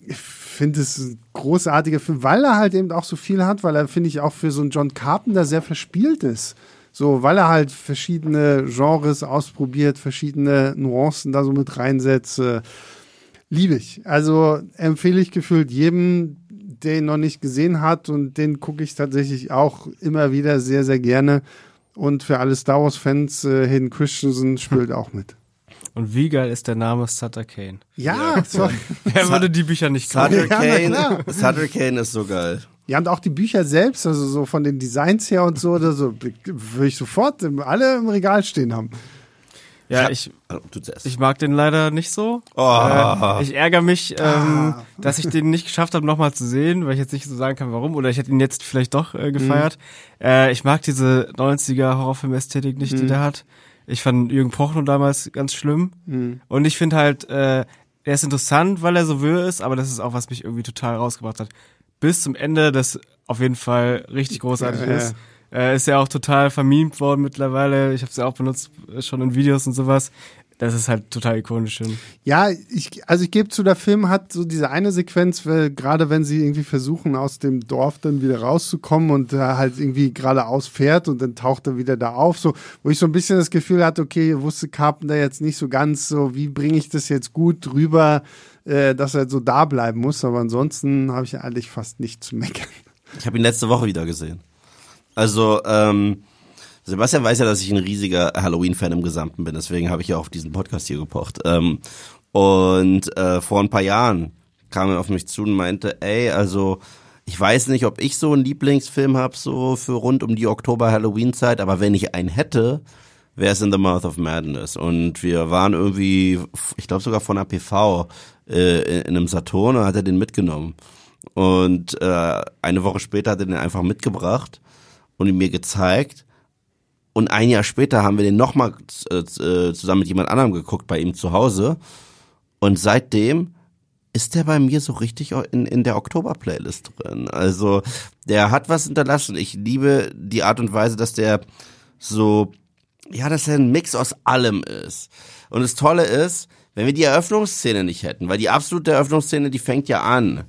ich finde es ein großartiger Film, weil er halt eben auch so viel hat, weil er, finde ich, auch für so einen John Carpenter sehr verspielt ist. So, weil er halt verschiedene Genres ausprobiert, verschiedene Nuancen da so mit reinsetzt. Äh, liebe ich. Also empfehle ich gefühlt jedem, der ihn noch nicht gesehen hat und den gucke ich tatsächlich auch immer wieder sehr, sehr gerne. Und für alle Star Wars-Fans, äh, Hayden Christensen spielt auch mit. Und wie geil ist der Name Sutter Kane? Ja, ja. So. wer würde die Bücher nicht kennen? Sutter Kane, Sutter Kane ist so geil. Ja, und auch die Bücher selbst, also so von den Designs her und so, oder so, würde ich sofort alle im Regal stehen haben. Ja, ich, du zuerst. ich mag den leider nicht so. Oh. Äh, ich ärgere mich, ähm, dass ich den nicht geschafft habe, nochmal zu sehen, weil ich jetzt nicht so sagen kann, warum. Oder ich hätte ihn jetzt vielleicht doch äh, gefeiert. Äh, ich mag diese 90er Horrorfilm-Ästhetik nicht, die der hat. Ich fand Jürgen Prochnow damals ganz schlimm. Und ich finde halt, äh, er ist interessant, weil er so wirr ist, aber das ist auch, was mich irgendwie total rausgebracht hat. Bis zum Ende, das auf jeden Fall richtig großartig Ja, ja. ist. Äh, ist ja auch total vermemt worden mittlerweile. Ich habe es ja auch benutzt, äh, schon in Videos und sowas. Das ist halt total ikonisch. Und Ja, ich, also ich gebe zu, der Film hat so diese eine Sequenz, weil, gerade wenn sie irgendwie versuchen, aus dem Dorf dann wieder rauszukommen und er halt irgendwie geradeaus fährt und dann taucht er wieder da auf, so, wo ich so ein bisschen das Gefühl hatte, okay, wusste Carpenter jetzt nicht so ganz so, wie bringe ich das jetzt gut drüber, äh, dass er so da bleiben muss, aber ansonsten habe ich eigentlich fast nicht zu meckern. Ich habe ihn letzte Woche wieder gesehen. Also, ähm, Sebastian weiß ja, dass ich ein riesiger Halloween-Fan im Gesamten bin, deswegen habe ich ja auf diesen Podcast hier gepocht. Ähm, und äh, vor ein paar Jahren kam er auf mich zu und meinte, ey, also ich weiß nicht, ob ich so einen Lieblingsfilm habe, so für rund um die Oktober-Halloween-Zeit, aber wenn ich einen hätte, wäre es in The Mouth of Madness. Und wir waren irgendwie, ich glaube sogar von der PV äh, in einem Saturn und hat er den mitgenommen. Und äh, eine Woche später hat er den einfach mitgebracht und ihn mir gezeigt. Und ein Jahr später haben wir den nochmal äh, äh, zusammen mit jemand anderem geguckt bei ihm zu Hause. Und seitdem ist der bei mir so richtig in, in der Oktober-Playlist drin. Also der hat was hinterlassen. Ich liebe die Art und Weise, dass der so, ja, dass er ein Mix aus allem ist. Und das Tolle ist, wenn wir die Eröffnungsszene nicht hätten, weil die absolute Eröffnungsszene, die fängt ja an.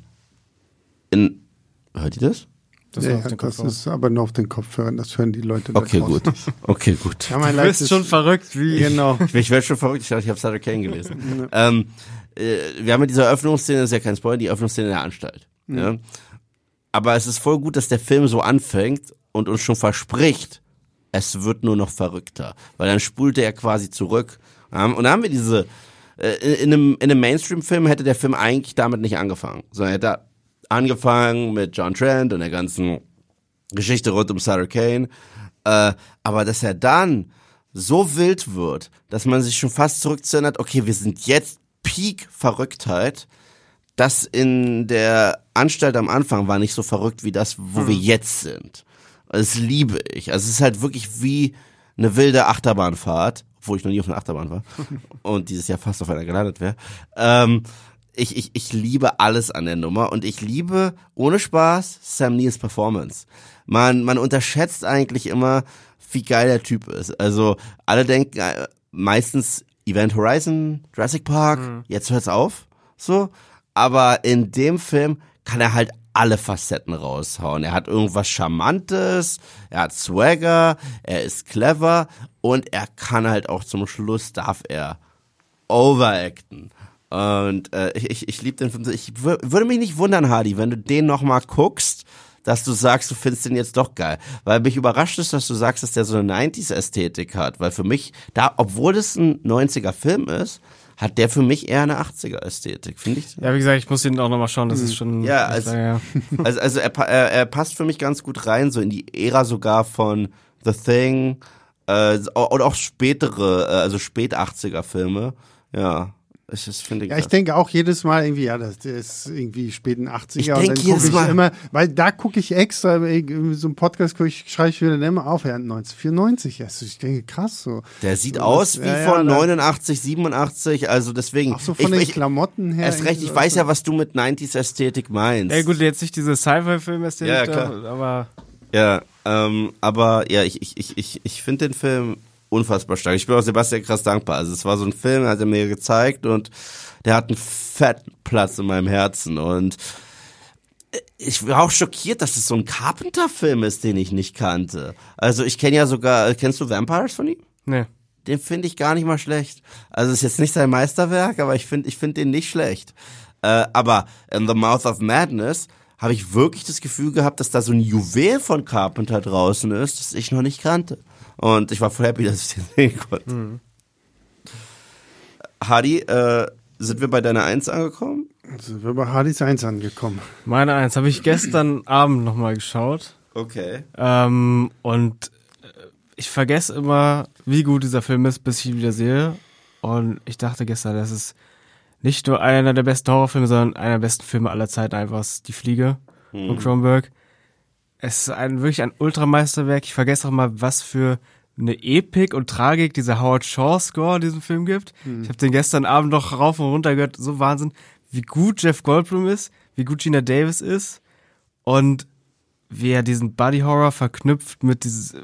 In, hört ihr das? Das ja, das ist aber nur auf den Kopfhörern, das hören die Leute Okay, gut. Okay, gut. Ja, mein Du bist schon verrückt, wie. Genau. Ich, ich werde schon verrückt, ich dachte, ich habe Sutter Kane gelesen. ähm, äh, wir haben ja diese Eröffnungsszene, das ist ja kein Spoiler, die Eröffnungszene in der Anstalt. Ja? Aber es ist voll gut, dass der Film so anfängt und uns schon verspricht, es wird nur noch verrückter. Weil dann spulte er quasi zurück. Und dann haben wir diese, äh, in, in einem, in einem Mainstream-Film hätte der Film eigentlich damit nicht angefangen. Sondern er hätte angefangen mit John Trent und der ganzen Geschichte rund um Sarah Kane. Äh, aber dass er dann so wild wird, dass man sich schon fast zurückzerinnert, okay, wir sind jetzt Peak Verrücktheit. Das in der Anstalt am Anfang war nicht so verrückt wie das, wo wir jetzt sind. Das liebe ich. Also es ist halt wirklich wie eine wilde Achterbahnfahrt, obwohl ich noch nie auf einer Achterbahn war und dieses Jahr fast auf einer gelandet wäre. Ähm, ich, ich, ich liebe alles an der Nummer und ich liebe ohne Spaß Sam Neils Performance. Man, man unterschätzt eigentlich immer, wie geil der Typ ist. Also alle denken äh, meistens Event Horizon, Jurassic Park, jetzt hört's auf, so. Aber in dem Film kann er halt alle Facetten raushauen. Er hat irgendwas Charmantes, er hat Swagger, er ist clever und er kann halt auch zum Schluss darf er overacten. Und äh, ich, ich, ich liebe den Film. Ich wür- würde mich nicht wundern, Hardy, wenn du den nochmal guckst, dass du sagst, du findest den jetzt doch geil. Weil mich überrascht ist, dass du sagst, dass der so eine 90s-Ästhetik hat. Weil für mich, da, obwohl es ein 90er-Film ist, hat der für mich eher eine 80er-Ästhetik, finde ich. Ja, wie gesagt, ich muss ihn auch nochmal schauen, das ist schon. Ja, also- lange her. Also, also er, er, er passt für mich ganz gut rein, so in die Ära sogar von The Thing äh, und auch spätere, äh, also spät 80er Filme. Ja, ich das finde Ja, ich denke auch jedes Mal irgendwie, ja, das ist irgendwie späten 80er Ich und dann jedes gucke ich Mal- immer, weil da gucke ich extra, so ein Podcast gucke ich, schreibe ich wieder immer auf, ja, 1994, also ich denke, krass so. Der sieht So, aus wie ja, ja, von da- 89, 87, also deswegen. Auch so von ich, den ich, Klamotten her. Erst recht, ich weiß so. ja, was du mit 90s Ästhetik meinst. Ja, gut, jetzt nicht diese Sci-Fi-Film-Ästhetik, Ja, da, klar. aber Ja, ähm, aber ja, ich, ich, ich, ich, ich finde den Film unfassbar stark. Ich bin auch Sebastian krass dankbar. Also es war so ein Film, hat er mir gezeigt und der hat einen fetten Platz in meinem Herzen und ich war auch schockiert, dass es so ein Carpenter-Film ist, den ich nicht kannte. Also ich kenne ja sogar, kennst du Vampires von ihm? ne. Den finde ich gar nicht mal schlecht. Also ist jetzt nicht sein Meisterwerk, aber ich finde ich finde den nicht schlecht. Äh, aber in The Mouth of Madness habe ich wirklich das Gefühl gehabt, dass da so ein Juwel von Carpenter draußen ist, das ich noch nicht kannte. Und ich war voll happy, dass ich den sehen konnte. Hadi, äh, sind wir bei deiner Eins angekommen? Sind wir bei Hardys 1 angekommen. Meine Eins habe ich gestern Abend nochmal geschaut. Okay. Ähm, und äh, ich vergesse immer, wie gut dieser Film ist, bis ich ihn wieder sehe. Und ich dachte gestern, das ist nicht nur einer der besten Horrorfilme, sondern einer der besten Filme aller Zeiten, einfach Die Fliege von Cronenberg. Es ist ein, wirklich ein Ultrameisterwerk. Ich vergesse auch mal, was für eine Epik und Tragik dieser Howard Shaw Score in diesem Film gibt. Ich habe den gestern Abend noch rauf und runter gehört. So Wahnsinn, wie gut Jeff Goldblum ist, wie gut Gina Davis ist und wie er diesen Body Horror verknüpft mit dieses,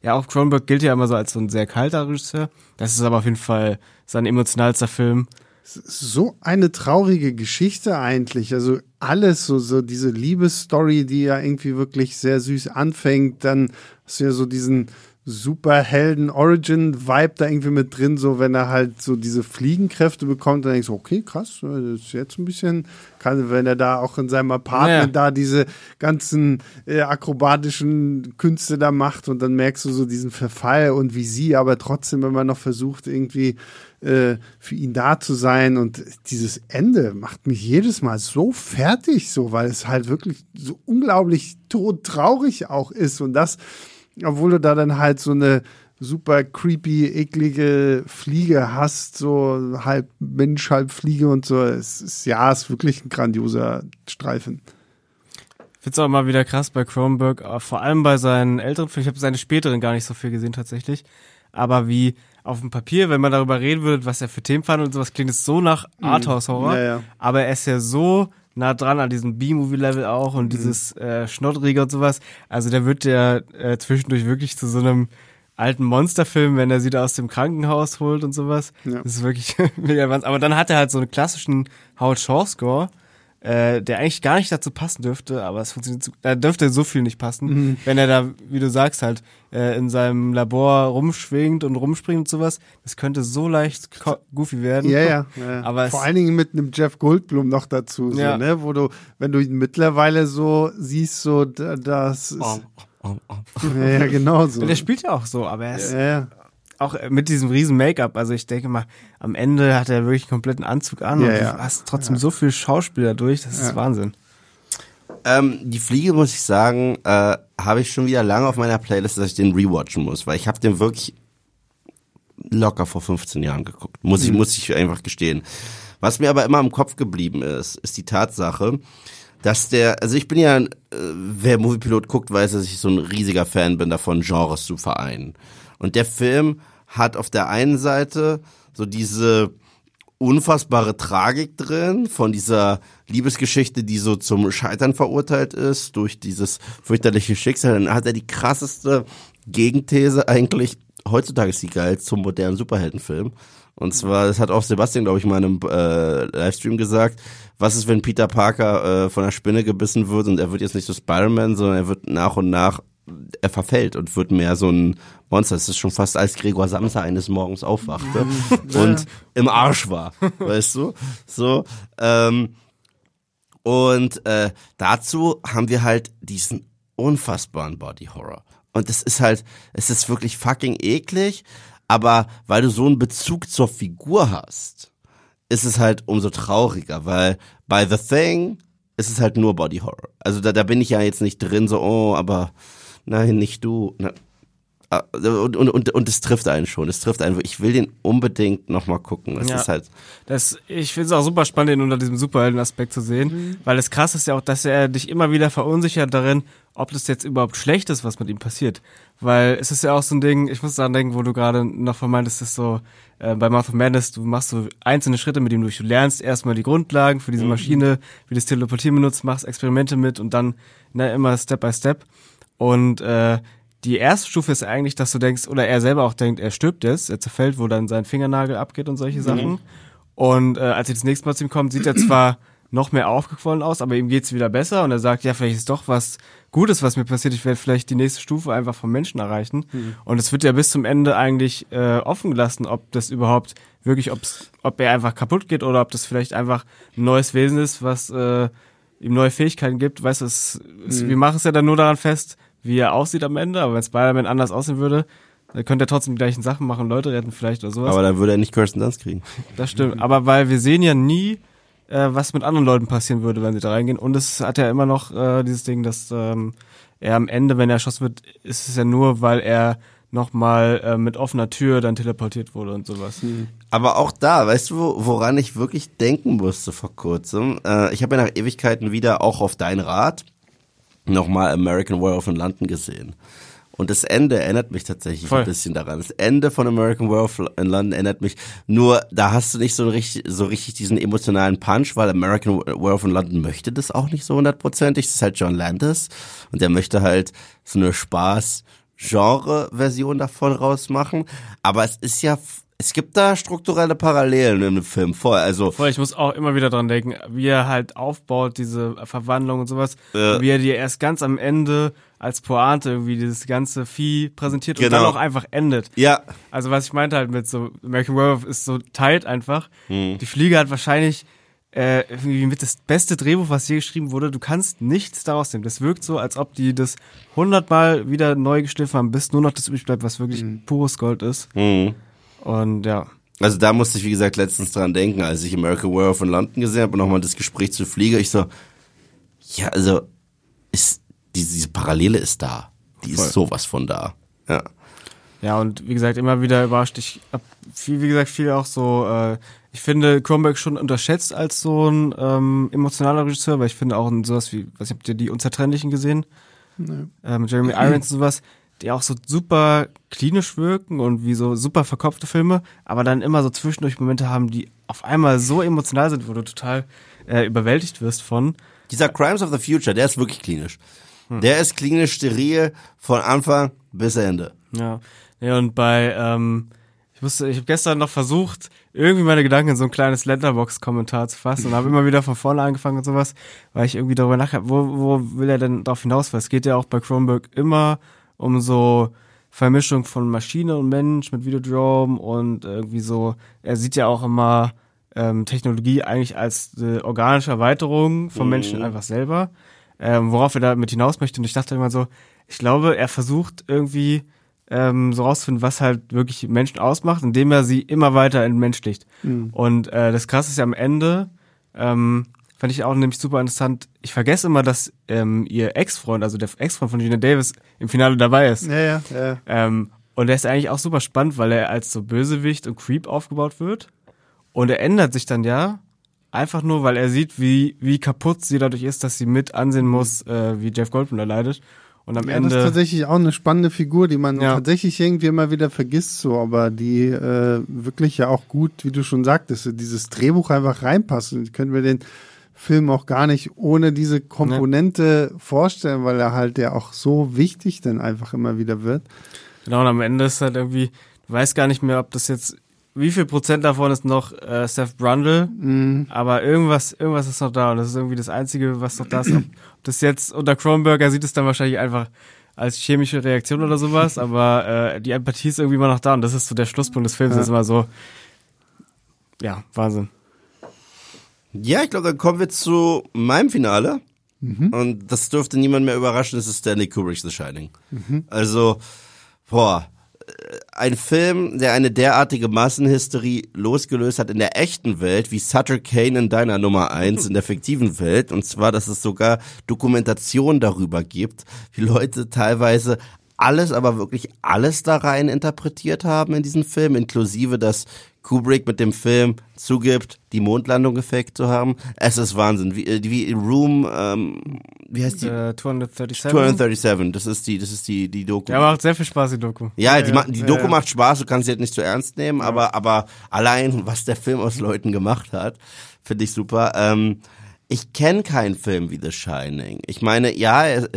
ja auch Cronenberg gilt ja immer so als so ein sehr kalter Regisseur. Das ist aber auf jeden Fall sein emotionalster Film. So eine traurige Geschichte eigentlich. Also alles, so, so diese Liebesstory, die ja irgendwie wirklich sehr süß anfängt, dann hast du ja so diesen Superhelden-Origin-Vibe da irgendwie mit drin, so wenn er halt so diese Fliegenkräfte bekommt, dann denkst du, okay, krass, das ist jetzt ein bisschen, kann, wenn er da auch in seinem Apartment Ja. da diese ganzen äh, akrobatischen Künste da macht und dann merkst du so diesen Verfall und wie sie aber trotzdem immer noch versucht, irgendwie äh, für ihn da zu sein und dieses Ende macht mich jedes Mal so fertig, so, weil es halt wirklich so unglaublich todtraurig auch ist und das, obwohl du da dann halt so eine super creepy, eklige Fliege hast, so halb Mensch, halb Fliege und so. Es ist, ja, es ist wirklich ein grandioser Streifen. Ich find's auch mal wieder krass bei Cronenberg, aber vor allem bei seinen älteren Filmen. Ich habe seine späteren gar nicht so viel gesehen tatsächlich. Aber wie auf dem Papier, wenn man darüber reden würde, was er für Themen fand und sowas, klingt es so nach Arthouse-Horror. Ja, ja. Aber er ist ja so nah dran an diesem B-Movie-Level auch und dieses äh, Schnottrige und sowas. Also der wird ja äh, zwischendurch wirklich zu so einem alten Monsterfilm, wenn er sie da aus dem Krankenhaus holt und sowas. Ja. Das ist wirklich mega wahnsinn. Aber dann hat er halt so einen klassischen Howard Shaw Score, äh, der eigentlich gar nicht dazu passen dürfte, aber es funktioniert, da dürfte so viel nicht passen, Mhm. wenn er da, wie du sagst, halt äh, in seinem Labor rumschwingt und rumspringt und sowas. Das könnte so leicht goofy werden. Ja, ja. ja. Aber Vor allen Dingen mit einem Jeff Goldblum noch dazu, so, Ja. ne? Wo du, wenn du ihn mittlerweile so siehst, so, da- das ist. Oh, oh, oh. Ja, genau so. Und der spielt ja auch so, aber er ist ja, ja. Auch mit diesem riesen Make-up. Also ich denke mal, am Ende hat er wirklich einen kompletten Anzug an Ja, und ja. du hast trotzdem so viel Schauspieler durch. Das ist Ja. Wahnsinn. Ähm, die Fliege, muss ich sagen, äh, habe ich schon wieder lange auf meiner Playlist, dass ich den rewatchen muss, weil ich habe den wirklich locker vor 15 Jahren geguckt. Muss ich, muss ich einfach gestehen. Was mir aber immer im Kopf geblieben ist, ist die Tatsache, dass der, also ich bin ja, äh, wer Moviepilot guckt, weiß, dass ich so ein riesiger Fan bin davon, Genres zu vereinen. Und der Film hat auf der einen Seite so diese unfassbare Tragik drin von dieser Liebesgeschichte, die so zum Scheitern verurteilt ist durch dieses fürchterliche Schicksal. Dann hat er die krasseste Gegenthese eigentlich. Heutzutage ist sie geil zum modernen Superheldenfilm. Und zwar, das hat auch Sebastian, glaube ich, mal in einem äh, Livestream gesagt. Was ist, wenn Peter Parker äh, von einer Spinne gebissen wird und er wird jetzt nicht so Spider-Man, sondern er wird nach und nach, er verfällt und wird mehr so ein Monster. Es ist schon fast als Gregor Samsa eines Morgens aufwachte und im Arsch war, weißt du? So, ähm, und äh, dazu haben wir halt diesen unfassbaren Body Horror. Und es ist halt, es ist wirklich fucking eklig, aber weil du so einen Bezug zur Figur hast, ist es halt umso trauriger, weil bei The Thing ist es halt nur Body Horror. Also da, da bin ich ja jetzt nicht drin, so, oh, aber nein, nicht du. Na, ah, und, und, und, und es trifft einen schon. Es trifft einen. Ich will den unbedingt nochmal gucken. Es Ja. ist halt. Das, ich finde es auch super spannend, ihn unter diesem Superhelden-Aspekt zu sehen, weil das krass ist ja auch, dass er dich immer wieder verunsichert darin, ob das jetzt überhaupt schlecht ist, was mit ihm passiert. Weil es ist ja auch so ein Ding, ich muss daran denken, wo du gerade noch von meintest, ist so, äh, bei Mouth of Madness, du machst so einzelne Schritte mit ihm durch. Du lernst erstmal die Grundlagen für diese Maschine, wie das Teleportieren benutzt, machst Experimente mit und dann ne, immer Step by Step. Und äh, die erste Stufe ist eigentlich, dass du denkst, oder er selber auch denkt, er stirbt jetzt, er zerfällt, wo dann sein Fingernagel abgeht und solche Sachen. Und äh, als er das nächste Mal zu ihm kommt, sieht er zwar noch mehr aufgequollen aus, aber ihm geht's wieder besser und er sagt, ja, vielleicht ist doch was Gutes, was mir passiert. Ich werde vielleicht die nächste Stufe einfach vom Menschen erreichen. Und es wird ja bis zum Ende eigentlich äh, offen gelassen, ob das überhaupt wirklich, ob's, ob er einfach kaputt geht oder ob das vielleicht einfach ein neues Wesen ist, was äh, ihm neue Fähigkeiten gibt. Weißt du, es, es, wir machen es ja dann nur daran fest, wie er aussieht am Ende, aber wenn Spider-Man anders aussehen würde, dann könnte er trotzdem die gleichen Sachen machen, Leute retten vielleicht oder sowas. Aber dann würde er nicht Kirsten Dunst kriegen. Das stimmt. Aber weil wir sehen ja nie, äh, was mit anderen Leuten passieren würde, wenn sie da reingehen. Und es hat ja immer noch äh, dieses Ding, dass ähm, er am Ende, wenn er erschossen wird, ist es ja nur, weil er nochmal äh, mit offener Tür dann teleportiert wurde und sowas. Aber auch da, weißt du, wo- woran ich wirklich denken musste vor kurzem? Äh, ich habe ja nach Ewigkeiten wieder auch auf dein Rat nochmal American Werewolf in London gesehen. Und das Ende erinnert mich tatsächlich Voll. ein bisschen daran. Das Ende von American Werewolf in London erinnert mich. Nur, da hast du nicht so richtig, so richtig diesen emotionalen Punch, weil American Werewolf in London möchte das auch nicht so hundertprozentig. Das ist halt John Landis. Und der möchte halt so eine Spaß-Genre-Version davon rausmachen. Aber es ist ja, es gibt da strukturelle Parallelen in dem Film voll. Also, Voll, ich muss auch immer wieder dran denken, wie er halt aufbaut, diese Verwandlung und sowas. Ja. Wie er dir erst ganz am Ende als Pointe irgendwie dieses ganze Vieh präsentiert und Genau. dann auch einfach endet. ja, Also was ich meinte halt mit so, American Werewolf ist so tight einfach. Hm. Die Fliege hat wahrscheinlich äh, irgendwie mit das beste Drehbuch, was je geschrieben wurde. Du kannst nichts daraus nehmen. Das wirkt so, als ob die das hundertmal wieder neu geschliffen haben, bis nur noch das übrig bleibt, was wirklich pures Gold ist. mhm. Und ja. Also da musste ich, wie gesagt, letztens dran denken, als ich American Werewolf in London gesehen habe und nochmal das Gespräch zu Flieger. Ich so, ja, also ist diese, diese Parallele ist da. Die Voll. ist sowas von da. Ja. Ja, und wie gesagt, immer wieder überrascht. Ich hab viel, wie gesagt, viel auch so, äh, ich finde Kronberg schon unterschätzt als so ein ähm, emotionaler Regisseur, weil ich finde auch in sowas wie, was habt ihr die Unzertrennlichen gesehen? Ähm, Jeremy Irons und sowas, die auch so super klinisch wirken und wie so super verkopfte Filme, aber dann immer so zwischendurch Momente haben, die auf einmal so emotional sind, wo du total äh, überwältigt wirst von. Dieser Crimes of the Future, der ist wirklich klinisch. Der ist klinisch steril von Anfang bis Ende. Ja. Ja, und bei, ähm, ich wusste, ich habe gestern noch versucht, irgendwie meine Gedanken in so ein kleines Letterbox-Kommentar zu fassen und habe immer wieder von vorne angefangen und sowas, weil ich irgendwie darüber nachher, wo, wo will er denn darauf hinaus? Weil es geht ja auch bei Cronenberg immer um so Vermischung von Maschine und Mensch mit Videodrome und irgendwie so, er sieht ja auch immer ähm, Technologie eigentlich als eine organische Erweiterung vom Menschen einfach selber, ähm, worauf er damit hinaus möchte. Und ich dachte immer so, ich glaube, er versucht irgendwie ähm, so rauszufinden, was halt wirklich Menschen ausmacht, indem er sie immer weiter entmenschlicht. Und äh, das Krasse ist ja am Ende, ähm, fand ich auch nämlich super interessant, ich vergesse immer, dass ähm, ihr Ex-Freund, also der Ex-Freund von Gina Davis, im Finale dabei ist. Ja, ja, ja. Ähm, und der ist eigentlich auch super spannend, weil er als so Bösewicht und Creep aufgebaut wird. Und er ändert sich dann ja einfach nur, weil er sieht, wie, wie kaputt sie dadurch ist, dass sie mit ansehen muss, äh, wie Jeff Goldblum da leidet. Und am Ja, das ist Ende. tatsächlich auch eine spannende Figur, die man Ja. tatsächlich irgendwie immer wieder vergisst, so, aber die äh, wirklich ja auch gut, wie du schon sagtest, dieses Drehbuch einfach reinpasst. Und ich könnte mir den Film auch gar nicht ohne diese Komponente vorstellen, weil er halt ja auch so wichtig dann einfach immer wieder wird. Genau, und am Ende ist halt irgendwie, du weißt gar nicht mehr, ob das jetzt, wie viel Prozent davon ist noch äh, Seth Brundle, aber irgendwas, irgendwas ist noch da und das ist irgendwie das Einzige, was noch da ist. Ob, ob das jetzt unter Kronberger sieht es dann wahrscheinlich einfach als chemische Reaktion oder sowas, aber äh, die Empathie ist irgendwie immer noch da und das ist so der Schlusspunkt des Films, Ja. das ist immer so, ja, Wahnsinn. Ja, ich glaube, dann kommen wir zu meinem Finale. Und das dürfte niemand mehr überraschen, das ist Stanley Kubrick's The Shining. Also, boah, äh, ein Film, der eine derartige Massenhysterie losgelöst hat in der echten Welt, wie Sutter Kane in deiner Nummer eins in der fiktiven Welt. Und zwar, dass es sogar Dokumentation darüber gibt, wie Leute teilweise alles, aber wirklich alles da rein interpretiert haben in diesem Film, inklusive dass Kubrick mit dem Film zugibt, die Mondlandung gefaked zu haben. Es ist Wahnsinn. Wie, äh, wie Room, ähm, wie heißt die? Äh, 237. 237, das ist die, das ist die, die Doku. Ja, macht sehr viel Spaß, die Doku. Ja, die, ma- die ja, Doku ja. macht Spaß, du kannst sie halt nicht zu ernst nehmen, aber, aber allein, was der Film aus Leuten gemacht hat, finde ich super. Ähm, ich kenne keinen Film wie The Shining. Ich meine, ja, er-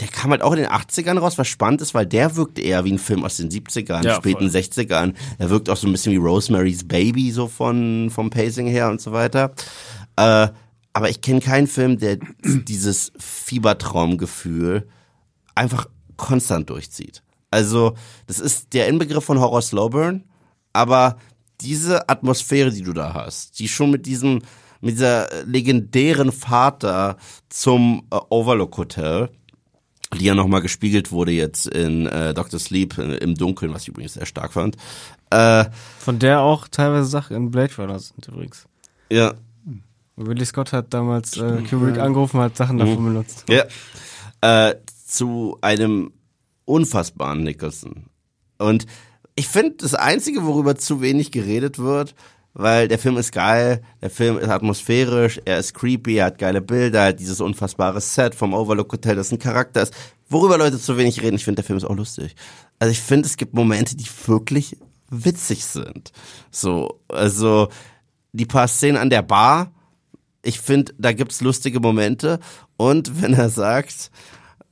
der kam halt auch in den 80ern raus, was spannend ist, weil der wirkt eher wie ein Film aus den 70ern, Ja, späten voll. 60ern. Er wirkt auch so ein bisschen wie Rosemary's Baby, so von, vom Pacing her und so weiter. Äh, aber ich kenne keinen Film, der dieses Fiebertraumgefühl einfach konstant durchzieht. Also, das ist der Inbegriff von Horror Slowburn, aber diese Atmosphäre, die du da hast, die schon mit diesem, mit dieser legendären Vater zum äh, Overlook Hotel, die ja nochmal gespiegelt wurde jetzt in äh, Dr. Sleep äh, im Dunkeln, was ich übrigens sehr stark fand. Äh, Von der auch teilweise Sachen in Blade Runner sind übrigens. ja, Willie Scott hat damals äh, Kubrick angerufen, hat Sachen davon benutzt. Ja. Äh, zu einem unfassbaren Nicholson. Und ich finde, das Einzige, worüber zu wenig geredet wird, weil der Film ist geil, der Film ist atmosphärisch, er ist creepy, er hat geile Bilder, er hat dieses unfassbare Set vom Overlook Hotel, das ein Charakter ist. Worüber Leute zu wenig reden, ich finde, der Film ist auch lustig. Also ich finde, es gibt Momente, die wirklich witzig sind. So, also die paar Szenen an der Bar, ich finde, da gibt's lustige Momente. Und wenn er sagt,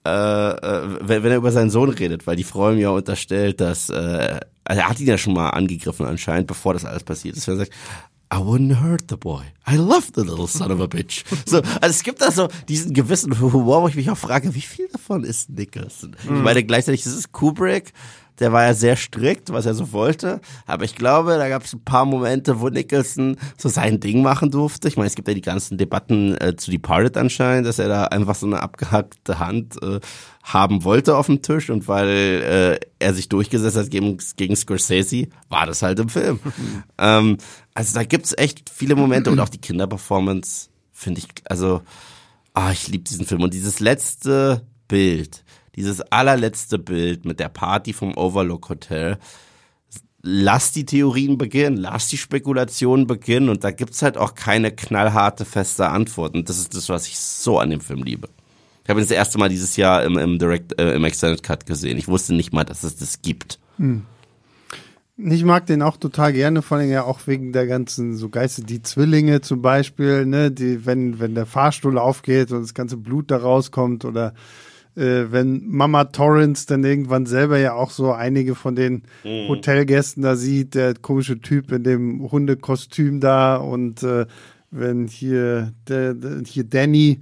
äh, äh, wenn, wenn er über seinen Sohn redet, weil die Frau ihm ja unterstellt, dass äh, also er hat ihn ja schon mal angegriffen anscheinend, bevor das alles passiert ist. Er sagt, I wouldn't hurt the boy. I love the little son of a bitch. So, also es gibt da so diesen gewissen Humor, wo ich mich auch frage, wie viel davon ist Nicholson? Ich meine, gleichzeitig ist es Kubrick, der war ja sehr strikt, was er so wollte. Aber ich glaube, da gab es ein paar Momente, wo Nicholson so sein Ding machen durfte. Ich meine, es gibt ja die ganzen Debatten äh, zu Departed anscheinend, dass er da einfach so eine abgehackte Hand äh, haben wollte auf dem Tisch und weil äh, er sich durchgesetzt hat gegen, gegen Scorsese, war das halt im Film. ähm, also da gibt's echt viele Momente und auch die Kinderperformance finde ich, also, ah, ich liebe diesen Film. Und dieses letzte Bild, dieses allerletzte Bild mit der Party vom Overlook Hotel, lass die Theorien beginnen, lass die Spekulationen beginnen und da gibt's halt auch keine knallharte, feste Antwort. Und das ist das, was ich so an dem Film liebe. Ich habe ihn das erste Mal dieses Jahr im, im Direct, äh, im Extended Cut gesehen. Ich wusste nicht mal, dass es das gibt. Hm. Ich mag den auch total gerne, vor allem ja auch wegen der ganzen so Geister, die Zwillinge zum Beispiel, ne, die, wenn, wenn der Fahrstuhl aufgeht und das ganze Blut da rauskommt oder wenn Mama Torrance dann irgendwann selber ja auch so einige von den mhm. Hotelgästen da sieht, der komische Typ in dem Hundekostüm da und äh, wenn hier der, der hier Danny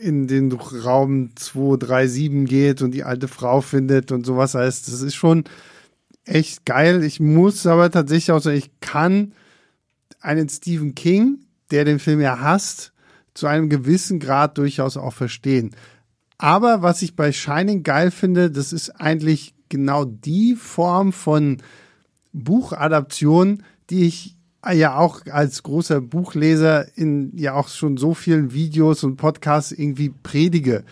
in den Raum 237 geht und die alte Frau findet und sowas heißt, das ist schon echt geil. Ich muss aber tatsächlich auch sagen, ich kann einen Stephen King, der den Film ja hasst, zu einem gewissen Grad durchaus auch verstehen. Aber was ich bei Shining geil finde, das ist eigentlich genau die Form von Buchadaption, die ich ja auch als großer Buchleser in ja auch schon so vielen Videos und Podcasts irgendwie predige,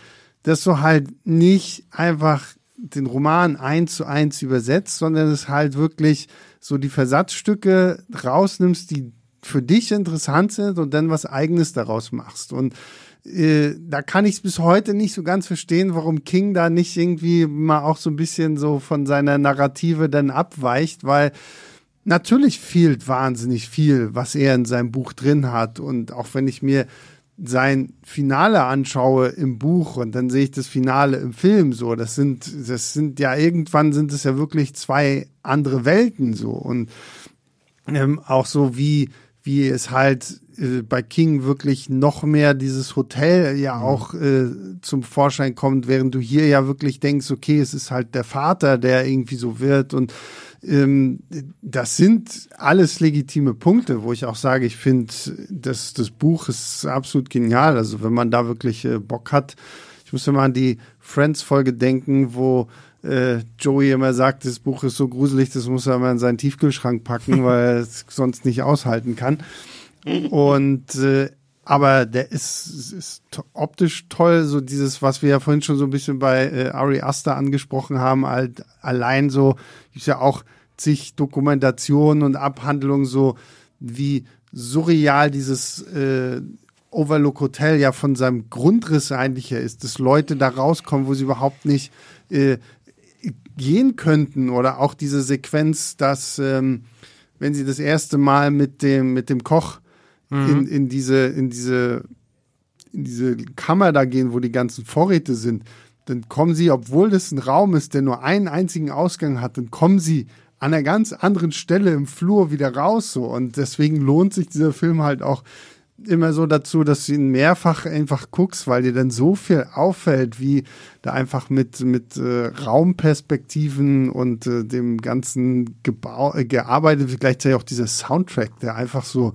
dass du halt nicht einfach den Roman eins zu eins übersetzt, sondern es halt wirklich so die Versatzstücke rausnimmst, die für dich interessant sind und dann was eigenes daraus machst. Und äh, da kann ich es bis heute nicht so ganz verstehen, warum King da nicht irgendwie mal auch so ein bisschen so von seiner Narrative dann abweicht, weil natürlich fehlt wahnsinnig viel, was er in seinem Buch drin hat. Und auch wenn ich mir sein Finale anschaue im Buch und dann sehe ich das Finale im Film so, das sind, das sind ja irgendwann sind es ja wirklich zwei andere Welten so und ähm, auch so wie wie es halt äh, bei King wirklich noch mehr dieses Hotel ja mhm. auch äh, zum Vorschein kommt, während du hier ja wirklich denkst, okay, es ist halt der Vater, der irgendwie so wird und ähm, das sind alles legitime Punkte, wo ich auch sage, ich finde, das, das Buch ist absolut genial. Also wenn man da wirklich äh, Bock hat, ich muss immer an die Friends-Folge denken, wo äh, Joey immer sagt, das Buch ist so gruselig, das muss er immer in seinen Tiefkühlschrank packen, weil er es sonst nicht aushalten kann. Und äh, aber der ist, ist optisch toll, so dieses, was wir ja vorhin schon so ein bisschen bei äh, Ari Aster angesprochen haben, halt allein so, ist ja auch zig Dokumentationen und Abhandlungen so, wie surreal dieses äh, Overlook Hotel ja von seinem Grundriss eigentlich her ist, dass Leute da rauskommen, wo sie überhaupt nicht äh, gehen könnten. Oder auch diese Sequenz, dass ähm, wenn sie das erste Mal mit dem mit dem Koch mhm. in, in diese in diese in diese Kammer da gehen, wo die ganzen Vorräte sind, dann kommen sie, obwohl das ein Raum ist, der nur einen einzigen Ausgang hat, dann kommen sie an einer ganz anderen Stelle im Flur wieder raus so und deswegen lohnt sich dieser Film halt auch immer so dazu, dass du ihn mehrfach einfach guckst, weil dir dann so viel auffällt, wie da einfach mit, mit äh, Raumperspektiven und äh, dem ganzen Gebau äh, gearbeitet wird. Gleichzeitig auch dieser Soundtrack, der einfach so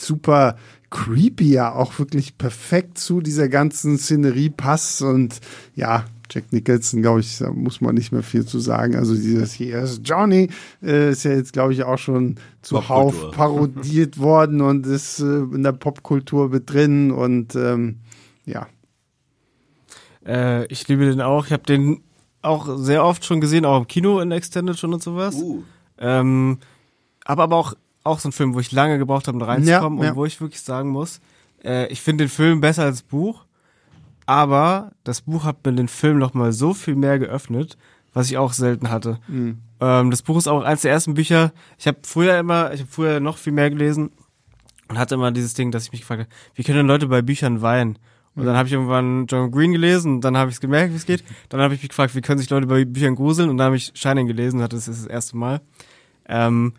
super creepy ja auch wirklich perfekt zu dieser ganzen Szenerie passt und ja, Jack Nicholson, glaube ich, da muss man nicht mehr viel zu sagen. Also dieses hier ist Johnny äh, ist ja jetzt, glaube ich, auch schon zuhauf parodiert worden und ist äh, in der Popkultur mit drin und ähm, ja. Äh, ich liebe den auch. Ich habe den auch sehr oft schon gesehen, auch im Kino in Extended schon und sowas. Uh. Ähm, aber aber auch, auch so ein Film, wo ich lange gebraucht habe, um da reinzukommen Ja, ja. und wo ich wirklich sagen muss, äh, ich finde den Film besser als das Buch, aber das Buch hat mir den Film noch mal so viel mehr geöffnet, was ich auch selten hatte. Mhm. Ähm, das Buch ist auch eines der ersten Bücher. Ich habe früher immer, ich habe früher noch viel mehr gelesen und hatte immer dieses Ding, dass ich mich gefragt habe, wie können denn Leute bei Büchern weinen? Und dann habe ich irgendwann John Green gelesen und dann habe ich es gemerkt, wie es geht. Dann habe ich mich gefragt, wie können sich Leute bei Büchern gruseln? Und dann habe ich Shining gelesen, hatte das ist das erste Mal. Ähm,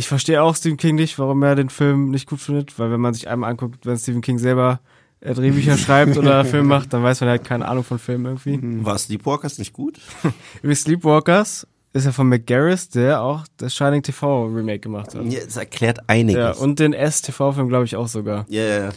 ich verstehe auch Stephen King nicht, warum er den Film nicht gut findet, weil wenn man sich einmal anguckt, wenn Stephen King selber äh, Drehbücher schreibt oder Film macht, dann weiß man halt keine Ahnung von Filmen irgendwie. War Sleepwalkers nicht gut? Übrigens Sleepwalkers ist ja von McGarris, der auch das Shining TV Remake gemacht hat. Ja, es erklärt einiges. Ja, und den S-TV-Film glaube ich auch sogar. Ja, ja, ja.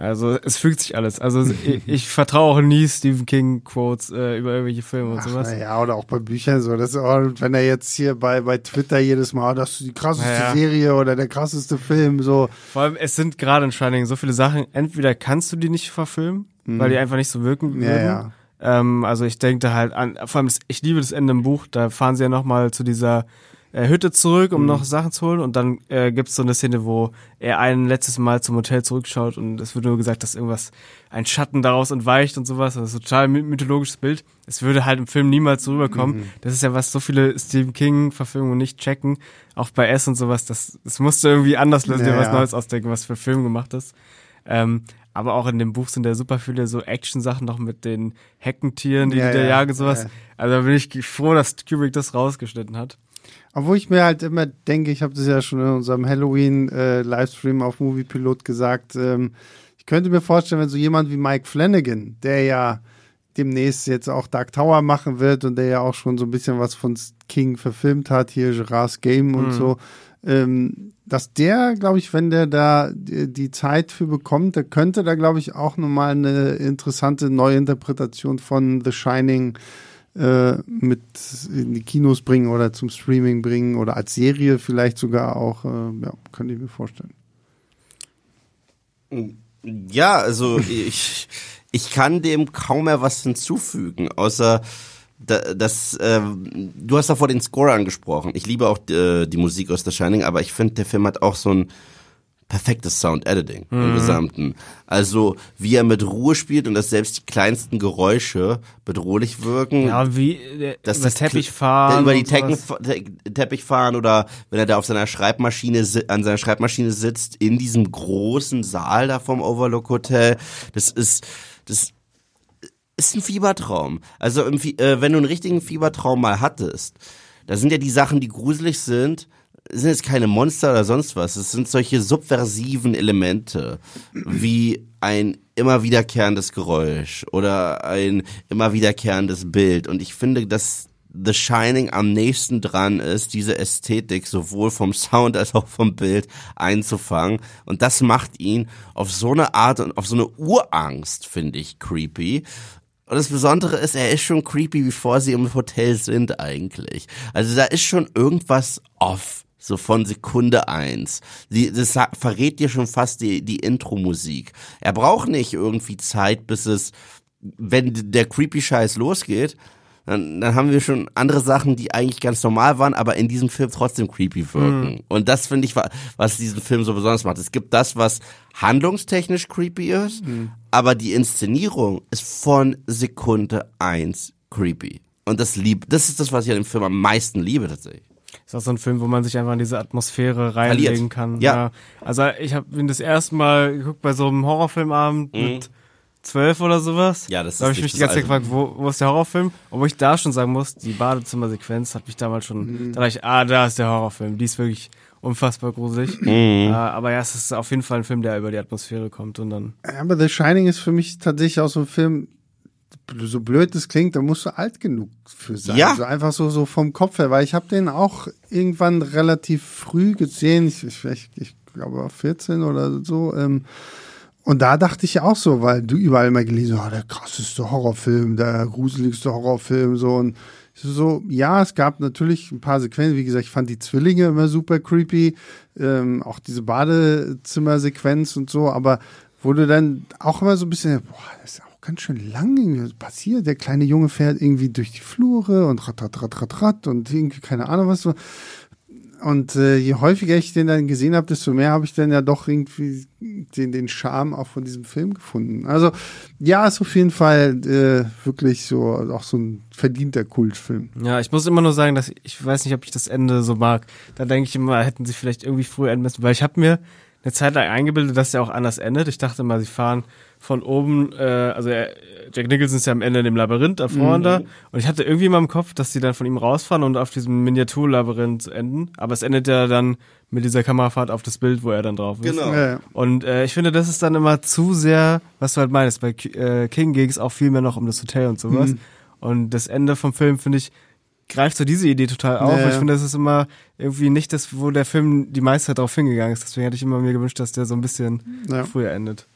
Also es fügt sich alles. Also ich, ich vertraue auch nie Stephen King Quotes äh, über irgendwelche Filme und Ach, sowas. ja, oder auch bei Büchern so. Das auch, wenn er jetzt hier bei, bei Twitter jedes Mal, "Oh, das ist die krasseste Ja. Serie oder der krasseste Film, so. Vor allem, es sind gerade in Shining so viele Sachen. Entweder kannst du die nicht verfilmen, weil die einfach nicht so wirken Mhm. Ja, würden. ja. Ähm, also ich denke da halt an, vor allem, das, ich liebe das Ende im Buch, da fahren sie ja nochmal zu dieser äh, Hütte zurück, Mhm. um noch Sachen zu holen und dann äh, gibt's so eine Szene, wo er ein letztes Mal zum Hotel zurückschaut und es wird nur gesagt, dass irgendwas, ein Schatten daraus entweicht und sowas, das ist ein total my- mythologisches Bild. Es würde halt im Film niemals rüberkommen. Mhm. Das ist ja, was so viele Stephen King-Verfilmungen nicht checken, auch bei S und sowas, das, das musste irgendwie anders lösen, Ja, dir was. Neues ausdenken, was für Film gemacht ist. Ähm, aber auch in dem Buch sind ja super viele so Action-Sachen noch mit den Heckentieren, die Ja, die da ja, jagen und sowas. ja. Also da bin ich froh, dass Kubrick das rausgeschnitten hat. Obwohl ich mir halt immer denke, ich habe das ja schon in unserem Halloween-Livestream auf Moviepilot gesagt, ähm, ich könnte mir vorstellen, wenn so jemand wie Mike Flanagan, der ja demnächst jetzt auch Dark Tower machen wird und der ja auch schon so ein bisschen was von King verfilmt hat, hier Gerard's Game und so, ähm, dass der, glaube ich, wenn der da die, die Zeit für bekommt, der könnte da, glaube ich, auch nochmal eine interessante Neuinterpretation von The Shining äh, mit in die Kinos bringen oder zum Streaming bringen oder als Serie vielleicht sogar auch, äh, ja, könnte ich mir vorstellen. Ja, also ich, ich kann dem kaum mehr was hinzufügen, außer da- dass ähm, du hast davor den Score angesprochen. Ich liebe auch äh, die Musik aus The Shining, aber ich finde, der Film hat auch so ein perfektes Sound-Editing im Gesamten. Also wie er mit Ruhe spielt und dass selbst die kleinsten Geräusche bedrohlich wirken. Ja, wie äh, dass über das Teppich fahren. über die. Tecken, Te Teppich fahren oder wenn er da auf seiner Schreibmaschine an seiner Schreibmaschine sitzt in diesem großen Saal da vom Overlook Hotel. Das ist das ist ein Fiebertraum. Also im, Fie- äh, wenn du einen richtigen Fiebertraum mal hattest, da sind ja die Sachen, die gruselig sind, sind jetzt keine Monster oder sonst was. Es sind solche subversiven Elemente, wie ein immer wiederkehrendes Geräusch oder ein immer wiederkehrendes Bild. Und ich finde, dass The Shining am nächsten dran ist, diese Ästhetik sowohl vom Sound als auch vom Bild einzufangen. Und das macht ihn auf so eine Art und auf so eine Urangst, finde ich, creepy. Und das Besondere ist, er ist schon creepy, bevor sie im Hotel sind eigentlich. Also da ist schon irgendwas off. So von Sekunde eins. Die, das verrät dir schon fast die, die Intro-Musik. Er braucht nicht irgendwie Zeit, bis es, wenn der creepy Scheiß losgeht, dann, dann haben wir schon andere Sachen, die eigentlich ganz normal waren, aber in diesem Film trotzdem creepy wirken. Und das finde ich, wa- was diesen Film so besonders macht. Es gibt das, was handlungstechnisch creepy ist, aber die Inszenierung ist von Sekunde eins creepy. Und das lieb, das ist das, was ich an dem Film am meisten liebe tatsächlich. Ist auch so ein Film, wo man sich einfach in diese Atmosphäre reinlegen Verliert. kann. Ja. Also ich habe ihn das erste Mal geguckt bei so einem Horrorfilmabend mit zwölf oder sowas. Mhm. Ja, das da habe ist ich mich die ganze Zeit gefragt, wo, wo ist der Horrorfilm? Obwohl ich da schon sagen muss, die Badezimmersequenz hat mich damals schon, Mhm. da dachte ich, ah, da ist der Horrorfilm. Die ist wirklich unfassbar gruselig. Mhm. Äh, aber ja, es ist auf jeden Fall ein Film, der über die Atmosphäre kommt und dann. Aber The Shining ist für mich tatsächlich auch so ein Film, so blöd es klingt, da musst du alt genug für sein. Ja. So einfach so, so vom Kopf her, weil ich habe den auch irgendwann relativ früh gesehen, ich, ich, ich, ich glaube war 14 oder so. Ähm, und da dachte ich auch so, weil du überall immer gelesen hast, oh, der krasseste Horrorfilm, der gruseligste Horrorfilm, so und so, ja, es gab natürlich ein paar Sequenzen, wie gesagt, ich fand die Zwillinge immer super creepy, ähm, auch diese Badezimmersequenz und so, aber du dann auch immer so ein bisschen, boah, das ist auch auch ganz schön lang irgendwie passiert. Der kleine Junge fährt irgendwie durch die Flure und rat, rat, rat, rat, rat und irgendwie keine Ahnung was so. Und äh, je häufiger ich den dann gesehen habe, desto mehr habe ich dann ja doch irgendwie den, den Charme auch von diesem Film gefunden. Also ja, ist auf jeden Fall äh, wirklich so auch so ein verdienter Kultfilm. Ja, ich muss immer nur sagen, dass ich weiß nicht, ob ich das Ende so mag. Da denke ich immer, hätten sie vielleicht irgendwie früher enden müssen, weil ich habe mir eine Zeit lang eingebildet, dass der auch anders endet. Ich dachte mal, sie fahren von oben, äh, also er, Jack Nicholson ist ja am Ende in dem Labyrinth da vorne da. Und ich hatte irgendwie immer im Kopf, dass die dann von ihm rausfahren und auf diesem Miniaturlabyrinth enden. Aber es endet ja dann mit dieser Kamerafahrt auf das Bild, wo er dann drauf ist. Genau. Ja. Und äh, ich finde, das ist dann immer zu sehr, was du halt meinst. Bei äh, King ging es auch viel mehr noch um das Hotel und sowas. Und das Ende vom Film, finde ich, greift so diese Idee total auf. Ja, ja. Ich finde, das ist immer irgendwie nicht das, wo der Film die meiste Zeit drauf hingegangen ist. Deswegen hätte ich immer mir gewünscht, dass der so ein bisschen Ja. früher endet.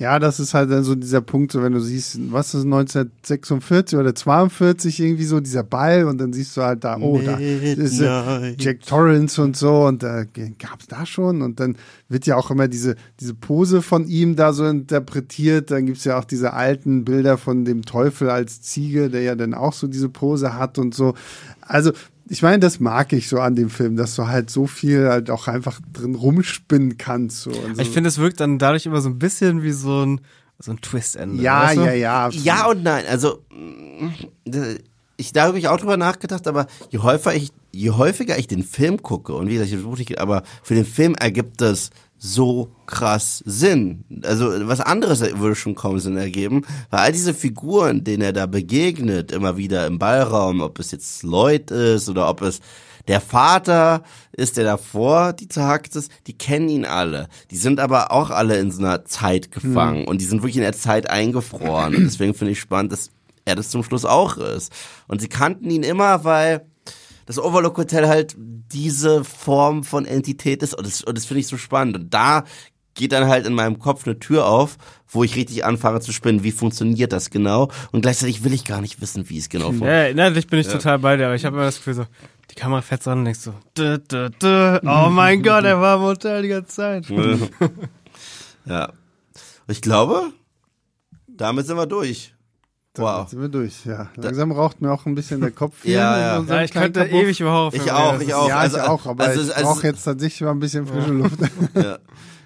Ja, das ist halt dann so dieser Punkt, so wenn du siehst, was ist 1946 oder 42 irgendwie so dieser Ball und dann siehst du halt da, oh, da ist äh. Jack Torrance und so und da äh, gab's da schon und dann wird ja auch immer diese diese Pose von ihm da so interpretiert. Dann gibt's ja auch diese alten Bilder von dem Teufel als Ziege, der ja dann auch so diese Pose hat und so. Also ich meine, das mag ich so an dem Film, dass du halt so viel halt auch einfach drin rumspinnen kannst. So. Und so. Ich finde, es wirkt dann dadurch immer so ein bisschen wie so ein, so ein Twist-Ende. ja, weißt du? ja, ja, absolut. Ja und nein. Also mm, ich da habe ich auch drüber nachgedacht, aber je häufiger ich, je häufiger ich den Film gucke und wie gesagt, ich versuche nicht, aber für den Film ergibt das so krass Sinn. Also was anderes würde schon kaum Sinn ergeben, weil all diese Figuren, denen er da begegnet, immer wieder im Ballraum, ob es jetzt Lloyd ist oder ob es der Vater ist, der davor die zerhackt ist, die kennen ihn alle. Die sind aber auch alle in so einer Zeit gefangen und die sind wirklich in der Zeit eingefroren. Und deswegen finde ich spannend, dass er das zum Schluss auch ist. Und sie kannten ihn immer, weil das Overlook Hotel halt diese Form von Entität ist und das, und das finde ich so spannend. Und da geht dann halt in meinem Kopf eine Tür auf, wo ich richtig anfange zu spinnen, wie funktioniert das genau? Und gleichzeitig will ich gar nicht wissen, wie es genau funktioniert. Ja, inhaltlich bin ich total bei dir, aber ich habe immer das Gefühl so, die Kamera fährt so an und denkst so, dö, dö, dö, oh mein Gott, er war im Hotel die ganze Zeit. Ja. Ich glaube, damit sind wir durch. Damit Wow. sind wir durch, ja. Langsam raucht mir auch ein bisschen der Kopf. Ja, ja. Ja, ich könnte Kabuff. ewig über Horrorfilme Ich auch, ich auch. Ja, Also, ich auch, aber also, ich also- brauche jetzt tatsächlich mal ein bisschen frische Luft. Ja.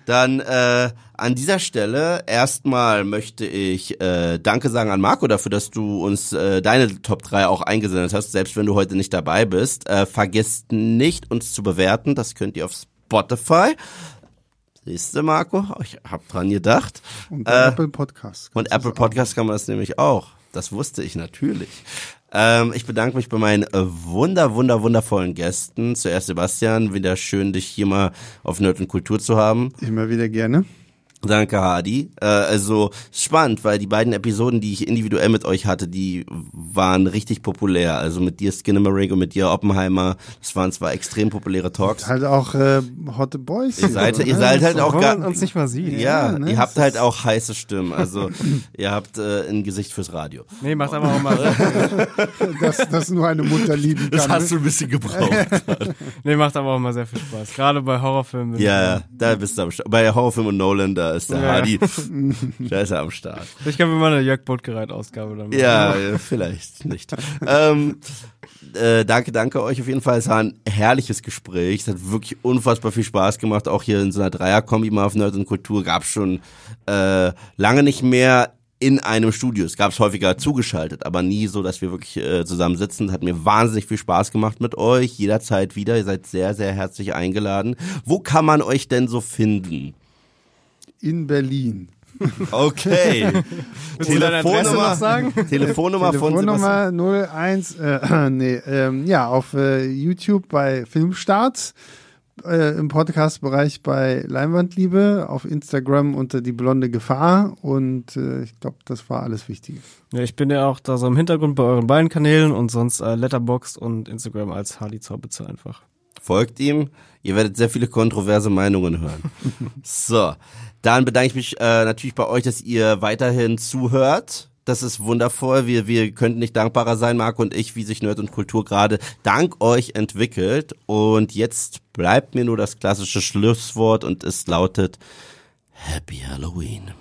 Dann äh, an dieser Stelle erstmal möchte ich äh, Danke sagen an Marco dafür, dass du uns äh, deine Top 3 auch eingesendet hast, selbst wenn du heute nicht dabei bist. Äh, vergesst nicht, uns zu bewerten. Das könnt ihr auf Spotify. Siehste, Marco, ich hab dran gedacht. Und Äh, Apple Podcast. Und Apple Podcast kann man das nämlich auch. Das wusste ich natürlich. Ähm, ich bedanke mich bei meinen äh, wunder, wunder, wundervollen Gästen. Zuerst Sebastian, wieder schön, dich hier mal auf Nerd und Kultur zu haben. Immer wieder gerne. Danke, Hadi. Äh, also spannend, weil die beiden Episoden, die ich individuell mit euch hatte, die waren richtig populär. Also mit dir Skinnamarink und mit dir Oppenheimer. Das waren zwar extrem populäre Talks. Halt auch äh, Hotte Boys. Ihr seid, oder? ihr seid halt auch Wo gar, man uns nicht mal sieht. ja, Ja, ne, ihr habt das halt auch heiße Stimmen. Also ihr habt äh, ein Gesicht fürs Radio. Nee, macht aber auch mal. dass, dass nur eine Mutter lieben kann. Das hast du ein bisschen gebraucht. nee, macht aber auch mal sehr viel Spaß. Gerade bei Horrorfilmen. ja, ja, da bist du am Start. Bei Horrorfilm und Nolan, da ist der Ja. Hardy, da ist er am Start. Ich glaube, wir mal eine Jörg Buttgereit-Ausgabe dann machen. Ja, vielleicht nicht. ähm, äh, danke, danke euch auf jeden Fall. Es war ein herrliches Gespräch. Es hat wirklich unfassbar viel Spaß gemacht. Auch hier in so einer Dreierkombi mal auf Nerd und Kultur gab schon äh, lange nicht mehr in einem Studio. Es gab es häufiger zugeschaltet, aber nie so, dass wir wirklich äh, zusammen sitzen. Hat mir wahnsinnig viel Spaß gemacht mit euch. Jederzeit wieder. Ihr seid sehr, sehr herzlich eingeladen. Wo kann man euch denn so finden? In Berlin. Okay. Noch sagen? Telefonnummer von Sebastian. Telefonnummer 01, äh, nee, ähm, ja, auf äh, YouTube bei Filmstarts, äh, im Podcast-Bereich bei Leinwandliebe, auf Instagram unter die blonde Gefahr und äh, ich glaube, das war alles Wichtige. Ja, ich bin ja auch da so im Hintergrund bei euren beiden Kanälen und sonst äh, Letterboxd und Instagram als Hardy Zorbitze einfach. Folgt ihm. Ihr werdet sehr viele kontroverse Meinungen hören. so, dann bedanke ich mich äh, natürlich bei euch, dass ihr weiterhin zuhört. Das ist wundervoll. Wir, wir könnten nicht dankbarer sein, Marco und ich, wie sich Nerd und Kultur gerade dank euch entwickelt. Und jetzt bleibt mir nur das klassische Schlusswort und es lautet Happy Halloween.